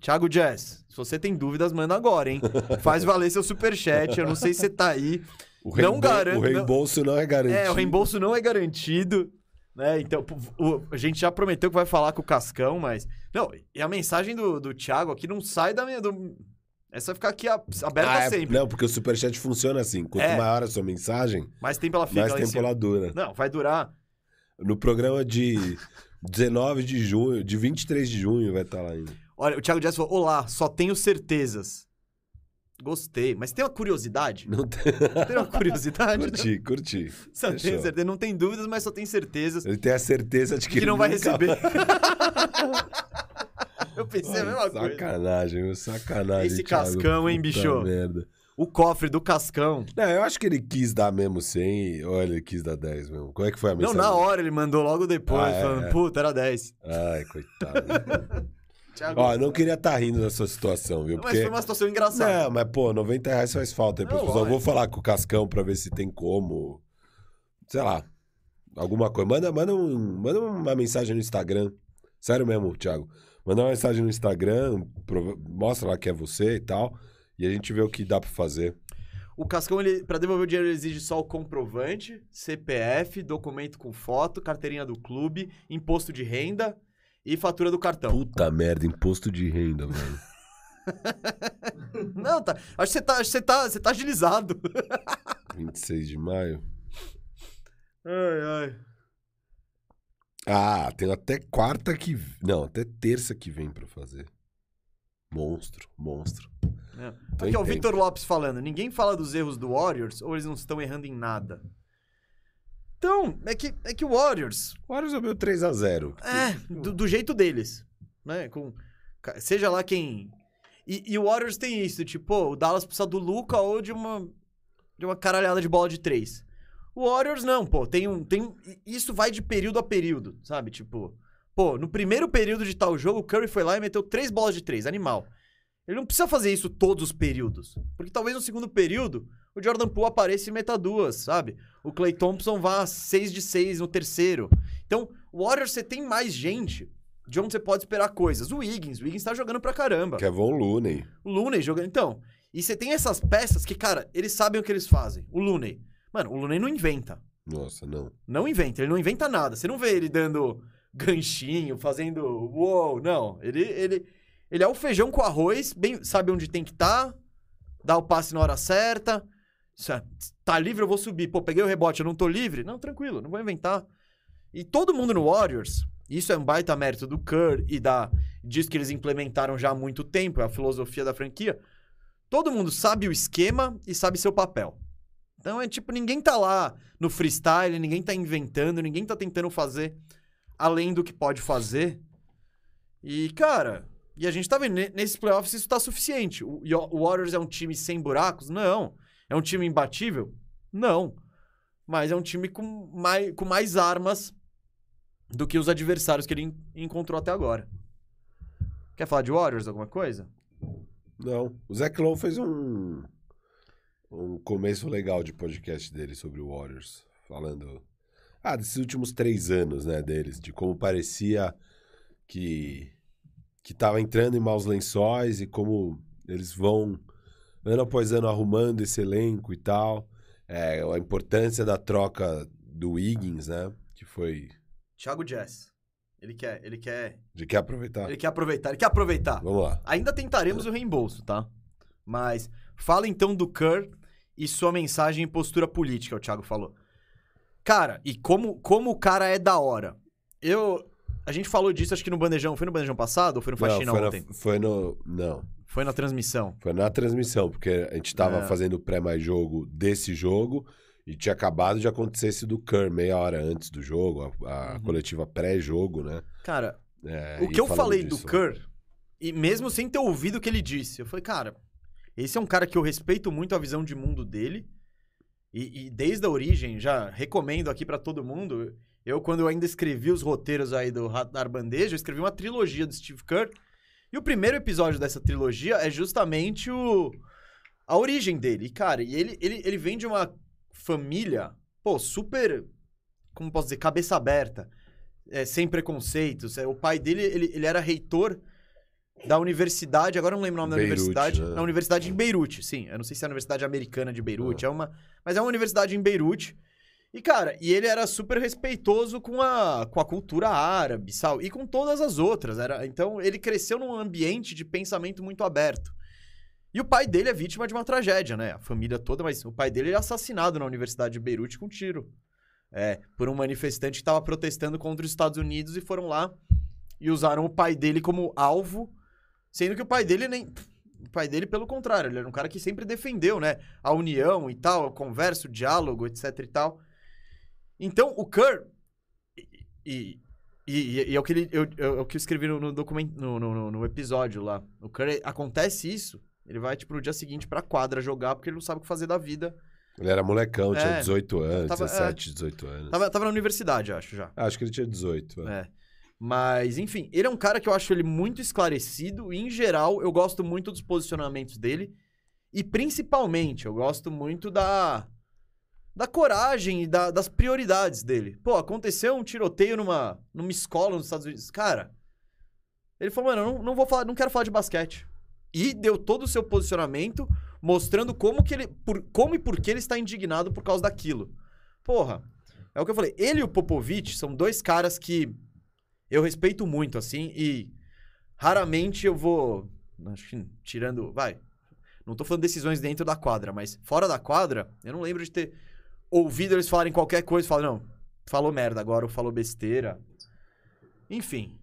Thiago Jazz. Se você tem dúvidas, manda agora, hein? Faz valer seu superchat. Eu não sei se você tá aí. O Não garanto- O reembolso não, é garantido. É, o reembolso não é garantido. Né? Então, o- a gente já prometeu que vai falar com o Cascão, mas. Não, e a mensagem do, do Thiago aqui não sai da minha. Do... Essa vai ficar aqui aberta Ah, é- sempre. Não, porque o superchat funciona assim. Quanto É. maior a sua mensagem, Mais tempo ela fica mais tempo ela dura. Não, vai durar. No programa de 19 de junho, de 23 de junho vai estar lá ainda. Olha, o Thiago Jazz falou: Olá, só tenho certezas. Gostei, mas tem uma curiosidade? Não tem... Tem uma curiosidade? né? curti, curti. Só tem Fechou. certeza, não tem dúvidas, mas só tem certezas Ele tem a certeza de que, que não vai receber. Eu pensei a mesma coisa. Sacanagem, sacanagem. Esse Thiago. Cascão, hein, bicho? merda. O cofre do Cascão. Não, eu acho que ele quis dar mesmo 100. Olha, ele quis dar 10 mesmo. Como é que foi a Não, mensagem? na hora ele mandou logo depois, Ah, é, falando, é. puta, era 10. Ai, coitado. Thiago, Ó, eu não queria estar rindo dessa situação, viu? Mas Porque... foi uma situação engraçada. Não, mas pô, 90 reais faz falta. Não, eu vou falar com o Cascão pra ver se tem como. Sei lá. Alguma coisa. Manda, manda, um, manda uma mensagem no Instagram. Sério mesmo, Thiago. Manda uma mensagem no Instagram, prova- mostra lá que é você e tal. E a gente vê o que dá pra fazer. O Cascão, ele, pra devolver o dinheiro, ele exige só o comprovante, CPF, documento com foto, carteirinha do clube, imposto de renda e fatura do cartão. Puta merda, imposto de renda, velho. Não, tá. Acho que você tá, acho que você tá, você tá agilizado. 26 de maio. Ai, ai. Ah, tem até quarta que. Não, até terça que vem pra fazer. Monstro, monstro. É. Aqui, ó, o. Vitor Lopes falando. Ninguém fala dos erros do Warriors ou eles não estão errando em nada? Então, é que, é que o Warriors, Warriors é o meu 3x0. é, do, do jeito deles, né? Com, seja lá quem... E, e o Warriors tem isso, tipo, pô, o Dallas precisa do Luca ou de uma, de uma caralhada de bola de três. O Warriors não, pô, tem um... Tem, isso vai de período a período, sabe? Tipo, pô, no primeiro período de tal jogo, o Curry foi lá e meteu três bolas de três, animal. Ele não precisa fazer isso todos os períodos. Porque talvez no segundo período o Jordan Poole apareça e meta duas, sabe? O Clay Thompson vá 6 de 6 no terceiro. Então, o Warriors você tem mais gente de onde você pode esperar coisas. O Wiggins, o Wiggins tá jogando pra caramba. Kevin Looney. O Looney jogando. Então, e você tem essas peças que, cara, eles sabem o que eles fazem. O Looney. Mano, o Looney não inventa. Nossa, não. Não inventa, ele não inventa nada. Você não vê ele dando ganchinho, fazendo uou, não. Ele, ele, ele é o feijão com arroz, bem, sabe onde tem que estar, dá o passe na hora certa. É, Tá livre, eu vou subir. Pô, peguei o rebote, eu não tô livre? Não, tranquilo, não vou inventar. E todo mundo no Warriors, isso é um baita mérito do Kerr e da disso que eles implementaram já há muito tempo, é a filosofia da franquia. Todo mundo sabe o esquema e sabe seu papel. Então é tipo, ninguém tá lá no freestyle, ninguém tá inventando, ninguém tá tentando fazer além do que pode fazer. E, cara, e a gente tá vendo, ne- nesses playoffs isso tá suficiente. O, Warriors é um time sem buracos? Não. É um time imbatível? Não. Mas é um time com mais, com mais armas do que os adversários que ele en- encontrou até agora. Quer falar de Warriors, alguma coisa? Não. O Zach Lowe fez um. Um começo legal de podcast dele sobre o Warriors. Falando. Ah, desses últimos três anos, né, deles. De como parecia que. Que tava entrando em maus lençóis e como eles vão, ano após ano, arrumando esse elenco e tal. É, a importância da troca do Wiggins, né? Que foi. Thiago Jazz. Ele quer, ele quer, De que aproveitar. ele quer aproveitar, ele quer aproveitar. Vamos lá. Ainda tentaremos o reembolso, tá? Mas fala então do Kerr e sua mensagem em postura política, o Thiago falou. Cara, e como, como o cara é da hora. Eu. A gente falou disso, acho que no bandejão. Foi no bandejão passado ou foi no Faxina não, foi, ontem? na, foi no. Não. Foi na transmissão. Foi na transmissão, porque a gente tava É. fazendo o pré-mais jogo desse jogo e tinha acabado de acontecer esse do Kerr meia hora antes do jogo, a, a Uhum. coletiva pré-jogo, né? Cara, É, o que eu falei disso, do Kerr, e mesmo sem ter ouvido o que ele disse, eu falei, cara, esse é um cara que eu respeito muito a visão de mundo dele. E, e desde a origem, já recomendo aqui pra todo mundo. Eu, quando eu ainda escrevi os roteiros aí do Radar Bandeja, eu escrevi uma trilogia do Steve Kerr. E o primeiro episódio dessa trilogia é justamente o a origem dele. E, cara, e ele, ele, ele vem de uma família, pô, super. Como posso dizer? Cabeça aberta. é, sem preconceitos. É, o pai dele, ele, ele era reitor da universidade, agora eu não lembro o nome Beirute, da universidade. né? Na universidade em Beirute, sim. Eu não sei se é a Universidade Americana de Beirute, é uma. Mas é uma universidade em Beirute. E, cara, e ele era super respeitoso com a, com a cultura árabe, sabe? E com todas as outras. Era, então, ele cresceu num ambiente de pensamento muito aberto. E o pai dele é vítima de uma tragédia, né? A família toda, mas o pai dele é assassinado na Universidade de Beirute com um tiro. É, por um manifestante que estava protestando contra os Estados Unidos e foram lá e usaram o pai dele como alvo, sendo que o pai dele nem. O pai dele, pelo contrário, ele era um cara que sempre defendeu, né? A união e tal, a conversa, o diálogo, etc e tal. Então, o Kerr. E, e, e- é o que, ele, eu, eu- é o que eu escrevi no, no, documento, no, no, no- episódio lá. O Kerr, acontece isso, ele vai, tipo, no dia seguinte pra quadra jogar, porque ele não sabe o que fazer da vida. Ele era molecão, tinha É, 18 anos, tava- 17, 18 anos. Tava, tava na universidade, acho, já. Acho que ele tinha 18. é. É. Mas, enfim, ele é um cara que eu acho ele muito esclarecido e, em geral, eu gosto muito dos posicionamentos dele. E, principalmente, eu gosto muito da, da coragem e da- das prioridades dele. Pô, aconteceu um tiroteio numa, numa escola nos Estados Unidos. Cara, ele falou, mano, eu não, não vou falar, não quero falar de basquete. E deu todo o seu posicionamento mostrando como que ele. Por, como e por que ele está indignado por causa daquilo. Porra, é o que eu falei. Ele e o Popovich são dois caras que eu respeito muito, assim, e raramente eu vou. Acho que tirando. Vai. Não tô falando decisões dentro da quadra, mas fora da quadra, eu não lembro de ter ouvido eles falarem qualquer coisa e falar, não, falou merda agora ou falou besteira. Enfim.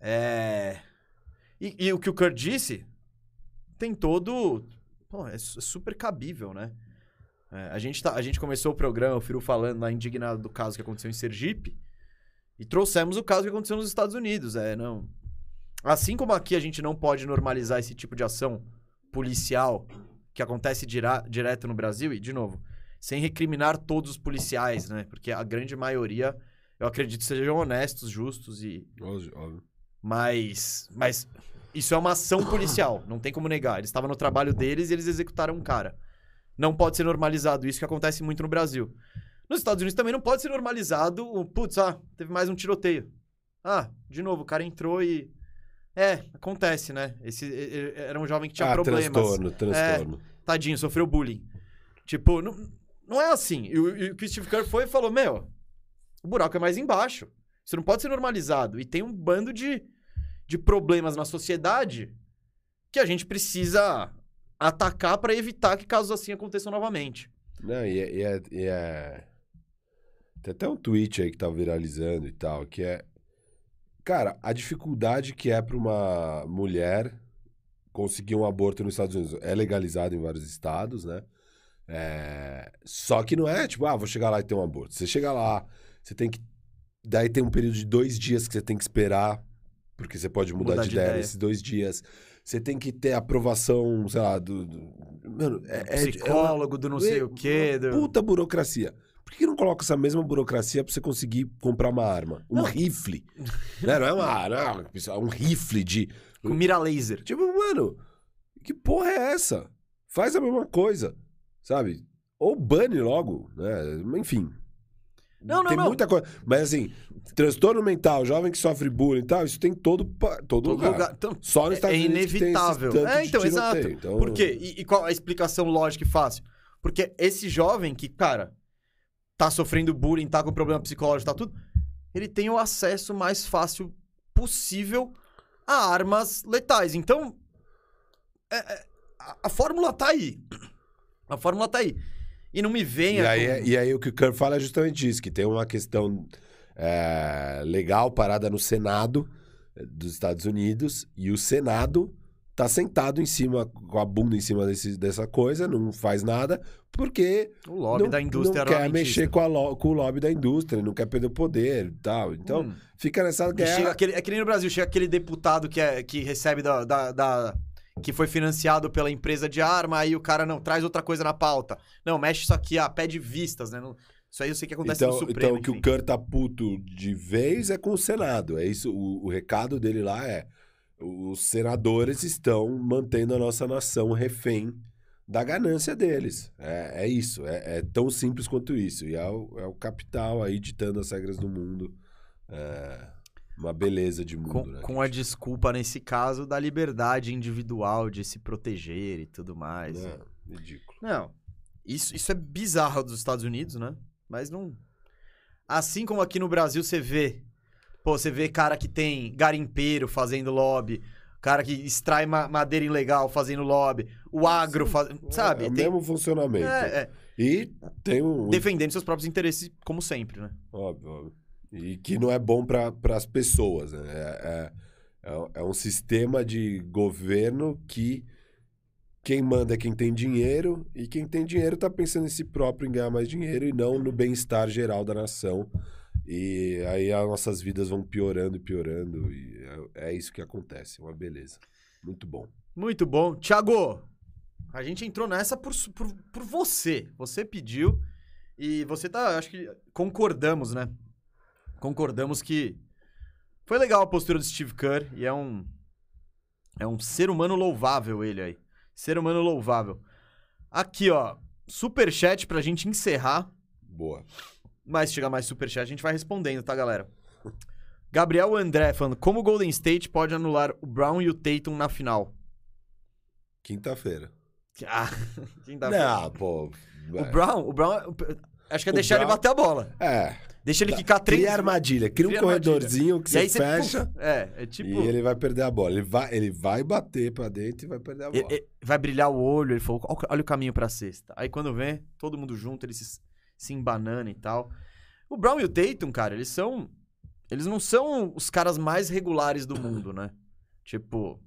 É. E, e o que o Kurt disse tem todo. Pô, é su- super cabível, né? É, a, gente tá, a gente começou o programa, o Firu falando lá indignado do caso que aconteceu em Sergipe. E trouxemos o caso que aconteceu nos Estados Unidos. É, não. Assim como aqui a gente não pode normalizar esse tipo de ação policial que acontece dira- direto no Brasil, e, de novo, sem recriminar todos os policiais, né? Porque a grande maioria, eu acredito, sejam honestos, justos e Óbvio, óbvio. mas, mas isso é uma ação policial, não tem como negar. Eles estavam no trabalho deles e eles executaram um cara. Não pode ser normalizado isso que acontece muito no Brasil. Nos Estados Unidos também não pode ser normalizado, o, putz, ah, teve mais um tiroteio. Ah, de novo, o cara entrou e é, acontece, né? Esse era um jovem que tinha ah, problemas. transtorno, transtorno. Tadinho, sofreu bullying. Tipo, não, não é assim. E o, e o que o Steve Kerr foi e falou: Meu, o buraco é mais embaixo. Isso não pode ser normalizado. E tem um bando de, de problemas na sociedade que a gente precisa atacar pra evitar que casos assim aconteçam novamente. Não, e é, e é- e é- Tem até um tweet aí que tá viralizando e tal, que é. Cara, a dificuldade que é pra uma mulher conseguir um aborto nos Estados Unidos é legalizado em vários estados, né? É, Só que não é tipo, ah, vou chegar lá e ter um aborto. Você chega lá, você tem que. Daí tem um período de dois dias que você tem que esperar, porque você pode mudar, Mudar de, de ideia nesses dois dias. Você tem que ter aprovação, sei lá, do. do- Mano, é, é- é uma- Psicólogo do não sei o quê. uma Do... Puta burocracia. Por que não coloca essa mesma burocracia pra você conseguir comprar uma arma? Um Não. rifle. né? Não é uma arma, não, é um rifle de. Com mira laser. Tipo, mano, que porra é essa? Faz a mesma coisa, sabe? Ou bane logo, né? Enfim. Não, não, tem não. muita coisa. Mas assim, transtorno mental, jovem que sofre bullying e tal, isso tem todo, todo, Todo lugar. lugar. Então, Só nos É- Estados é esse inevitável. É, então, exato. Então, Por quê? E, e qual a explicação lógica e fácil? Porque esse jovem que, cara, tá sofrendo bullying, tá com problema psicológico, tá tudo, ele tem o acesso mais fácil possível a armas letais. Então, é- é- a, a fórmula tá aí. A fórmula tá aí. E não me E venha aí, com- é- e aí o que o Kerr fala é justamente isso, que tem uma questão é, legal parada no Senado eh, dos Estados Unidos e o Senado tá sentado em cima, com a bunda em cima desse- dessa coisa, não faz nada, porque o lobby não, da indústria não quer mexer com, lo- com o lobby da indústria, não quer perder o poder e tal. Então, Hum. fica nessa E guerra. chega aquele, é que nem no Brasil, chega aquele deputado que, é, que recebe da, da- da- que foi financiado pela empresa de arma, aí o cara não traz outra coisa na pauta. Não, mexe isso aqui, ah, pede vistas, né? Não- isso aí eu sei que acontece Então, no Supremo. então o que o Kerr tá puto de vez é com o Senado. É isso, o, o recado dele lá é: os senadores estão mantendo a nossa nação refém da ganância deles. É, é isso, é, é tão simples quanto isso. E é o, é o capital aí ditando as regras do mundo. É uma beleza de mundo, Com, né? com a desculpa, nesse caso, da liberdade individual de se proteger e tudo mais. É, ridículo. Não, isso, isso é bizarro dos Estados Unidos, né? Mas não. Assim como aqui no Brasil você vê. Pô, você vê cara que tem garimpeiro fazendo lobby, cara que extrai ma- madeira ilegal fazendo lobby, o agro, faz... sabe? É o Tem- mesmo funcionamento. é, é, E tem um. defendendo seus próprios interesses, como sempre, né? Óbvio, óbvio. E que não é bom para as pessoas. Né? É, é, é- é um sistema de governo que quem manda é quem tem dinheiro e quem tem dinheiro está pensando em si próprio em ganhar mais dinheiro e não no bem-estar geral da nação. E aí as nossas vidas vão piorando e piorando. E é, é isso que acontece. Uma beleza. Muito bom. Muito bom. Thiago, a gente entrou nessa por, por, por você. Você pediu e você tá, acho que concordamos, né? Concordamos que Foi legal a postura do Steve Kerr e é um. É um ser humano louvável ele aí. Ser humano louvável. Aqui, ó. Superchat pra gente encerrar. Boa. Mas se chegar mais superchat, a gente vai respondendo, tá, galera? Gabriel André falando: Como o Golden State pode anular o Brown e o Tatum na final? Quinta-feira. Ah, dá Não, pô. O é. Brown, o Brown. Acho que é O deixar ele Brown- bater a bola. É. Deixa ele quicar três. Cria armadilha. Cria um Cria armadilha. corredorzinho que e você fecha. puf, é, é tipo. E ele vai perder a bola. Ele vai, ele vai bater pra dentro e vai perder a bola. e- e- vai brilhar o olho. Ele falou: "Olha o- caminho pra cesta. Aí quando vem, todo mundo junto, eles se, se embanana e tal. O Brown e o Tatum, cara, eles são. Eles não são os caras mais regulares do mundo, né? Tipo.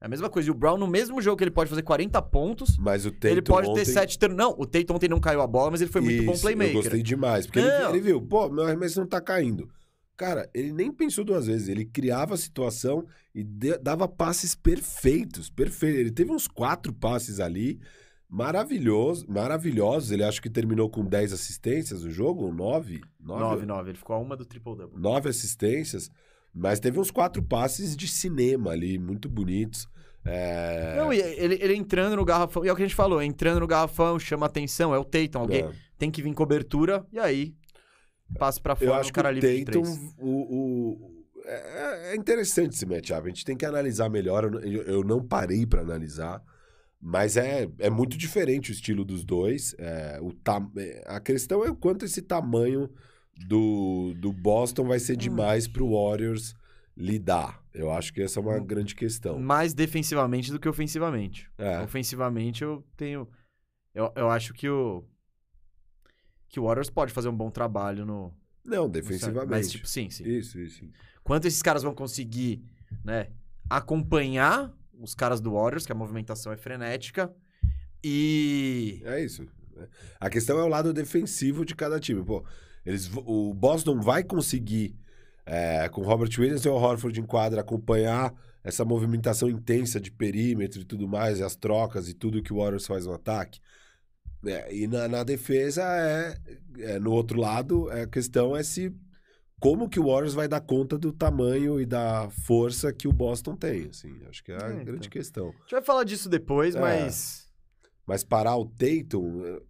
É a mesma coisa. E o Brown, no mesmo jogo que ele pode fazer 40 pontos, Mas o Tatum ele pode ontem... ter 7 turnos. Não, o Tatum ontem não caiu a bola, mas ele foi muito bom Isso, playmaker. Eu gostei demais. Porque ele, ele viu, pô, meu arremesso não tá caindo. Cara, ele nem pensou duas vezes. Ele criava a situação e de- dava passes perfeitos. Perfeito. Ele teve uns quatro passes ali. Maravilhoso, maravilhosos. Ele acho que terminou com 10 assistências no jogo, ou 9? 9, 9. Ele ficou a uma do triple-double. nove assistências, mas teve uns quatro passes de cinema ali, muito bonitos. É... Não, ele, ele entrando no garrafão, e é o que a gente falou, entrando no garrafão, chama atenção, é o Tatum, alguém É. tem que vir cobertura, e aí passa pra fora Eu acho que cara o livre de Tatum, três. o, o- é, é interessante esse matchup. A gente tem que analisar melhor. Eu, não parei pra analisar, mas é, é muito diferente o estilo dos dois. É, o tam, é, a questão é o quanto esse tamanho do, do Boston vai ser demais pro Warriors lidar. Eu acho que essa é uma grande questão. Mais defensivamente do que ofensivamente. É. Ofensivamente eu tenho... Eu, eu acho que o... Que o Warriors pode fazer um bom trabalho no... Não, defensivamente. Mas, tipo, sim, sim. Isso, isso. Quanto esses caras vão conseguir, né, acompanhar os caras do Warriors, que a movimentação é frenética, e... É isso. A questão é o lado defensivo de cada time. Pô, eles, o Boston vai conseguir, é, com Robert Williams e o Horford em quadra, acompanhar essa movimentação intensa de perímetro e tudo mais, e as trocas e tudo que o Warriors faz no ataque. É, e na, na defesa, é, é, no outro lado, é, a questão é se como que o Warriors vai dar conta do tamanho e da força que o Boston tem. Assim, acho que é a É, grande então. questão. A gente vai falar disso depois, É. mas... Mas parar o Tatum, é,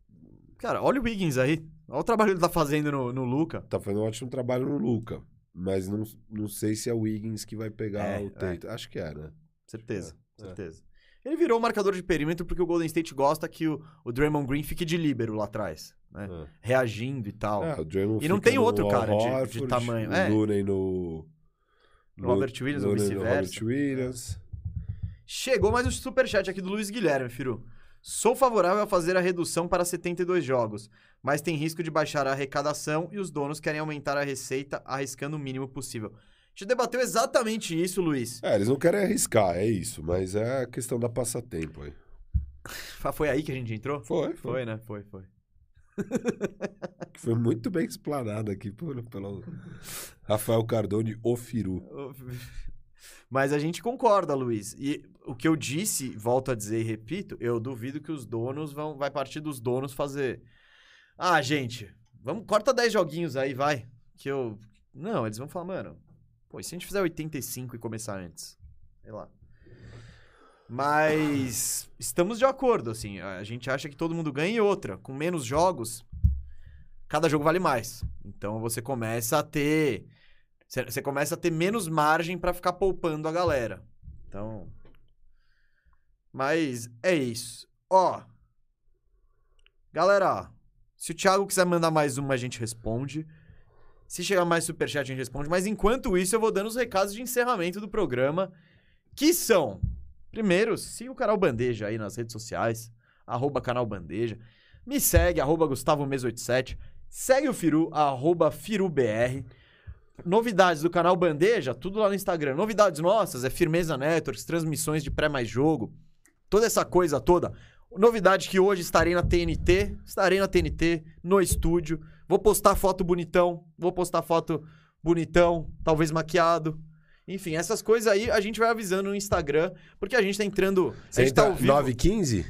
Cara, olha o Wiggins aí. Olha o trabalho que ele tá fazendo no, no Luca. tá fazendo um ótimo trabalho no Luca. Mas não, não sei se é o Wiggins que vai pegar É, o Tatum. Acho que é, né? Certeza, É, é. certeza. Ele virou o marcador de perímetro porque o Golden State gosta que o, o Draymond Green fique de líbero lá atrás, né? É. Reagindo e tal. É, E não tem outro cara de- de Horford, tamanho. O É. Looney no... No Robert Williams ou vice-versa. Robert Williams. Chegou mais um superchat aqui do Luiz Guilherme, Firu. Sou favorável a fazer a redução para 72 jogos, mas tem risco de baixar a arrecadação e os donos querem aumentar a receita arriscando o mínimo possível. A gente debateu exatamente isso, Luiz. É, eles não querem arriscar, é isso. Mas é a questão da passatempo aí. Foi aí que a gente entrou? Foi, foi. Foi, né? Foi, foi. Foi muito bem explanado aqui por, pelo Rafael Cardone, o Firu. Mas a gente concorda, Luiz. E o que eu disse, volto a dizer e repito, eu duvido que os donos vão. Vai partir dos donos fazer. Ah, gente, vamos, corta 10 joguinhos aí, vai. Que eu. Não, eles vão falar, mano. Pô, e se a gente fizer 85 e começar antes? Sei lá. Mas estamos de acordo, assim. A gente acha que todo mundo ganha e outra. Com menos jogos, cada jogo vale mais. Então você começa a ter. Você começa a ter menos margem pra ficar poupando a galera. Então. Mas é isso. Ó. Galera, se o Thiago quiser mandar mais uma, a gente responde. Se chegar mais superchat, a gente responde. Mas enquanto isso, eu vou dando os recados de encerramento do programa. Que são. Primeiro, siga o canal Bandeja aí nas redes sociais. Arroba canal Bandeja. Me segue, arroba Gustavo Mes 87. Segue o Firu, arroba FiruBR. Novidades do canal Bandeja, tudo lá no Instagram. Novidades nossas, é Firmeza Networks, transmissões de pré mais jogo, toda essa coisa toda. Novidade que hoje estarei na TNT, estarei na TNT, no estúdio. Vou postar foto bonitão, vou postar foto bonitão, talvez maquiado. Enfim, essas coisas aí a gente vai avisando no Instagram, porque a gente tá entrando. Você a gente tá ao vivo. 9h15?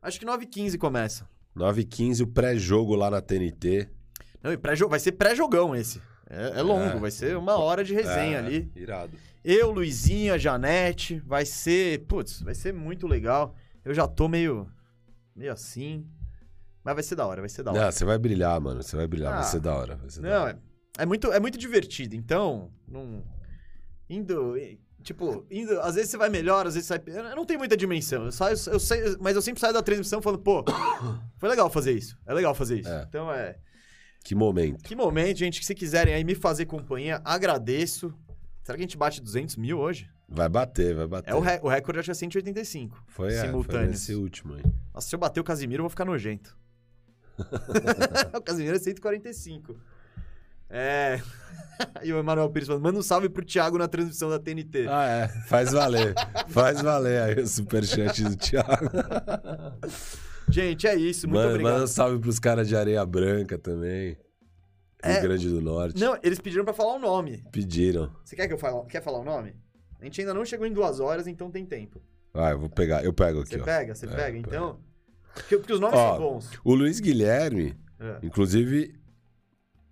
Acho que 9h15 começa. 9h15, o pré-jogo lá na TNT. Não, e pré-jogo, vai ser pré-jogão esse. É, é longo, É. vai ser uma hora de resenha É, ali. Irado. Eu, Luizinha, Janete, vai ser, putz, vai ser muito legal. Eu já tô meio, meio assim, mas vai ser da hora, vai ser da hora. Não, você vai brilhar, mano. Você vai brilhar. Ah. Vai ser da hora. Ser da Não, hora. é, é muito, é muito divertido. Então, não, indo, tipo, indo, às vezes você vai melhor, às vezes sai, eu não tenho muita dimensão. Eu saio, eu sei, mas eu sempre saio da transmissão falando, pô, foi legal fazer isso. É legal fazer isso. É. Então é, Que momento. que momento, gente, que se quiserem aí me fazer companhia, agradeço. Será que a gente bate 200 mil hoje? Vai bater, vai bater. É o, re- o recorde acho que é 185. Foi, é, foi simultâneos. nesse último aí. Nossa, se eu bater o Casimiro, eu vou ficar nojento. o Casimiro é 145. É. e o Emanuel Pires falando: manda um salve pro Thiago na transmissão da TNT. Ah, é. Faz valer. Faz valer aí o superchat do Thiago. Gente, é isso. Muito Manda, obrigado. manda um salve pros caras de Areia Branca também. Rio É. Grande do Norte. Não, eles pediram pra falar o nome. Pediram. Você quer que eu fale, quer falar o nome? A gente ainda não chegou em duas horas, então tem tempo. Ah, eu vou pegar. Eu pego aqui, Você ó. pega? Você É, pega? Então. Porque, porque os nomes Ó, são bons. O Luiz Guilherme, É. inclusive,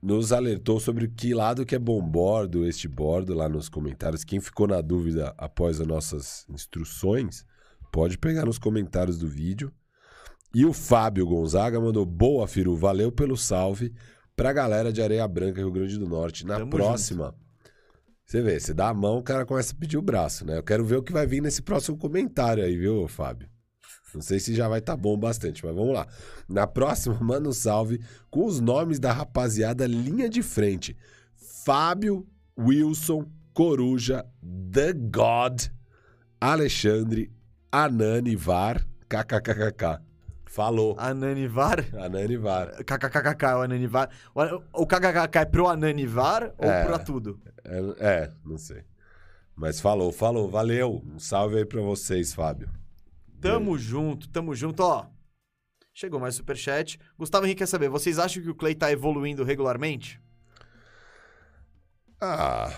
nos alertou sobre que lado que é bom bordo, este bordo, lá nos comentários. Quem ficou na dúvida após as nossas instruções, pode pegar nos comentários do vídeo. E o Fábio Gonzaga mandou boa, Firu, valeu pelo salve pra galera de Areia Branca, Rio Grande do Norte. Na Tamo próxima, você vê, você dá a mão, o cara começa a pedir o braço, né? Eu quero ver o que vai vir nesse próximo comentário aí, viu, Fábio? Não sei se já vai estar bom bastante, mas vamos lá. Na próxima, manda um salve com os nomes da rapaziada linha de frente. Fábio, Wilson, Coruja, The God, Alexandre, Anani Var, kkkk. Falou. Ananivar? Anani Var. KKKK é o Ananivar. O, o KKKK é pro Ananivar ou É. pra tudo? É, é, não sei. Mas falou, falou. Valeu. Um salve aí pra vocês, Fábio. Tamo junto, tamo junto, ó. Chegou mais superchat. Gustavo Henrique quer saber, vocês acham que o Clay tá evoluindo regularmente? Ah,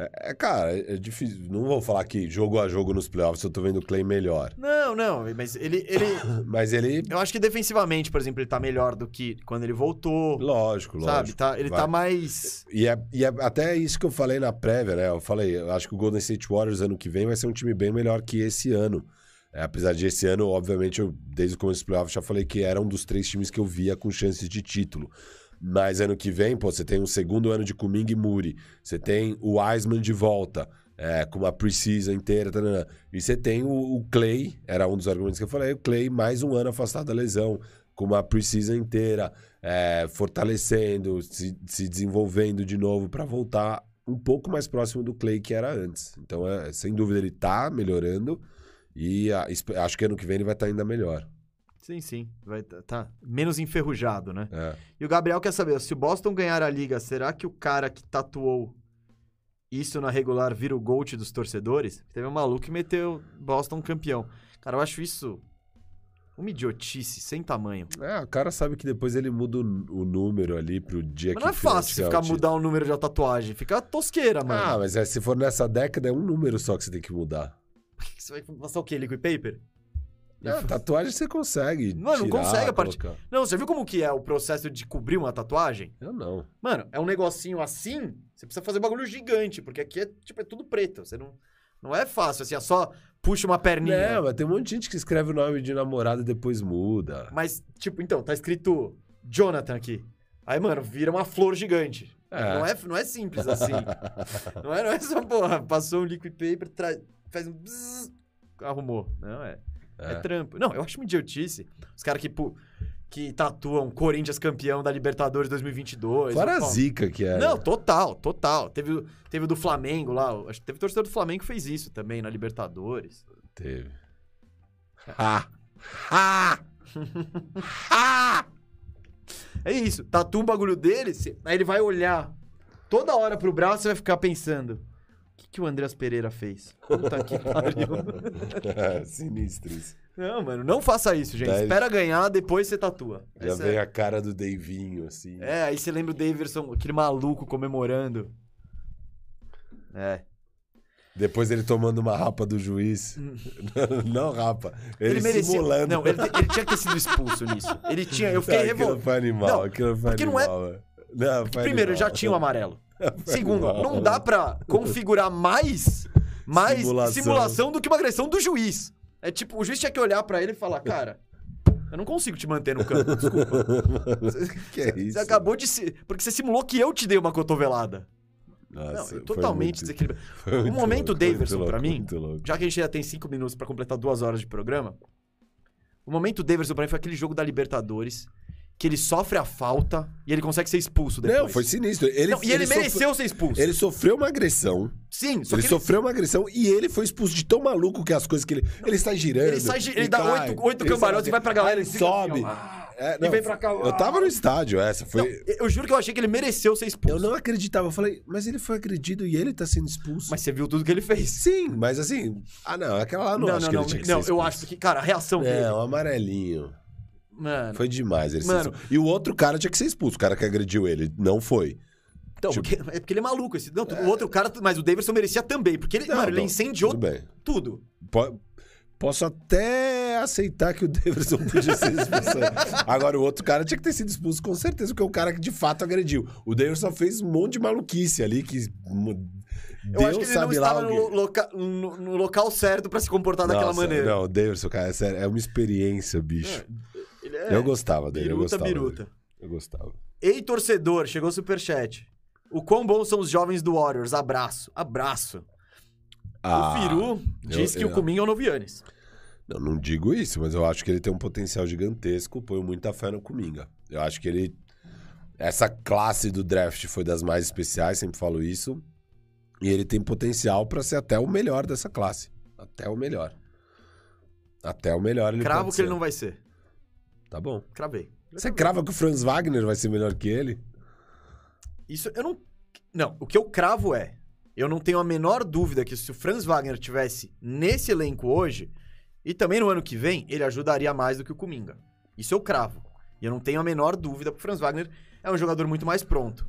é, é, cara, é difícil. Não vou falar que jogo a jogo nos playoffs eu tô vendo o Clay melhor. Não, não, mas ele, ele... Mas ele, eu acho que defensivamente, por exemplo, ele tá melhor do que quando ele voltou, lógico, lógico. sabe? Tá, ele vai. tá mais... E é, e é até isso que eu falei na prévia, né? Eu falei, eu acho que o Golden State Warriors ano que vem vai ser um time bem melhor que esse ano. É, apesar de esse ano, obviamente, eu, desde o começo dos playoffs já falei que era um dos três times que eu via com chances de título. Mas ano que vem, pô, você tem um segundo ano de Kuminga e Muri. Você tem o Wiseman de volta, é, com uma preseason inteira. E você tem o, o Clay, era um dos argumentos que eu falei, o Clay mais um ano afastado da lesão, com uma preseason inteira, é, fortalecendo, se, se desenvolvendo de novo para voltar um pouco mais próximo do Clay que era antes. Então, é, sem dúvida, ele tá melhorando e a- acho que ano que vem ele vai estar ainda melhor. Sim, sim, vai tá, tá menos enferrujado, né? É. E o Gabriel quer saber, se o Boston ganhar a liga, será que o cara que tatuou isso na regular vira o GOAT dos torcedores? Teve um maluco que meteu Boston campeão. Cara, eu acho isso uma idiotice sem tamanho. É, o cara sabe que depois ele muda o, o número ali pro dia Mas que não é fácil você ficar mudar o número da tatuagem. Fica tosqueira, mano. Ah, mas é, se for nessa década, é um número só que você tem que mudar. Você vai passar o quê? Liquid paper? É, tatuagem você consegue. Mano, não tirar, consegue a partir- colocar. Não, você viu como que é o processo de cobrir uma tatuagem? Eu não. Mano, é um negocinho assim, você precisa fazer bagulho gigante, porque aqui é, tipo, é tudo preto. Você não... Não é fácil, assim, é só puxa uma perninha. Não, mas tem um monte de gente que escreve o nome de namorado e depois muda. Mas, tipo, então, tá escrito Jonathan aqui. Aí, mano, vira uma flor gigante. É. Não, é, não é simples assim. não, é, não é só, porra, passou um liquid paper, tra- faz um bzzz, arrumou. Não, é, é. É. trampo. Não, eu acho uma idiotice. Os caras que, que tatuam Corinthians campeão da Libertadores 2022. Fora a zica que é. Não, total, total. Teve, o- teve o do Flamengo lá. Acho que teve torcedor do Flamengo que fez isso também na Libertadores. Teve. Ha! Ha! Ha! É isso. Tatua um bagulho dele, aí ele vai olhar toda hora pro braço e vai ficar pensando: que, que o Andreas Pereira fez? Puta que pariu. É, Sinistro isso. Não, mano, não faça isso, gente. Tá, Espera ganhar, depois você tatua. Já Essa vem é... a cara do Davinho, assim. é, aí você lembra o Davidson, aquele maluco comemorando. É. Depois ele tomando uma rapa do juiz. não rapa. Ele, Ele, merecia. simulando. Não, ele, ele tinha que ter sido expulso nisso. Ele tinha. Eu fiquei Não, aquilo revoltado. foi animal. Não, aquilo foi porque não é- animal. Não, foi Primeiro, animal. já tinha o amarelo. Segundo, não dá pra configurar mais, mais Simulação. simulação. do que uma agressão do juiz. É tipo, o juiz tinha que olhar pra ele e falar, cara, eu não consigo te manter no campo, desculpa. que é isso? Você acabou de se... Porque você simulou que eu te dei uma cotovelada. Nossa, não, totalmente desequilibrado. O momento louco, Daverson, pra louco, mim. Já que a gente já tem cinco minutos pra completar duas horas de programa, o momento Daverson pra mim foi aquele jogo da Libertadores que ele sofre a falta e ele consegue ser expulso depois. Não, foi sinistro. Ele, Não, e ele, sofre- mereceu ser expulso. Ele sofreu uma agressão. Sim, só ele que sofreu uma agressão e ele foi expulso de tão maluco que as coisas que ele. Ele sai girando. ele, sai, ele e dá cai, oito, oito ele cambalhotas sobe, e vai pra galera. ele Ele sobe. assim, ah, É, e vem pra cá. Eu tava no estádio, essa. Foi. Não, eu juro que eu achei que ele mereceu ser expulso. Eu não acreditava. Eu falei, mas ele foi agredido e ele tá sendo expulso. Mas você viu tudo que ele fez. Sim, mas assim. Ah, não. Aquela lá não, não, acho não, que não. ele tinha que não, eu acho que, cara, a reação dele. É, um amarelinho. Mano. Foi demais. Ele Mano. E o outro cara tinha que ser expulso. O cara que agrediu ele. Não foi. Então, tipo- porque, é porque ele é maluco. Esse, não, o outro cara, mas o Davidson merecia também. Porque ele, Não, mano, ele não, incendiou Tudo tudo. Po- Posso até aceitar que o Davidson podia ser expulso. Agora, o outro cara tinha que ter sido expulso, com certeza, porque é o cara que de fato agrediu. O Davidson fez um monte de maluquice ali que. mo- Eu Deus acho que ele não sabe lá estava no, loca- no- no local certo pra se comportar daquela Nossa, maneira. Não, o Davidson, cara, é sério, é uma experiência, bicho. Ele é Eu gostava dele, eu biruta, gostava. biruta. dele. Eu gostava. Ei, torcedor, chegou o superchat. O quão bons são os jovens do Warriors? Abraço. Abraço. Ah, o Firu diz que eu- o Kuminga é o novo Yannis. Eu não digo isso, mas eu acho que ele tem um potencial gigantesco. Ponho muita fé no Kuminga. Eu acho que ele. Essa classe do draft foi das mais especiais, sempre falo isso. E ele tem potencial pra ser até o melhor dessa classe. Até o melhor. Até o melhor ele Cravo que ele ser. não vai ser. Tá bom. Cravei. Você crava que o Franz Wagner vai ser melhor que ele? Isso eu não. Não, o que eu cravo é. Eu não tenho a menor dúvida que se o Franz Wagner tivesse nesse elenco hoje, e também no ano que vem, ele ajudaria mais do que o Kuminga. Isso eu cravo. E eu não tenho a menor dúvida, porque o Franz Wagner é um jogador muito mais pronto.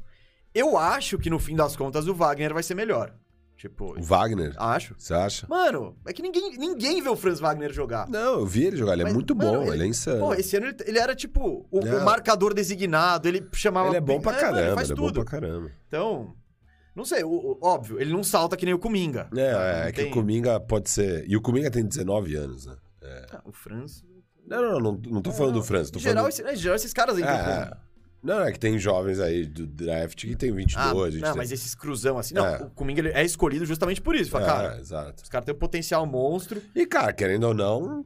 Eu acho que no fim das contas o Wagner vai ser melhor. Tipo, O Wagner? acho. Você acha? Mano, é que ninguém, ninguém vê o Franz Wagner jogar. Não, eu vi ele jogar. Ele Mas, é muito mano, bom, ele, é insano. Pô, esse ano ele, ele era tipo o, o Não. marcador designado, ele chamava. Ele é bom pra mano, caramba, ele faz ele é bom tudo. pra caramba. Então, não sei, o- o- óbvio, ele não salta que nem o Kuminga. É, é, Não é que tem- o Kuminga pode ser. E o Kuminga tem 19 anos, né? Ah, o Franz. Não, não, não, não tô falando do Franz, tô Em geral, falando. esse- em geral, esses caras aí. É, é. Não, é que tem jovens aí do draft que tem 22, Ah, 23. não, mas esses cruzão assim. Não, É. o Kuminga é escolhido justamente por isso. Fala, É, cara, exato. os caras têm um potencial monstro. E, cara, querendo ou não,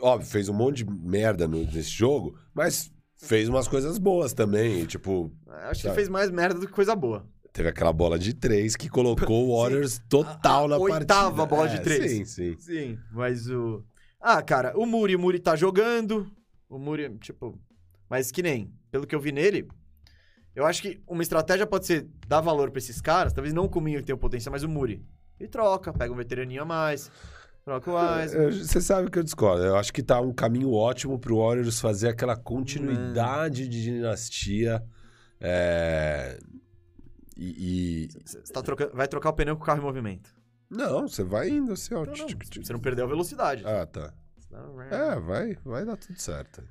óbvio, fez um monte de merda no- nesse jogo, mas fez umas coisas boas também. tipo, Acho que Sabe. ele fez mais merda do que coisa boa. teve aquela bola de três que colocou o Warriors total A- a na partida. oitava bola de É, três. Sim, sim. Sim, mas o. Ah, cara, o Muri, o Muri tá jogando. O Muri, tipo. Mas que nem, pelo que eu vi nele, eu acho que uma estratégia pode ser dar valor pra esses caras, talvez não o Kuminga que tem o potencial, mas o Muri. E troca, pega um veteraninho a mais, troca o mais. Você sabe que eu discordo. Eu acho que tá um caminho ótimo pro Warriors fazer aquela continuidade de dinastia. É... E, e- Você tá trocando, vai trocar o pneu com o carro em movimento. Não, você vai indo assim, ó. Você não perdeu a velocidade. Ah, tá. É, vai, vai dar tudo certo.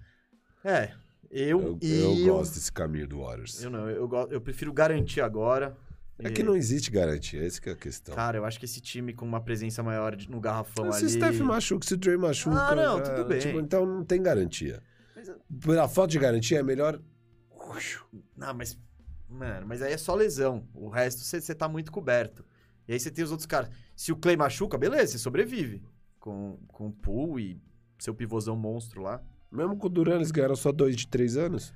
É, eu. Eu, eu gosto desse caminho do Warriors. Eu não, eu, eu prefiro garantir agora. É E- que não existe garantia, essa que é a questão. Cara, eu acho que esse time com uma presença maior no garrafão se ali. o Steph machuca, se o Dre machuca. Ah, não, é, tudo bem. tipo, então não tem garantia. Mas- Pela falta de garantia, é melhor. Não, mas. Mano, mas aí é só lesão. O resto você você tá muito coberto. E aí você tem os outros caras. Se o Clay machuca, beleza, você sobrevive. Com, com o pool e seu pivôzão monstro lá. Mesmo com o Duran, eles ganharam só dois de três anos.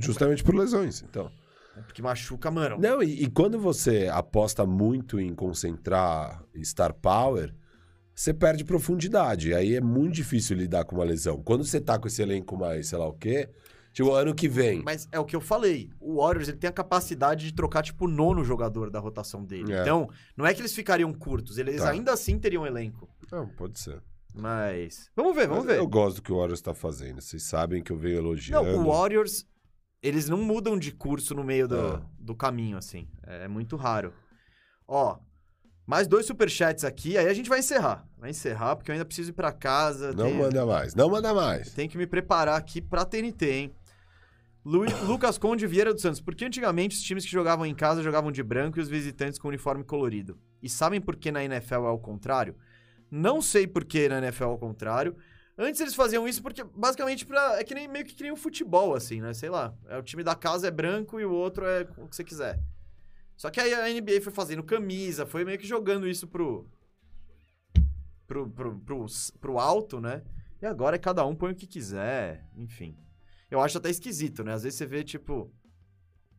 Justamente por lesões, então. É Porque machuca, mano. Não, e, e quando você aposta muito em concentrar star power, você perde profundidade. Aí é muito difícil lidar com uma lesão. Quando você tá com esse elenco mais, sei lá o quê, tipo, ano que vem. Mas é o que eu falei. O Warriors ele tem a capacidade de trocar, tipo, o nono jogador da rotação dele. É. Então, não é que eles ficariam curtos, eles Tá. ainda assim teriam elenco. Não, pode ser. Mas. Vamos ver, vamos Mas ver. Eu gosto do que o Warriors tá fazendo. Vocês sabem que eu venho Não, elogiando. o Warriors, eles não mudam de curso no meio do, É. do caminho, assim. É muito raro. Ó, mais dois superchats aqui, aí a gente vai encerrar. Vai encerrar, porque eu ainda preciso ir pra casa. Não tenho- manda mais. Não manda mais. Tenho que me preparar aqui pra TNT, hein? Lu- Lucas Conde Vieira dos Santos. Por que antigamente os times que jogavam em casa jogavam de branco e os visitantes com uniforme colorido? E sabem por que na NFL é ao contrário? Não sei por que na NFL ao contrário. Antes eles faziam isso porque, basicamente, pra, é que nem, meio que, nem o futebol, assim, né? Sei lá. É, o time da casa é branco e o outro é o que você quiser. Só que aí a NBA foi fazendo camisa, foi meio que jogando isso pro. pro, pro, pro, pro alto, né? E agora é cada um põe o que quiser, enfim. Eu acho até esquisito, né? Às vezes você vê, tipo.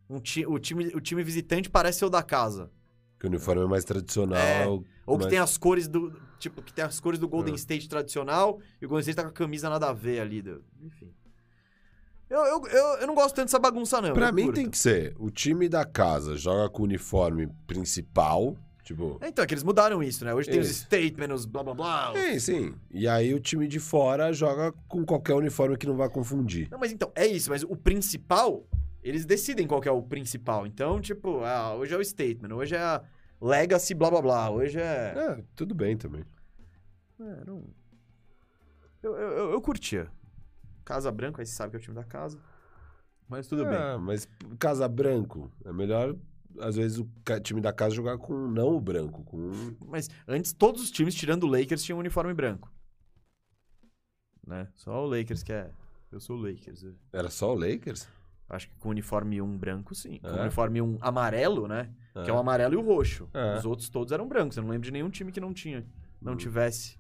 Um ti, o, time, o time visitante parece ser o da casa. Que o uniforme é mais tradicional. Ou que mas- tem as cores do. Tipo, que tem as cores do Golden É. State tradicional e o Golden State tá com a camisa nada a ver ali. do- enfim. Eu, eu, eu, eu não gosto tanto dessa bagunça, não. Pra mim curto. tem que ser, o time da casa joga com o uniforme principal, tipo... É, Então, é que eles mudaram isso, né? Hoje tem os Isso. statements, os blá blá blá. Sim, sim. E aí o time de fora joga com qualquer uniforme que não vai confundir. Não, mas então, é isso, mas o principal, eles decidem qual que é o principal. Então, tipo, ah, hoje é o statement, hoje é a legacy blá blá blá, hoje é. É, tudo bem também. É, não... eu, eu, eu, curtia. Casa Branca, aí você sabe que é o time da casa. Mas tudo bem. Ah, mas Casa Branco, é melhor, às vezes, o time da casa jogar com não o branco, com... Mas antes, todos os times, tirando o Lakers, tinham um uniforme branco. Né? Só o Lakers que é. Eu sou o Lakers. eu Era só o Lakers? Acho que com o uniforme 1 branco, sim. Com o É? uniforme 1 amarelo, né? Que é É. o amarelo e o roxo. É. Os outros todos eram brancos. Eu não lembro de nenhum time que não tinha. Não Hum. tivesse.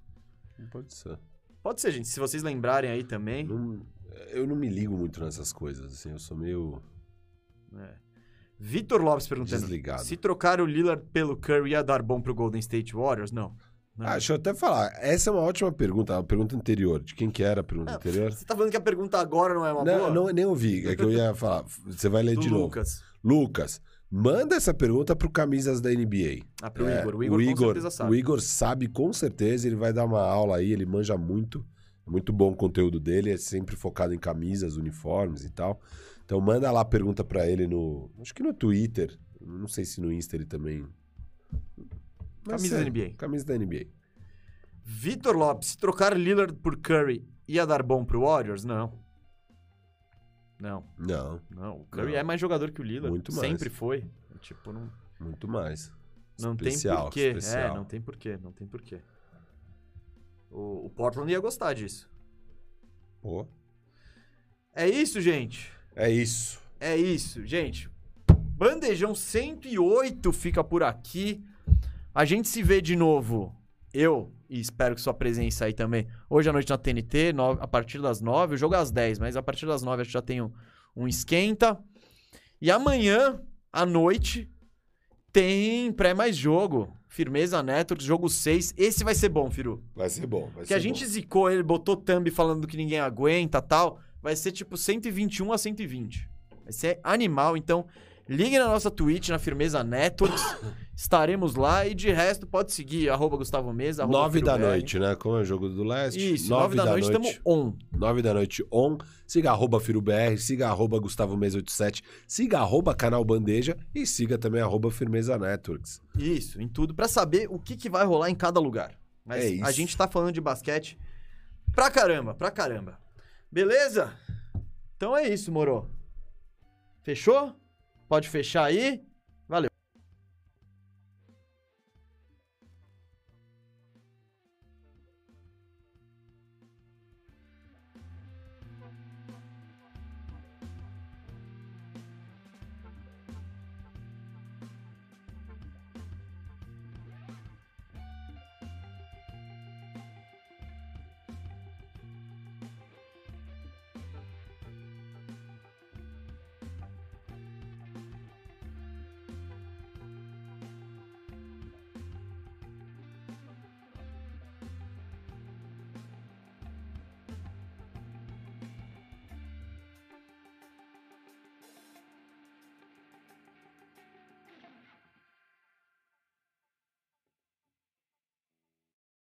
Pode ser. Pode ser, gente. Se vocês lembrarem aí também. Não- eu não me ligo muito nessas coisas, assim, eu sou meio É. Vitor Lopes perguntando: desligado. se trocar o Lillard pelo Curry ia dar bom pro Golden State Warriors? Não. Não. Ah, deixa eu até falar, essa é uma ótima pergunta, a pergunta anterior. De quem que era a pergunta Ah, anterior? Você tá falando que a pergunta agora não é uma boa? Não, não, nem ouvi, é que eu ia falar. Você vai ler Do de novo. Lucas. Lucas, manda essa pergunta pro Camisas da NBA. Ah, pro É, Igor. O Igor, com certeza sabe. O Igor sabe com certeza, ele vai dar uma aula aí, ele manja muito. É muito bom o conteúdo dele, é sempre focado em camisas, uniformes e tal. Então manda lá a pergunta pra ele no, acho que no Twitter, não sei se no Insta ele também. Camisa da é, NBA. Camisa da NBA. Vitor Lopes, trocar Lillard por Curry, ia dar bom pro Warriors? Não. Não, Não, não. O Curry Não. é mais jogador que o Lillard. Muito mais. Sempre foi. Tipo, não, muito mais. não especial, tem porquê. especial. É, não tem porquê, não tem porquê. O, o Portland ia gostar disso. Pô, É isso, gente. é isso. É isso, gente. Bandejão 108 fica por aqui. A gente se vê de novo. Eu, e espero que sua presença aí também. Hoje à noite na TNT, no- a partir das 9. O jogo é às 10, mas a partir das 9 a gente já tem um, um esquenta. E amanhã, à noite, tem pré mais jogo. Firmeza Networks, jogo 6. Esse vai ser bom, Firu. Vai ser bom. Vai Porque ser a gente bom. zicou ele, botou thumb falando que ninguém aguenta tal. Vai ser tipo 121 a 120. Vai ser animal, então ligue na nossa Twitch, na Firmeza Networks. Estaremos lá e de resto pode seguir, arroba Gustavo Mesa, arroba Nove da noite, né? Como é o jogo do leste? Isso, 9 da, noite estamos on. 9 da noite on. Siga arroba FiroBR, siga arroba Gustavo Mesa 87, siga arroba Canal Bandeja e siga também arroba Firmeza Networks. Isso, em tudo, pra saber o que, que vai rolar em cada lugar. Mas É isso. a gente tá falando de basquete pra caramba, pra caramba. Beleza? Então é isso, moro. Fechou? Pode fechar aí.